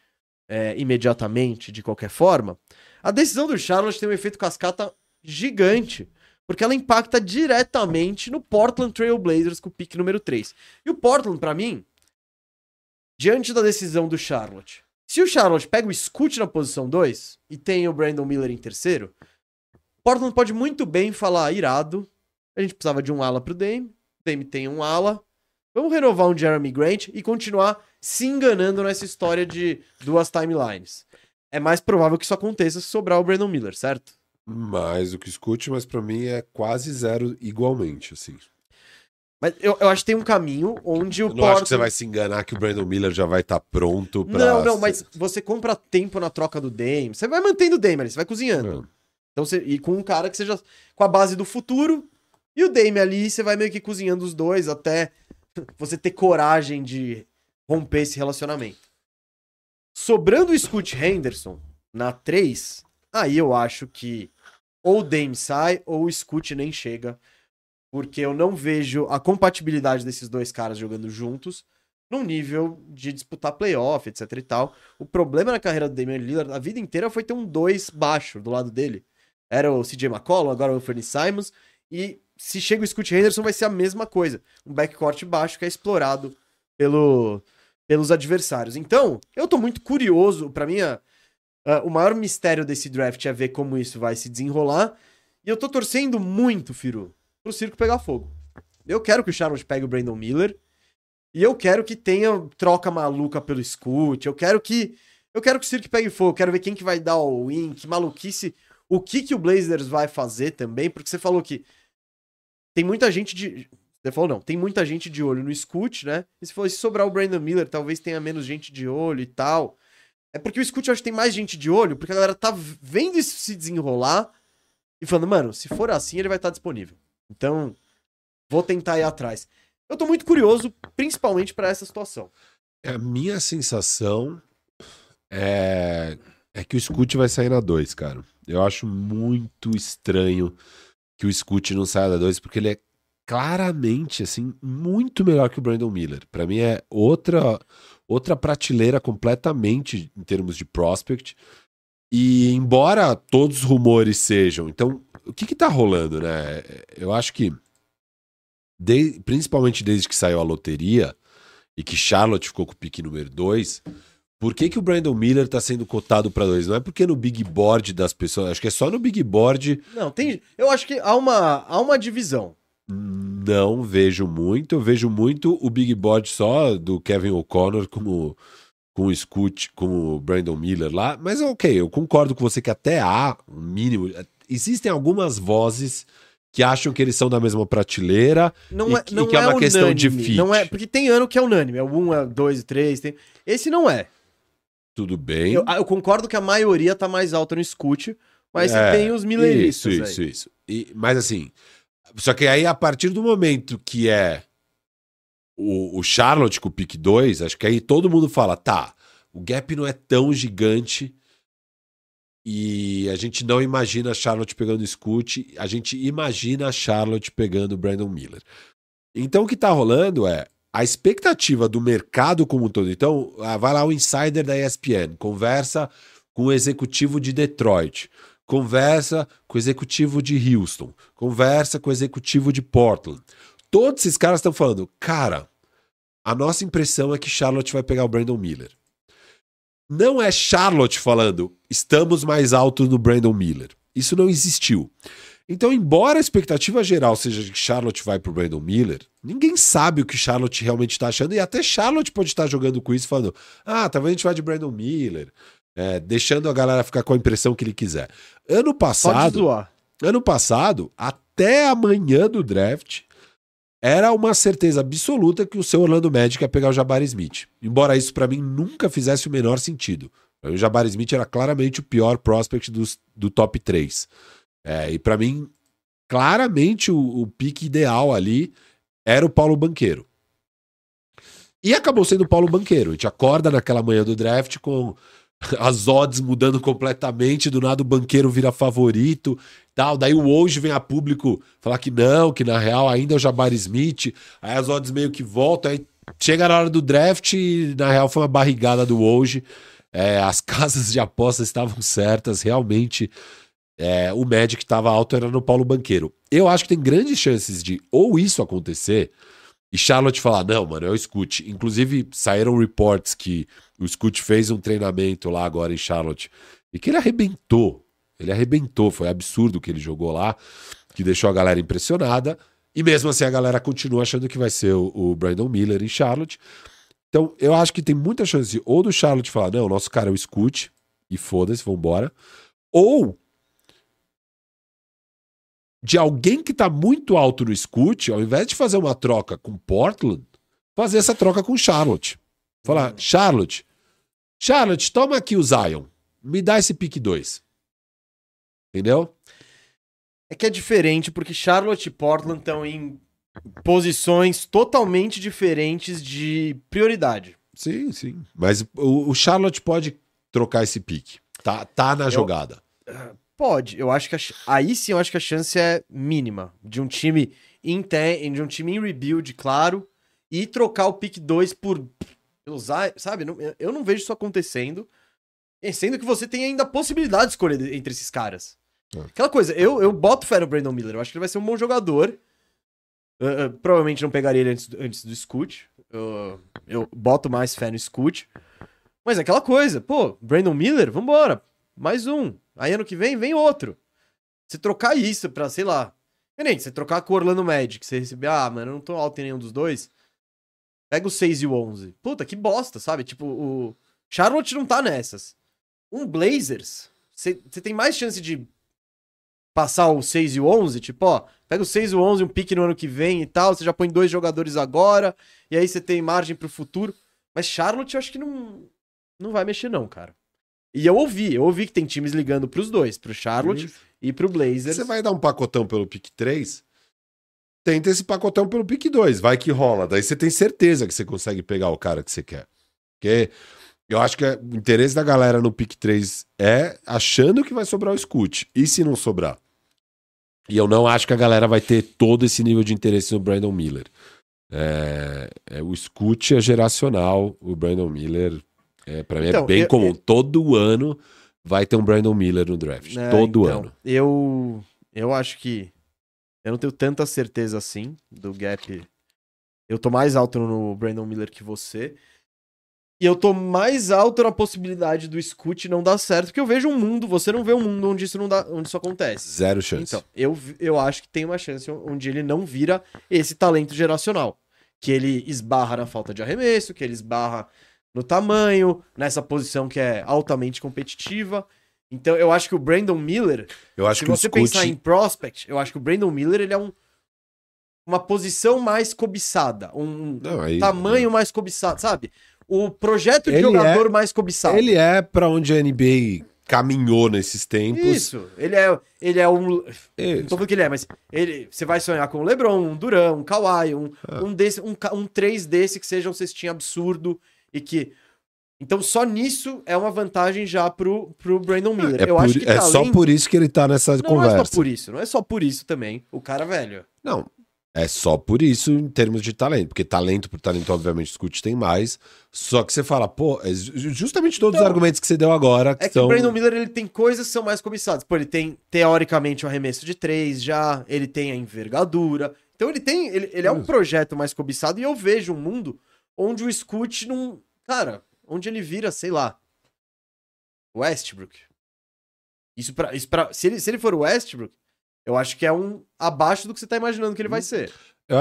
é, imediatamente, de qualquer forma, a decisão do Charlotte tem um efeito cascata gigante. Porque ela impacta diretamente no Portland Trail Blazers com o pick número 3. E o Portland, pra mim, diante da decisão do Charlotte, se o Charlotte pega o Scoot na posição 2 e tem o Brandon Miller em terceiro, Portland pode muito bem falar, irado, a gente precisava de um ala pro Dame, Dame tem um ala, vamos renovar um Jeremy Grant e continuar se enganando nessa história de duas timelines. É mais provável que isso aconteça se sobrar o Brandon Miller, certo? Mais do que escute, mas pra mim é quase zero igualmente, assim. Mas eu, eu acho que tem um caminho onde o Eu não acho que você Portland- vai se enganar que o Brandon Miller já vai estar pronto pra... Não, não, mas você compra tempo na troca do Dame. Você vai mantendo o Dame ali, você vai cozinhando. Não. Então você, e com um cara que seja com a base do futuro E o Dame ali, você vai meio que cozinhando os dois até você ter coragem de romper esse relacionamento. Sobrando o Scoot Henderson na 3, aí eu acho que ou o Dame sai ou o Scoot nem chega. Porque eu não vejo a compatibilidade desses dois caras jogando juntos num nível de disputar playoff, etc e tal. O problema na carreira do Damian Lillard a vida inteira foi ter um 2 baixo do lado dele. Era o CJ McCollum, agora o Anthony Simons. E se chega o Scott Henderson vai ser a mesma coisa. Um backcourt baixo que é explorado pelo, pelos adversários. Então, eu tô muito curioso. para mim, uh, o maior mistério desse draft é ver como isso vai se desenrolar. E eu tô torcendo muito, Firu, pro circo pegar fogo. Eu quero que o Charlotte pegue o Brandon Miller. E eu quero que tenha troca maluca pelo Scoot. Eu quero que. Eu quero que o circo pegue fogo. Eu quero ver quem que vai dar o win, que maluquice. O que que o Blazers vai fazer também, porque você falou que tem muita gente de. Você falou, não, tem muita gente de olho no Scoot, né? E se fosse sobrar o Brandon Miller, talvez tenha menos gente de olho e tal. É porque o Scoot eu acho que tem mais gente de olho, porque a galera tá vendo isso se desenrolar e falando, mano, se for assim, ele vai estar tá disponível. Então, vou tentar ir atrás. Eu tô muito curioso, principalmente para essa situação. A minha sensação é, é que o Scoot vai sair na 2, cara. Eu acho muito estranho que o Scoot não saia da 2, porque ele é claramente, assim, muito melhor que o Brandon Miller. Para mim é outra outra prateleira completamente em termos de prospect. E embora todos os rumores sejam, então, o que que tá rolando, né? Eu acho que de, principalmente desde que saiu a loteria e que Charlotte ficou com o pique número 2, por que, que o Brandon Miller está sendo cotado para dois? Não é porque no big board das pessoas. Acho que é só no big board. Não, tem. Eu acho que há uma, há uma divisão. Não vejo muito. Eu vejo muito o big board só do Kevin O'Connor como com o Scoot, com o Brandon Miller lá. Mas ok, eu concordo com você que até há um mínimo. Existem algumas vozes que acham que eles são da mesma prateleira não é, e, não e que é, é uma unânime, questão de fit. Não é, porque tem ano que é unânime, é 1, é 2, 3, tem... Esse não é. Tudo bem. Eu, eu, concordo que a maioria tá mais alta no Scoot, mas é, tem os mileristas Isso, isso, aí. isso. E, mas assim, só que aí a partir do momento que é o, o Charlotte com o pick 2, acho que aí todo mundo fala, tá, o gap não é tão gigante e a gente não imagina a Charlotte pegando o Scoot, a gente imagina a Charlotte pegando o Brandon Miller. Então o que tá rolando é a expectativa do mercado como um todo. Então, ah, vai lá o insider da ESPN, conversa com o executivo de Detroit, conversa com o executivo de Houston, conversa com o executivo de Portland. Todos esses caras estão falando, cara, a nossa impressão é que Charlotte vai pegar o Brandon Miller. Não é Charlotte falando, estamos mais alto no Brandon Miller. Isso não existiu. Então, embora a expectativa geral seja de que Charlotte vai pro Brandon Miller, ninguém sabe o que Charlotte realmente está achando, e até Charlotte pode estar jogando com isso, falando: ah, talvez a gente vai de Brandon Miller, é, deixando a galera ficar com a impressão que ele quiser. Ano passado. Ano passado, até amanhã do draft, era uma certeza absoluta que o seu Orlando Magic ia pegar o Jabari Smith. Embora isso para mim nunca fizesse o menor sentido. O Jabari Smith era claramente o pior prospect do, do top 3. É, e para mim, claramente o, o pique ideal ali era o Paulo Banqueiro. E acabou sendo o Paulo Banqueiro. A gente acorda naquela manhã do draft com as odds mudando completamente, do nada o banqueiro vira favorito, tal. Daí o hoje vem a público falar que não, que na real ainda é o Jabari Smith. Aí as odds meio que voltam, aí chega na hora do draft e na real foi uma barrigada do hoje. É, as casas de apostas estavam certas, realmente é, o Magic estava alto era no Paulo Banqueiro. Eu acho que tem grandes chances de ou isso acontecer e Charlotte falar, não, mano, é o Scoot. Inclusive, saíram reports que o Scoot fez um treinamento lá agora em Charlotte e que ele arrebentou. Ele arrebentou, foi absurdo o que ele jogou lá, que deixou a galera impressionada. E mesmo assim a galera continua achando que vai ser o, o Brandon Miller em Charlotte. Então, eu acho que tem muita chance ou do Charlotte falar, não, nosso cara é o Scoot, e foda-se, vambora. Ou de alguém que está muito alto no Scoot, ao invés de fazer uma troca com Portland, fazer essa troca com Charlotte. Falar, uhum. Charlotte, Charlotte, toma aqui o Zion. Me dá esse pick 2. Entendeu? É que é diferente, porque Charlotte e Portland estão em posições totalmente diferentes de prioridade. Sim, sim. Mas o, o Charlotte pode trocar esse pique. Tá, tá na Eu- jogada. Pode, eu acho que a aí sim eu acho que a chance é mínima de um time em te- de um time em rebuild, claro, e trocar o pick 2 por Zion, sabe? Eu- não vejo isso acontecendo. Sendo que você tem ainda a possibilidade de escolher entre esses caras. É. Aquela coisa, eu, eu boto fé no Brandon Miller, eu acho que ele vai ser um bom jogador. Ah, ah, provavelmente não pegaria ele antes, do- antes do Scoot. Eu, eu boto mais fé no Scoot. Mas é aquela coisa, pô, Brandon Miller, vambora. Mais um. Aí ano que vem, vem outro. Você trocar isso pra, sei lá. nem Você trocar com o Orlando Magic, você receber, ah, mano, eu não tô alto em nenhum dos dois. Pega o 6 e o 11. Puta, que bosta, sabe? Tipo, o Charlotte não tá nessas. Um Blazers, você tem mais chance de passar o 6 e o 11, tipo, ó, pega o 6 e o 11, um pique no ano que vem e tal, você já põe dois jogadores agora, e aí você tem margem pro futuro. Mas Charlotte eu acho que não, não vai mexer não, cara. E eu ouvi, eu ouvi que tem times ligando pros dois, pro Charlotte e pro Blazers. Você vai dar um pacotão pelo pique 3, tenta esse pacotão pelo pique 2. Vai que rola. Daí você tem certeza que você consegue pegar o cara que você quer. Porque eu acho que é- o interesse da galera no pique 3 é achando que vai sobrar o Scoot. E se não sobrar? E eu não acho que a galera vai ter todo esse nível de interesse no Brandon Miller. É, é, o Scoot é geracional, o Brandon Miller, é, para mim, Então, é bem eu- comum. eu- Todo ano vai ter um Brandon Miller no draft. É, todo então, ano. Eu, eu acho que eu não tenho tanta certeza assim do gap. Eu tô mais alto no Brandon Miller que você. E eu tô mais alto na possibilidade do Scoot não dar certo, porque eu vejo um mundo, você não vê um mundo onde isso não dá, onde isso acontece. Zero chance. Então, eu, eu acho que tem uma chance onde ele não vira esse talento geracional. Que ele esbarra na falta de arremesso, que ele esbarra no tamanho, nessa posição que é altamente competitiva. Então, eu acho que o Brandon Miller, eu acho se que você Scoot... pensar em prospect, eu acho que o Brandon Miller ele é um, uma posição mais cobiçada, um Não, aí- tamanho mais cobiçado, sabe? O projeto de Ele jogador mais cobiçado. Ele é pra onde a NBA caminhou nesses tempos. Isso, ele é, ele é um. Não Isso. tô falando que ele é, mas ele, você vai sonhar com o LeBron, um Duran, um Kawhi, um, Ah. um, desse, um, um três desse que seja um cestinho absurdo e que. Então, só nisso é uma vantagem já pro, pro Brandon Miller. É, Eu por- acho que é só talento- por isso que ele tá nessa Não, conversa. não é só por isso, não é só por isso também. O cara, velho. Não, é só por isso em termos de talento. Porque talento por talento, obviamente, o Scoot tem mais. Só que você fala, pô, é ju- justamente todos os Então, argumentos que você deu agora que É que são... o Brandon Miller ele tem coisas que são mais cobiçadas. Pô, ele tem, teoricamente, o arremesso de três já, ele tem a envergadura. Então ele tem. Ele, ele é um projeto mais cobiçado e eu vejo um mundo onde o Scoot não. Cara, onde ele vira, sei lá. Westbrook. Isso pra. Isso pra se, ele, se ele for o Westbrook, eu acho que é um abaixo do que você tá imaginando que ele vai ser. Eu,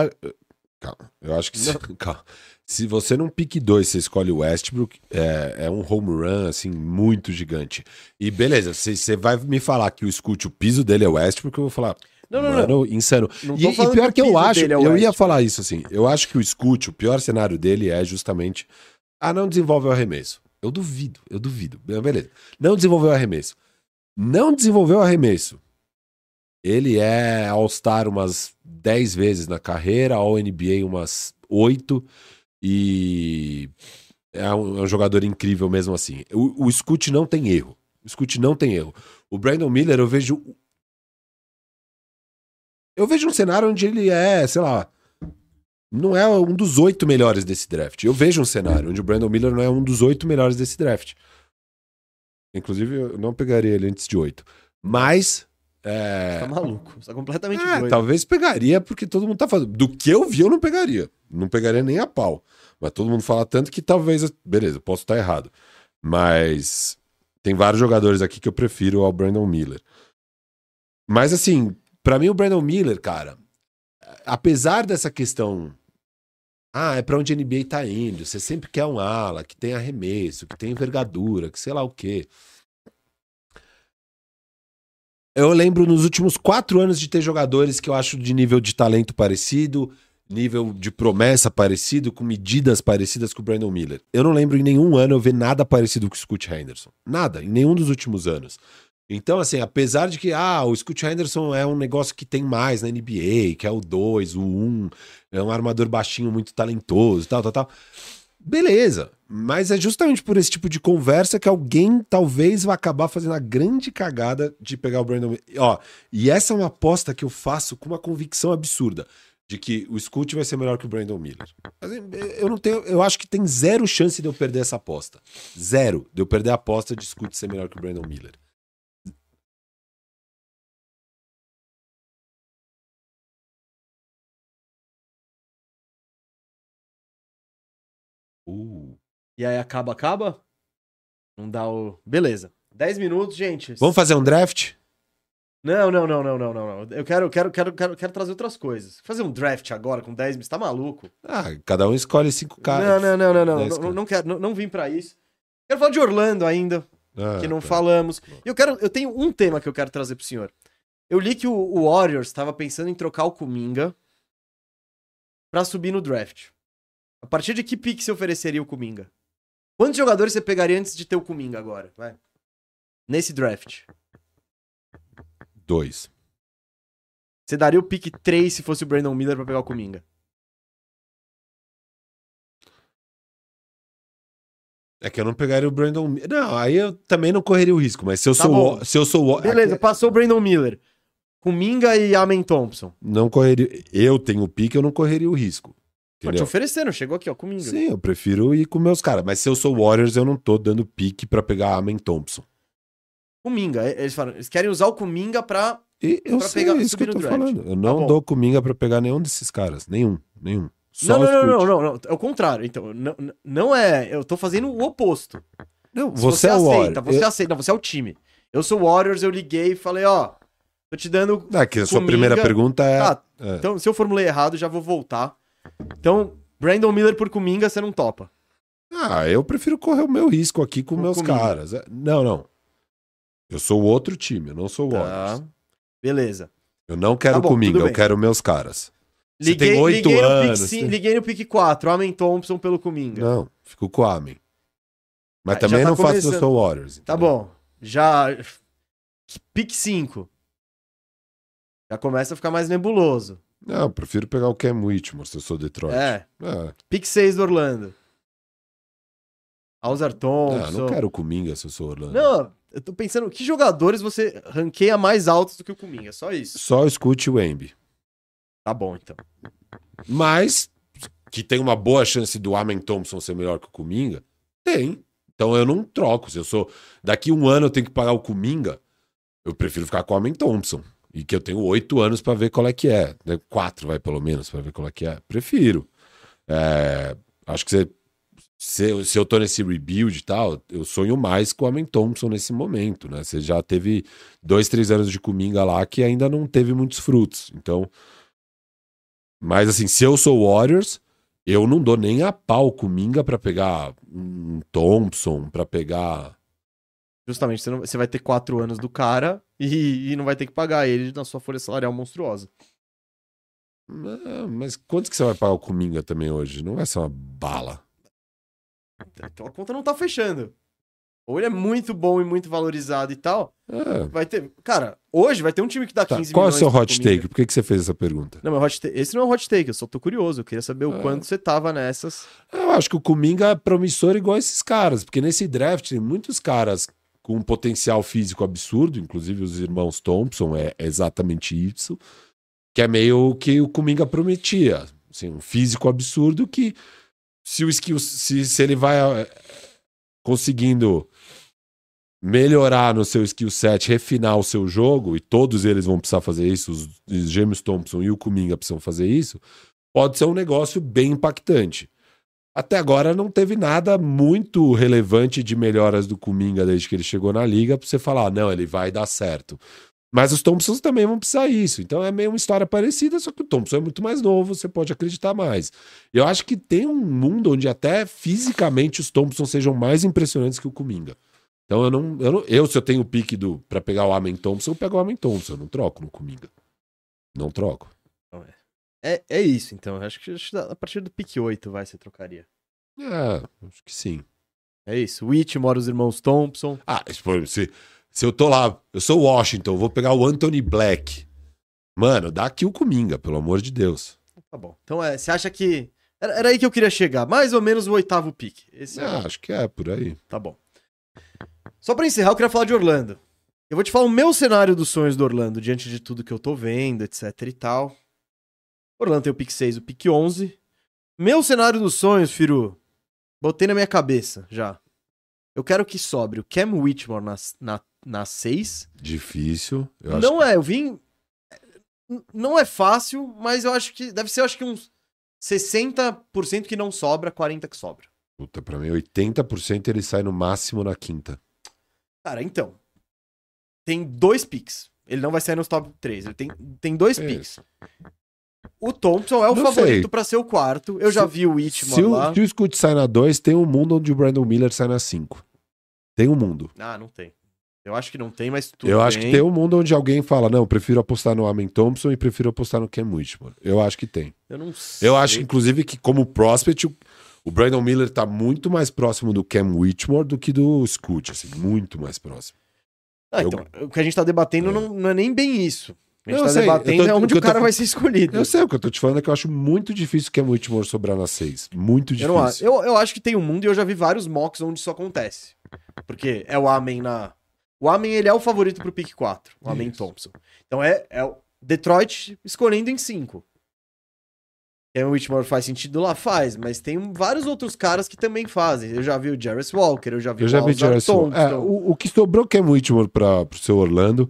calma, eu acho que se, calma. se você não pique dois, você escolhe o Westbrook, é, é um home run, assim, muito gigante. E beleza, você vai me falar que o Scoot, o piso dele é o Westbrook, eu vou falar, Não, não, mano, não. insano. Não E, e pior que eu acho, é eu ia falar isso assim, eu acho que o Scoot, o pior cenário dele é justamente, ah, não desenvolve o arremesso. Eu duvido, eu duvido. Beleza. Não desenvolveu o arremesso. Não desenvolveu o arremesso. Ele é All-Star umas 10 vezes na carreira, All-NBA umas 8 e é um, é um jogador incrível mesmo assim. O, o Scoot não tem erro. O Scoot não tem erro. O Brandon Miller, eu vejo. Eu vejo um cenário onde ele é, sei lá. Não é um dos oito melhores desse draft. Eu vejo um cenário onde o Brandon Miller não é um dos oito melhores desse draft. Inclusive, eu não pegaria ele antes de oito. Mas. É, Tá maluco. Você tá completamente é, doido. talvez pegaria, porque todo mundo tá falando. Do que eu vi, eu não pegaria. Não pegaria nem a pau. Mas todo mundo fala tanto que talvez. Beleza, posso estar errado. Mas tem vários jogadores aqui que eu prefiro ao Brandon Miller. Mas assim, pra mim o Brandon Miller, cara, apesar dessa questão. Ah, é pra onde a NBA tá indo. Você sempre quer um ala que tem arremesso, que tem envergadura, que sei lá o quê. Eu lembro nos últimos quatro anos de ter jogadores que eu acho de nível de talento parecido, nível de promessa parecido, com medidas parecidas com o Brandon Miller. Eu não lembro em nenhum ano eu ver nada parecido com o Scoot Henderson. Nada, em nenhum dos últimos anos. Então, assim, apesar de que ah, o Scott Henderson é um negócio que tem mais na NBA, que é o 2, o 1, um, é um armador baixinho muito talentoso, tal, tal, tal. Beleza, mas é justamente por esse tipo de conversa que alguém talvez vai acabar fazendo a grande cagada de pegar o Brandon. Ó, e essa é uma aposta que eu faço com uma convicção absurda de que o Scoot vai ser melhor que o Brandon Miller. Eu não tenho, eu acho que tem zero chance de eu perder essa aposta. Zero de eu perder a aposta de Scoot ser melhor que o Brandon Miller. Uh. E aí acaba, acaba? Não dá o. Beleza. 10 minutos, gente. Vamos fazer um draft? Não, não, não, não, não, não. Eu quero, quero, quero, quero, quero trazer outras coisas. Fazer um draft agora com 10 minutos, tá maluco? Ah, cada um escolhe cinco caras. Não, não, não, não, não. Não, não, quero, não, não vim para isso. Quero falar de Orlando ainda, ah, que não tá. falamos. Eu quero, eu tenho um tema que eu quero trazer pro senhor. Eu li que o, o Warriors estava pensando em trocar o Kuminga para subir no draft. A partir de que pique você ofereceria o Kuminga? Quantos jogadores você pegaria antes de ter o Kuminga agora? Vai. Nesse draft. Dois. Você daria o pick 3 se fosse o Brandon Miller pra pegar o Kuminga? É que eu não pegaria o Brandon Miller. Não, aí eu também não correria o risco, mas se eu tá sou o, se eu sou o... Beleza, passou o Brandon Miller. Kuminga e Amen Thompson. Não correria. Eu tenho o pique, eu não correria o risco. Tô te oferecendo, chegou aqui, ó, Kuminga. Sim, eu prefiro ir com meus caras. Mas se eu sou Warriors, eu não tô dando pique para pegar Amen Thompson. Kuminga. Eles falam, eles querem usar o Kuminga pra, e eu pra sei, pegar, isso que eu tô falando. Eu não tá dou Kuminga pra pegar nenhum desses caras. Nenhum, nenhum. Só não, não, não, não, não, É o contrário. Então, não, não é. Eu tô fazendo o oposto. Não, você, você é o aceita, Você eu... aceita, não, você é o time. Eu sou Warriors, eu liguei e falei, ó, tô te dando. É que a sua primeira pergunta é... Ah, é. Então, se eu formulei errado, já vou voltar. Então, Brandon Miller por Kuminga, você não topa. Ah, eu prefiro correr o meu risco aqui com, com meus Kuminga. caras. É, não, não. Eu sou outro time, eu não sou o tá. Warriors. Beleza. Eu não quero tá comigo, eu quero meus caras. Liguei, Você tem oito anos. No pick, tem... Liguei no pick 4, Amen Thompson pelo Cominga. Não, fico com o Amen. Mas ah, também tá não começando. faço eu sou Warriors. Tá bom. Já. Pick 5. Já começa a ficar mais nebuloso. Não, eu prefiro pegar o Cam Whitmore se eu sou Detroit. É. é. Pick 6 do Orlando. Alzar Thompson. Não, não quero o Cominga se eu sou Orlando. Não, eu tô pensando, que jogadores você ranqueia mais altos do que o Kuminga? Só isso. Só escute o Embi. Tá bom, então. Mas, que tem uma boa chance do Amen Thompson ser melhor que o Kuminga? Tem. Então eu não troco. Se eu sou. Daqui um ano eu tenho que pagar o Kuminga, eu prefiro ficar com o Amen Thompson. E que eu tenho oito anos para ver qual é que é. Né? Quatro, vai, pelo menos, para ver qual é que é. Prefiro. É... Acho que você se, se eu tô nesse rebuild e tal, eu sonho mais com o Amen Thompson nesse momento, né? Você já teve dois, três anos de Cominga lá que ainda não teve muitos frutos. Então. Mas assim, se eu sou Warriors, eu não dou nem a pau Cominga para pegar um Thompson, para pegar. Justamente, você, não, você, vai ter quatro anos do cara e, e não vai ter que pagar ele na sua folha salarial monstruosa. É, mas quanto que você vai pagar o Cominga também hoje? Não vai ser uma bala. Então a conta não tá fechando. Ou ele é muito bom e muito valorizado e tal. É. Vai ter. Cara, hoje vai ter um time que dá tá. 15 Qual milhões. Qual é o seu hot take? Por que, que você fez essa pergunta? Não, meu hot take... esse não é um hot take, eu só tô curioso. Eu queria saber é. o quanto você tava nessas. Eu acho que o Kuminga é promissor igual esses caras, porque nesse draft tem muitos caras com um potencial físico absurdo, inclusive os irmãos Thompson é exatamente isso, que é meio que o Kuminga prometia. Assim, um físico absurdo que se o skill, se, se ele vai eh, conseguindo melhorar no seu skill set, refinar o seu jogo, e todos eles vão precisar fazer isso, os, os James Thompson e o Kuminga precisam fazer isso, pode ser um negócio bem impactante. Até agora não teve nada muito relevante de melhoras do Kuminga desde que ele chegou na liga para você falar, não, ele vai dar certo. Mas os Thompsons também vão precisar isso. Então é meio uma história parecida, só que o Thompson é muito mais novo, você pode acreditar mais. Eu acho que tem um mundo onde até fisicamente os Thompsons sejam mais impressionantes que o Kuminga. Então eu não. Eu, não, eu se eu tenho o pique do, pra pegar o Amen Thompson, eu pego o Amen Thompson. Eu não troco no Kuminga. Não troco. É. é, isso, então. Acho que, acho que a partir do pique 8 vai, você trocaria. É, acho que sim. É isso. Whitmore, os irmãos Thompson. Ah, se Se eu tô lá, eu sou Washington, vou pegar o Anthony Black. Mano, dá aqui o Cominga, pelo amor de Deus. Tá bom. Então, é, você acha que. Era, era aí que eu queria chegar, mais ou menos o oitavo pique. Esse é Ah, acho que é por aí. Tá bom. Só pra encerrar, eu queria falar de Orlando. Eu vou te falar o meu cenário dos sonhos do Orlando, diante de tudo que eu tô vendo, etc e tal. Orlando tem o pick 6, o pick 11. Meu cenário dos sonhos, Firu, botei na minha cabeça já. Eu quero que sobre o Cam Whitmore na, na, na 6. Difícil. Não é, eu vim... Não é fácil, mas eu acho que... Deve ser, eu acho que uns 60% que não sobra, 40% que sobra. Puta, pra mim, 80% ele sai no máximo na quinta. Cara, então. Tem dois picks. Ele não vai sair nos top 3. Ele tem, tem dois É picks. O Thompson é o Não favorito pra ser o quarto. Eu já Se- vi o Whitmore Se o, lá. se o Scoot sai na 2, tem um mundo onde o Brandon Miller sai na 5. Tem um mundo. Ah, não tem. Eu acho que não tem, mas tudo eu acho bem. que tem um mundo onde alguém fala, não, eu prefiro apostar no Amen Thompson e prefiro apostar no Cam Whitmore. Eu acho que tem. Eu não sei. Eu acho, inclusive, que como prospect, o, o Brandon Miller tá muito mais próximo do Cam Whitmore do que do Scoot, assim, muito mais próximo. Ah, eu- então, o que a gente tá debatendo É. não, não é nem bem isso. A gente Eu tá sei, debatendo eu tô- é o onde que o eu tô cara fa- vai ser escolhido. Eu sei, o que eu tô te falando é que eu acho muito difícil o Cam Whitmore sobrar na 6. Muito Eu, difícil. não acho. Eu, eu acho que tem um mundo e eu já vi vários mocks onde isso acontece. Porque é o Amen na. O Amen ele é o favorito pro pick 4, o Amen Isso. Thompson. Então é, é o Detroit escolhendo em 5. Cam Whitmore faz sentido lá? Faz, mas tem vários outros caras que também fazem. Eu já vi o Jarvis Walker, eu já vi Eu o já vi Wall. Thompson. É, o, o que sobrou Cam Whitmore pra, pro seu Orlando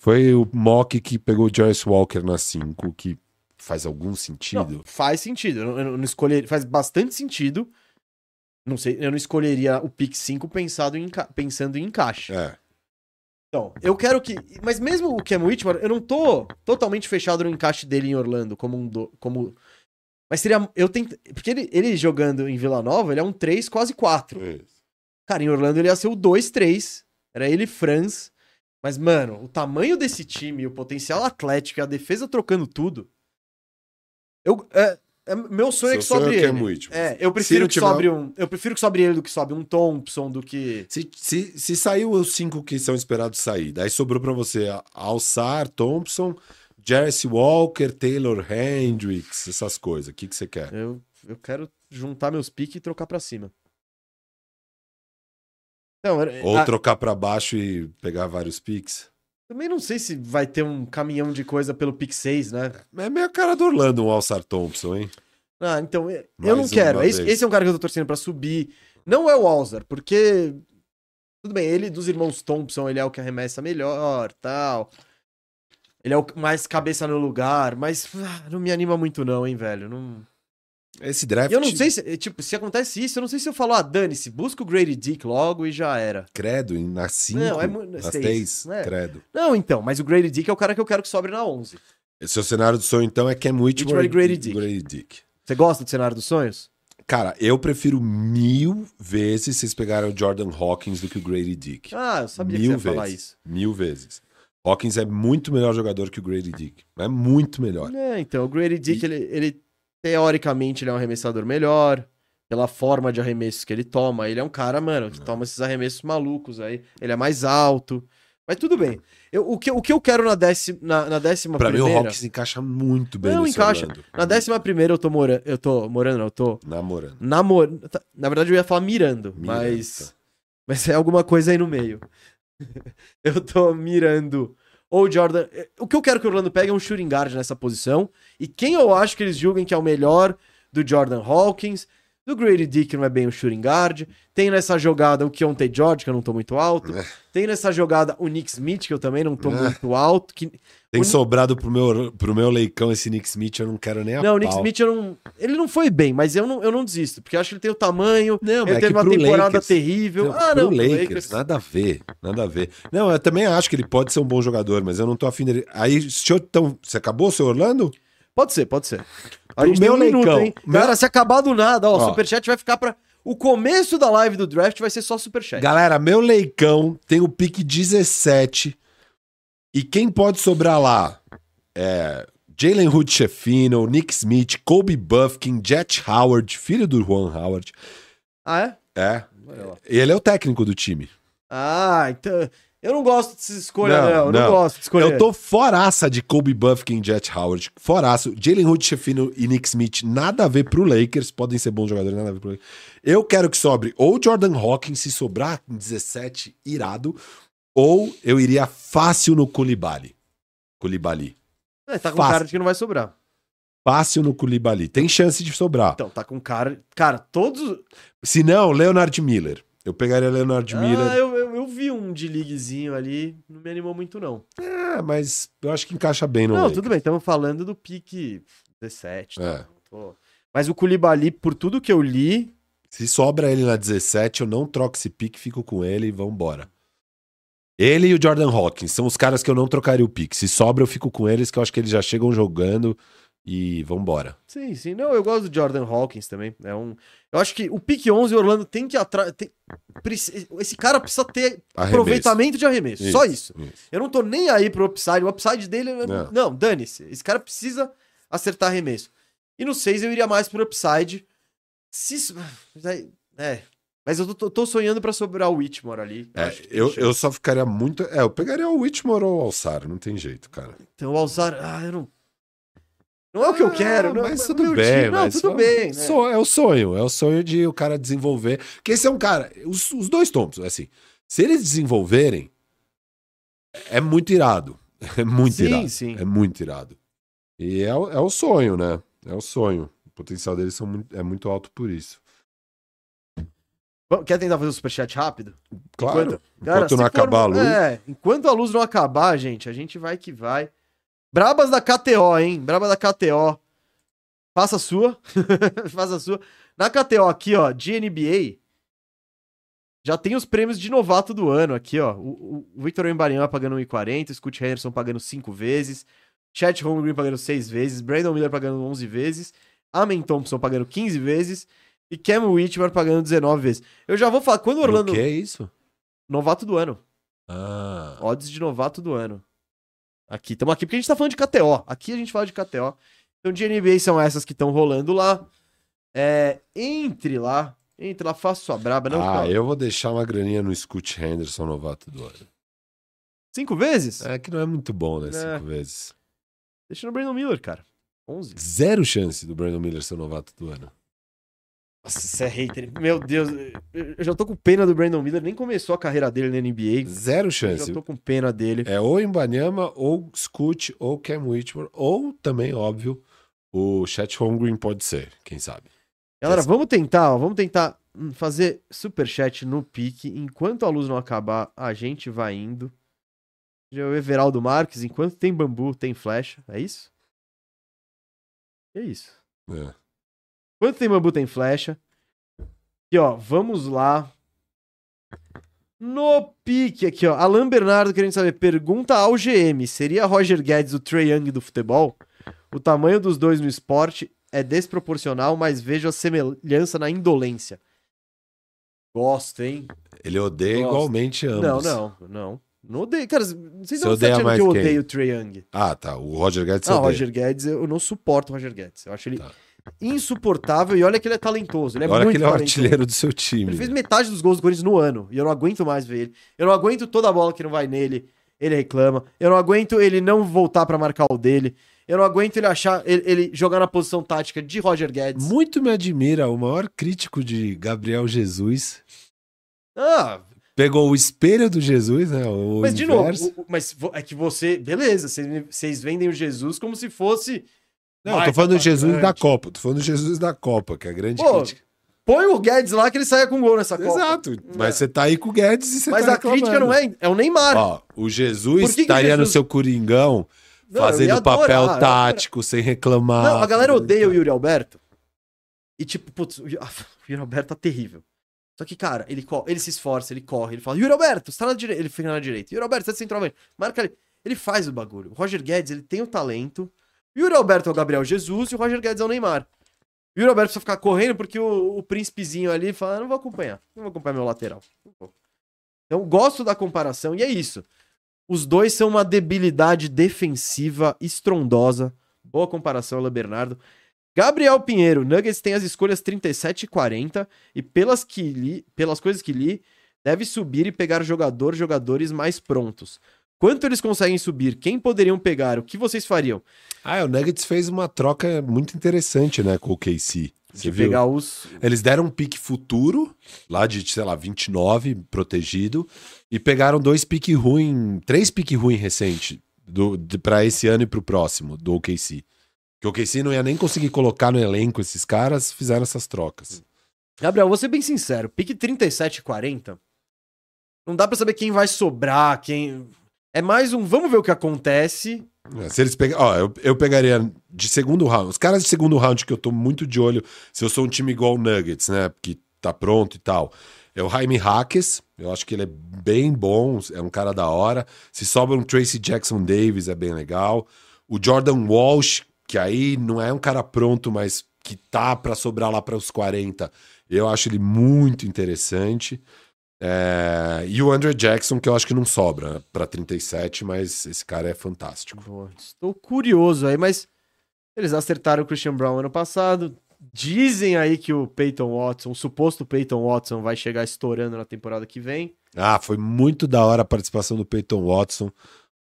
foi o mock que pegou o Jarvis Walker na 5, que faz algum sentido. Não, faz sentido. Eu não, não escolher, faz bastante sentido. Não sei, eu não escolheria o pick 5 pensado em, pensando em encaixe. É. Então, eu quero que. Mas mesmo o Cam Whitmore, eu não tô totalmente fechado no encaixe dele em Orlando como um. Do, como... Mas seria. Eu tento. Porque ele, ele jogando em Vila Nova, ele é um 3, quase 4. Cara, em Orlando ele ia ser o 2-3. Era ele Franz. Mas, mano, o tamanho desse time, o potencial atlético, e a defesa trocando tudo. Eu. É, é- meu sonho é que Seu sonho sobre é ele. Whitmore. É, eu prefiro que tiver- sobre um. Eu prefiro que sobre ele do que sobre um Thompson, do que. Se, se, se saiu os cinco que são esperados sair, daí sobrou pra você Alçar, Thompson, Jarvis Walker, Taylor Hendricks, essas coisas. O que, que você quer? Eu, eu quero juntar meus piques e trocar pra cima. Não, Ou a- trocar pra baixo e pegar vários picks? também não sei se vai ter um caminhão de coisa pelo pick 6, né? É meio a cara do Orlando, um Alçar Thompson, hein? Ah, então eu Mais não quero. Esse, esse é um cara que eu tô torcendo pra subir. Não é o Alzar, porque. Tudo bem, ele dos irmãos Thompson, ele é o que arremessa melhor tal. Ele é o mais cabeça no lugar, mas ah, não me anima muito, não, hein, velho. Não... Esse draft. E eu não sei se. Tipo, se acontece isso, eu não sei se eu falo, ah, dane-se, busca o Grady Dick logo e já era. Credo, e na 5, Não, é seis, 6, né? credo. Não, então, mas o Grady Dick é o cara que eu quero que sobre na 11. Esse seu cenário do sonho, então, é Cam Whitmore Whitmore e Grady Dick. Grady Dick. Você gosta do cenário dos sonhos? Cara, eu prefiro mil vezes vocês pegaram o Jordan Hawkins do que o Grady Dick. Ah, eu sabia mil que você ia falar vezes. isso. Mil vezes. Hawkins é muito melhor jogador que o Grady Dick. É muito melhor. É, então, o Grady Dick, ele, ele, teoricamente, ele é um arremessador melhor, pela forma de arremessos que ele toma. Ele é um cara, mano, que toma esses arremessos malucos aí. Ele é mais alto. Mas tudo bem. Eu, o, que, o que eu quero na, décima na, na décima Pra mim, o primeira... Hawkins encaixa muito bem Não, encaixa. Orlando. Na décima primeira eu tô morando... Eu tô morando, não, eu tô Namorando. namorando... Na verdade eu ia falar mirando, Mirando, mas... tá. Mas é alguma coisa aí no meio. eu tô mirando ou Jordan... O que eu quero que o Orlando pegue é um shooting guard nessa posição. E quem eu acho que eles julguem que é o melhor do Jordan Hawkins, do Grady Dick, que não é bem o shooting guard. Tem nessa jogada o Keontae George, que eu não tô muito alto. É. Tem nessa jogada o Nick Smith, que eu também não tô É. muito alto. Que... Tem O- sobrado pro meu, pro meu leicão esse Nick Smith, eu não quero nem a Não, o Nick. Smith eu não. Ele não foi bem, mas eu não, eu não desisto, porque eu acho que ele tem o tamanho. Não, ele é teve uma temporada Lakers- terrível. Não, ah, não. pro Lakers, nada a ver, nada a ver. Não, eu também acho que ele pode ser um bom jogador, mas eu não tô afim dele. Aí, se eu, então, você acabou seu Orlando? Pode ser, pode ser. A gente tem meu um minuto, leicão. hein? Meu- Cara, se acabar do nada, ó, o Ó. Superchat vai ficar pra. O começo da live do draft vai ser só Superchat. Galera, meu leicão tem o pique 17. E quem pode sobrar lá? É Jalen Hood Sheffino, Nick Smith, Kobe Buffkin, Jet Howard, filho do Juan Howard. Ah, é? É. Ele é o técnico do time. Ah, então. Eu não gosto dessa escolha, Não, não. Eu não, não. gosto de escolher. Eu tô foraça de Kobe Buffkin e Jet Howard. Foraço. Jalen Hood, Chefino e Nick Smith, nada a ver pro Lakers. Podem ser bons jogadores, nada a ver pro Lakers. Eu quero que sobre ou Jordan Hawkins, se sobrar em 17, irado. Ou eu iria fácil no Koulibaly. Koulibaly. É, tá com Fácil. cara de que não vai sobrar. Fácil no Koulibaly. Tem chance de sobrar. Então, tá com cara. Cara, todos. Se não, Leonard Miller. Eu pegaria Leonard Ah, Miller. eu, eu, eu vi um de liguezinho ali. Não me animou muito, não. É, mas eu acho que encaixa bem no não, Lakers. tudo bem. Estamos falando do pique 17. tá? É. Mas o Koulibaly, por tudo que eu li. Se sobra ele na 17, eu não troco esse pique, fico com ele e vambora. Ele e o Jordan Hawkins são os caras que eu não trocaria o pique. Se sobra, eu fico com eles, que eu acho que eles já chegam jogando e vambora. Sim, sim. Não, eu gosto do Jordan Hawkins também. É um. Eu acho que o pique 11 Orlando tem que atrás. Esse cara precisa ter Arremesso. aproveitamento de arremesso. Só isso. isso. Eu não tô nem aí pro upside. O upside dele. Não. Não, dane-se. Esse cara precisa acertar arremesso. E no 6 eu iria mais pro upside. Se. isso- É. Mas eu tô, tô sonhando pra sobrar o Whitmore ali. É, tem eu, eu só ficaria muito. É, eu pegaria o Whitmore ou o Alçar, não tem jeito, cara. Então o Alzar. Ah, eu não. Não é o que eu Ah, quero. Não, mas o tudo bem, time- Não, mas tudo bem. Né? é o sonho, é o sonho de o cara desenvolver. Porque esse é um cara. Os, os dois Thompson, assim, se eles desenvolverem, é muito irado. É muito Sim, irado. sim. É muito irado. E é, o- é o sonho, né? É o sonho. O potencial deles são muito- é muito alto por isso. Quer tentar fazer o superchat rápido? Claro. Enquanto- Enquanto, Cara, não se for- acabar a luz. É, enquanto a luz não acabar, gente, a gente vai que vai. Brabas da KTO, hein? Brabas da KTO. Faça a sua. Faça a sua. Na KTO aqui, ó, de NBA, já tem os prêmios de novato do ano aqui, ó. O, o Victor Embarian pagando 1,40, Scott Henderson pagando 5 vezes, Chet Holmgren pagando 6 vezes, Brandon Miller pagando 11 vezes, Amen Thompson pagando 15 vezes e Cam Whitmer pagando 19 vezes. Eu já vou falar, quando o Orlando... O que é isso? Novato do ano. Ah. Odds de novato do ano. Aqui, estamos aqui porque a gente tá falando de KTO. Aqui a gente fala de KTO. Então, de NBA são essas que estão rolando lá. É, entre lá. Entre lá, faça sua braba. Não, ah, eu vou deixar uma graninha no Scoot Henderson, novato do ano. Cinco vezes? É que não é muito bom, né? É. Cinco vezes. Deixa no Brandon Miller, cara. 11. Zero chance do Brandon Miller ser novato do ano. Nossa, você é hater. Meu Deus. Eu já tô com pena do Brandon Miller. Nem começou a carreira dele na NBA. Zero Eu chance. já tô com pena dele. É ou Embanyama, ou Scoot, ou Cam Whitmore, ou também, óbvio, o Chet Holmgren pode ser, quem sabe. Galera, vamos tentar, ó, vamos tentar hum, fazer superchat no pique. Enquanto a luz não acabar, a gente vai indo. Já o Everaldo Marques, enquanto tem bambu, tem flecha. É isso? É isso. É. Enquanto tem bambu, tem flecha. E ó, vamos lá. No pique aqui, ó. Alan Bernardo querendo saber. Pergunta ao GM: seria Roger Guedes o Trae Young do futebol? O tamanho dos dois no esporte é desproporcional, mas vejo a semelhança na indolência. Gosto, hein? Ele odeia Gosto. igualmente ambos. Não, não, não. Não odeio. Cara, vocês Você não estão odeia achando mais que eu quem? odeio o Trae Young. Ah, tá. O Roger Guedes Não, odeia. Roger Guedes, eu não suporto o Roger Guedes. Eu acho ele Tá. Insuportável e olha que ele é talentoso. Ele é Olha muito que ele é o artilheiro do seu time. Ele fez metade dos gols do Corinthians no ano. E eu não aguento mais ver ele. Eu não aguento toda a bola que não vai nele. Ele reclama. Eu não aguento ele não voltar pra marcar o dele. Eu não aguento ele achar ele, ele jogar na posição tática de Roger Guedes. Muito me admira o maior crítico de Gabriel Jesus. Ah, Pegou o espelho do Jesus, né? O mas de inverso. novo, o- o- mas é que você, beleza, vocês vendem o Jesus como se fosse Não, eu tô falando do Jesus grande. da Copa. Tô falando do Jesus da Copa, que é a grande Pô, crítica. põe o Guedes lá que ele saia com gol nessa Copa. Exato. Mas É. você tá aí com o Guedes e você Mas tá a crítica não é, é o Neymar. Ó, o Jesus que que estaria no Jesus- seu Coringão Não, fazendo papel adorar, eu tático, sem reclamar. Não, a galera odeia o Yuri Alberto. E tipo, putz, o Yuri Alberto tá terrível. Só que, cara, ele, ele se esforça, ele corre, ele fala, Yuri Alberto, você tá na direita. Ele fica na direita. Yuri Alberto, você é centroavante. Marca ele. Ele faz o bagulho. O Roger Guedes, ele tem o talento. Yuri Alberto é o Gabriel Jesus e o Roger Guedes é o Neymar. Yuri Alberto precisa ficar correndo porque o, o príncipezinho ali fala, "Ah, não vou acompanhar. Não vou acompanhar meu lateral. Então, gosto da comparação e é isso. Os dois são uma debilidade defensiva estrondosa. Boa comparação, Alan Bernardo. Gabriel Pinheiro, Nuggets tem as escolhas 37 e 40 e pelas, que li, pelas coisas que li, deve subir e pegar jogador, jogadores mais prontos. Quanto eles conseguem subir? Quem poderiam pegar? O que vocês fariam? Ah, o Nuggets fez uma troca muito interessante, né, com o KC. Você de viu? pegar os. Eles deram um pique futuro, lá de, sei lá, 29, protegido, e pegaram dois piques ruim, três piques ruim recente, do, pra esse ano e pro próximo, do OKC. Que o OKC não ia nem conseguir colocar no elenco esses caras, fizeram essas trocas. Gabriel, vou ser bem sincero. Pique 37 e 40. Não dá pra saber quem vai sobrar, quem. É mais um vamos ver o que acontece. É, Se eles pegarem. Ó, eu, eu pegaria de segundo round. Os caras de segundo round que eu tô muito de olho, se eu sou um time igual o Nuggets, né? Que tá pronto e tal. É o Jaime Hackes. Eu acho que ele é bem bom, é um cara da hora. Se sobra um Tracy Jackson Davis, é bem legal. O Jordan Walsh, que aí não é um cara pronto, mas que tá pra sobrar lá para os 40. Eu acho ele muito interessante. É, E o Andrew Jackson, que eu acho que não sobra para 37, mas esse cara é fantástico. Boa, Estou curioso aí, mas eles acertaram o Christian Brown ano passado. Dizem aí que o Peyton Watson, o suposto Peyton Watson, vai chegar estourando na temporada que vem. Ah, foi muito da hora a participação do Peyton Watson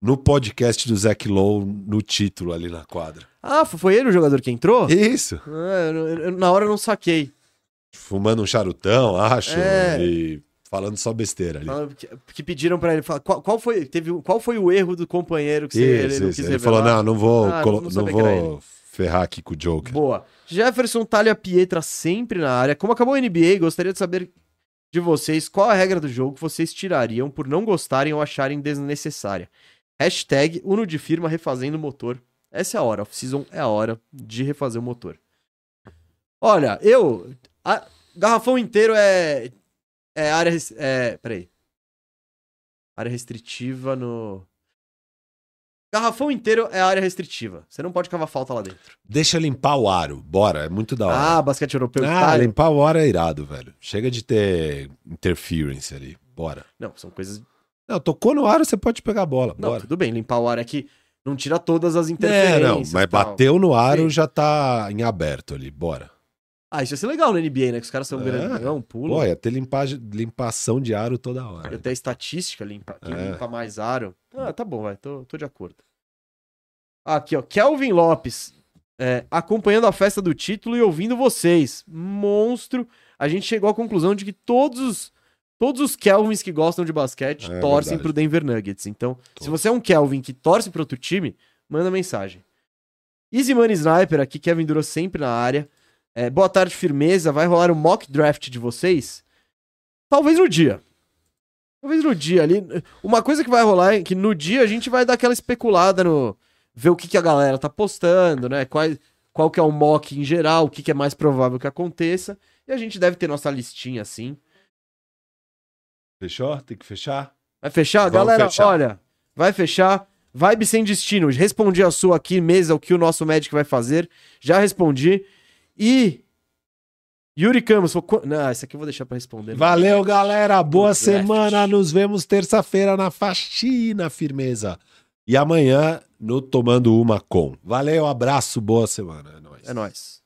no podcast do Zach Lowe, no título ali na quadra. Ah, foi ele o jogador que entrou? Isso. Ah, eu- eu- na hora eu não saquei. Fumando um charutão, acho, É. e falando só besteira ali. Que, que pediram pra ele falar qual, qual foi, teve, qual foi o erro do companheiro que você, ele Isso, não isso. Ele falou: não, não vou, Ah, não não vou ferrar aqui com o Joker. Boa. Jefferson Talha Pietra sempre na área. Como acabou a NBA, gostaria de saber de vocês qual a regra do jogo que vocês tirariam por não gostarem ou acharem desnecessária. Hashtag Uno de firma refazendo o motor. Essa é a hora. Off-season é a hora de refazer o motor. Olha, eu... a- garrafão inteiro é... É área... É... Peraí. Área restritiva no... Garrafão inteiro é área restritiva. Você não pode cavar falta lá dentro. Deixa limpar o aro, bora, é muito da hora. Ah, basquete europeu. Ah, Itália. limpar o aro é irado, velho. Chega de ter interference ali, bora. Não, são coisas. Não, tocou no aro, você pode pegar a bola, Não, bora. tudo bem, limpar o ar é que não tira todas as É, interferências. não, mas bateu no aro, Sim. já tá em aberto ali, bora. Ah, isso ia ser legal na NBA, né? Que os caras são É. grandão, pulam. Pô, ia ter limpagem, limpação de aro toda hora. Ia ter a estatística limpa, que É. limpa mais aro. Ah, tá bom, vai, tô, tô de acordo. Aqui, ó, Kelvin Lopes. é, acompanhando a festa do título e ouvindo vocês. Monstro. A gente chegou à conclusão de que todos os, todos os Kelvins que gostam de basquete É torcem verdade. pro Denver Nuggets. Então, se Todos. você é um Kelvin que torce pro outro time, manda mensagem. Easy Money Sniper aqui, Kevin Durou sempre na área. É, boa tarde, firmeza. Vai rolar o mock draft de vocês? Talvez no dia. Talvez no dia ali. Uma coisa que vai rolar é que no dia a gente vai dar aquela especulada no. ver o que, que a galera tá postando, né? Qual, qual que é o mock em geral, o que, que é mais provável que aconteça. E a gente deve ter nossa listinha assim. Fechou? Tem que fechar? Vai fechar? Vamos Galera, fechar. olha, vai fechar. Vibe sem destino. Respondi a sua aqui, mesa, o que o nosso médico vai fazer. Já respondi. E. Yuri Campos, falou, "Qu- não, esse aqui eu vou deixar pra responder. né? Valeu, galera. Boa semana. Nos vemos terça-feira na faxina, firmeza. E amanhã no Tomando Uma Com. Valeu, abraço, boa semana. É nóis. É nóis.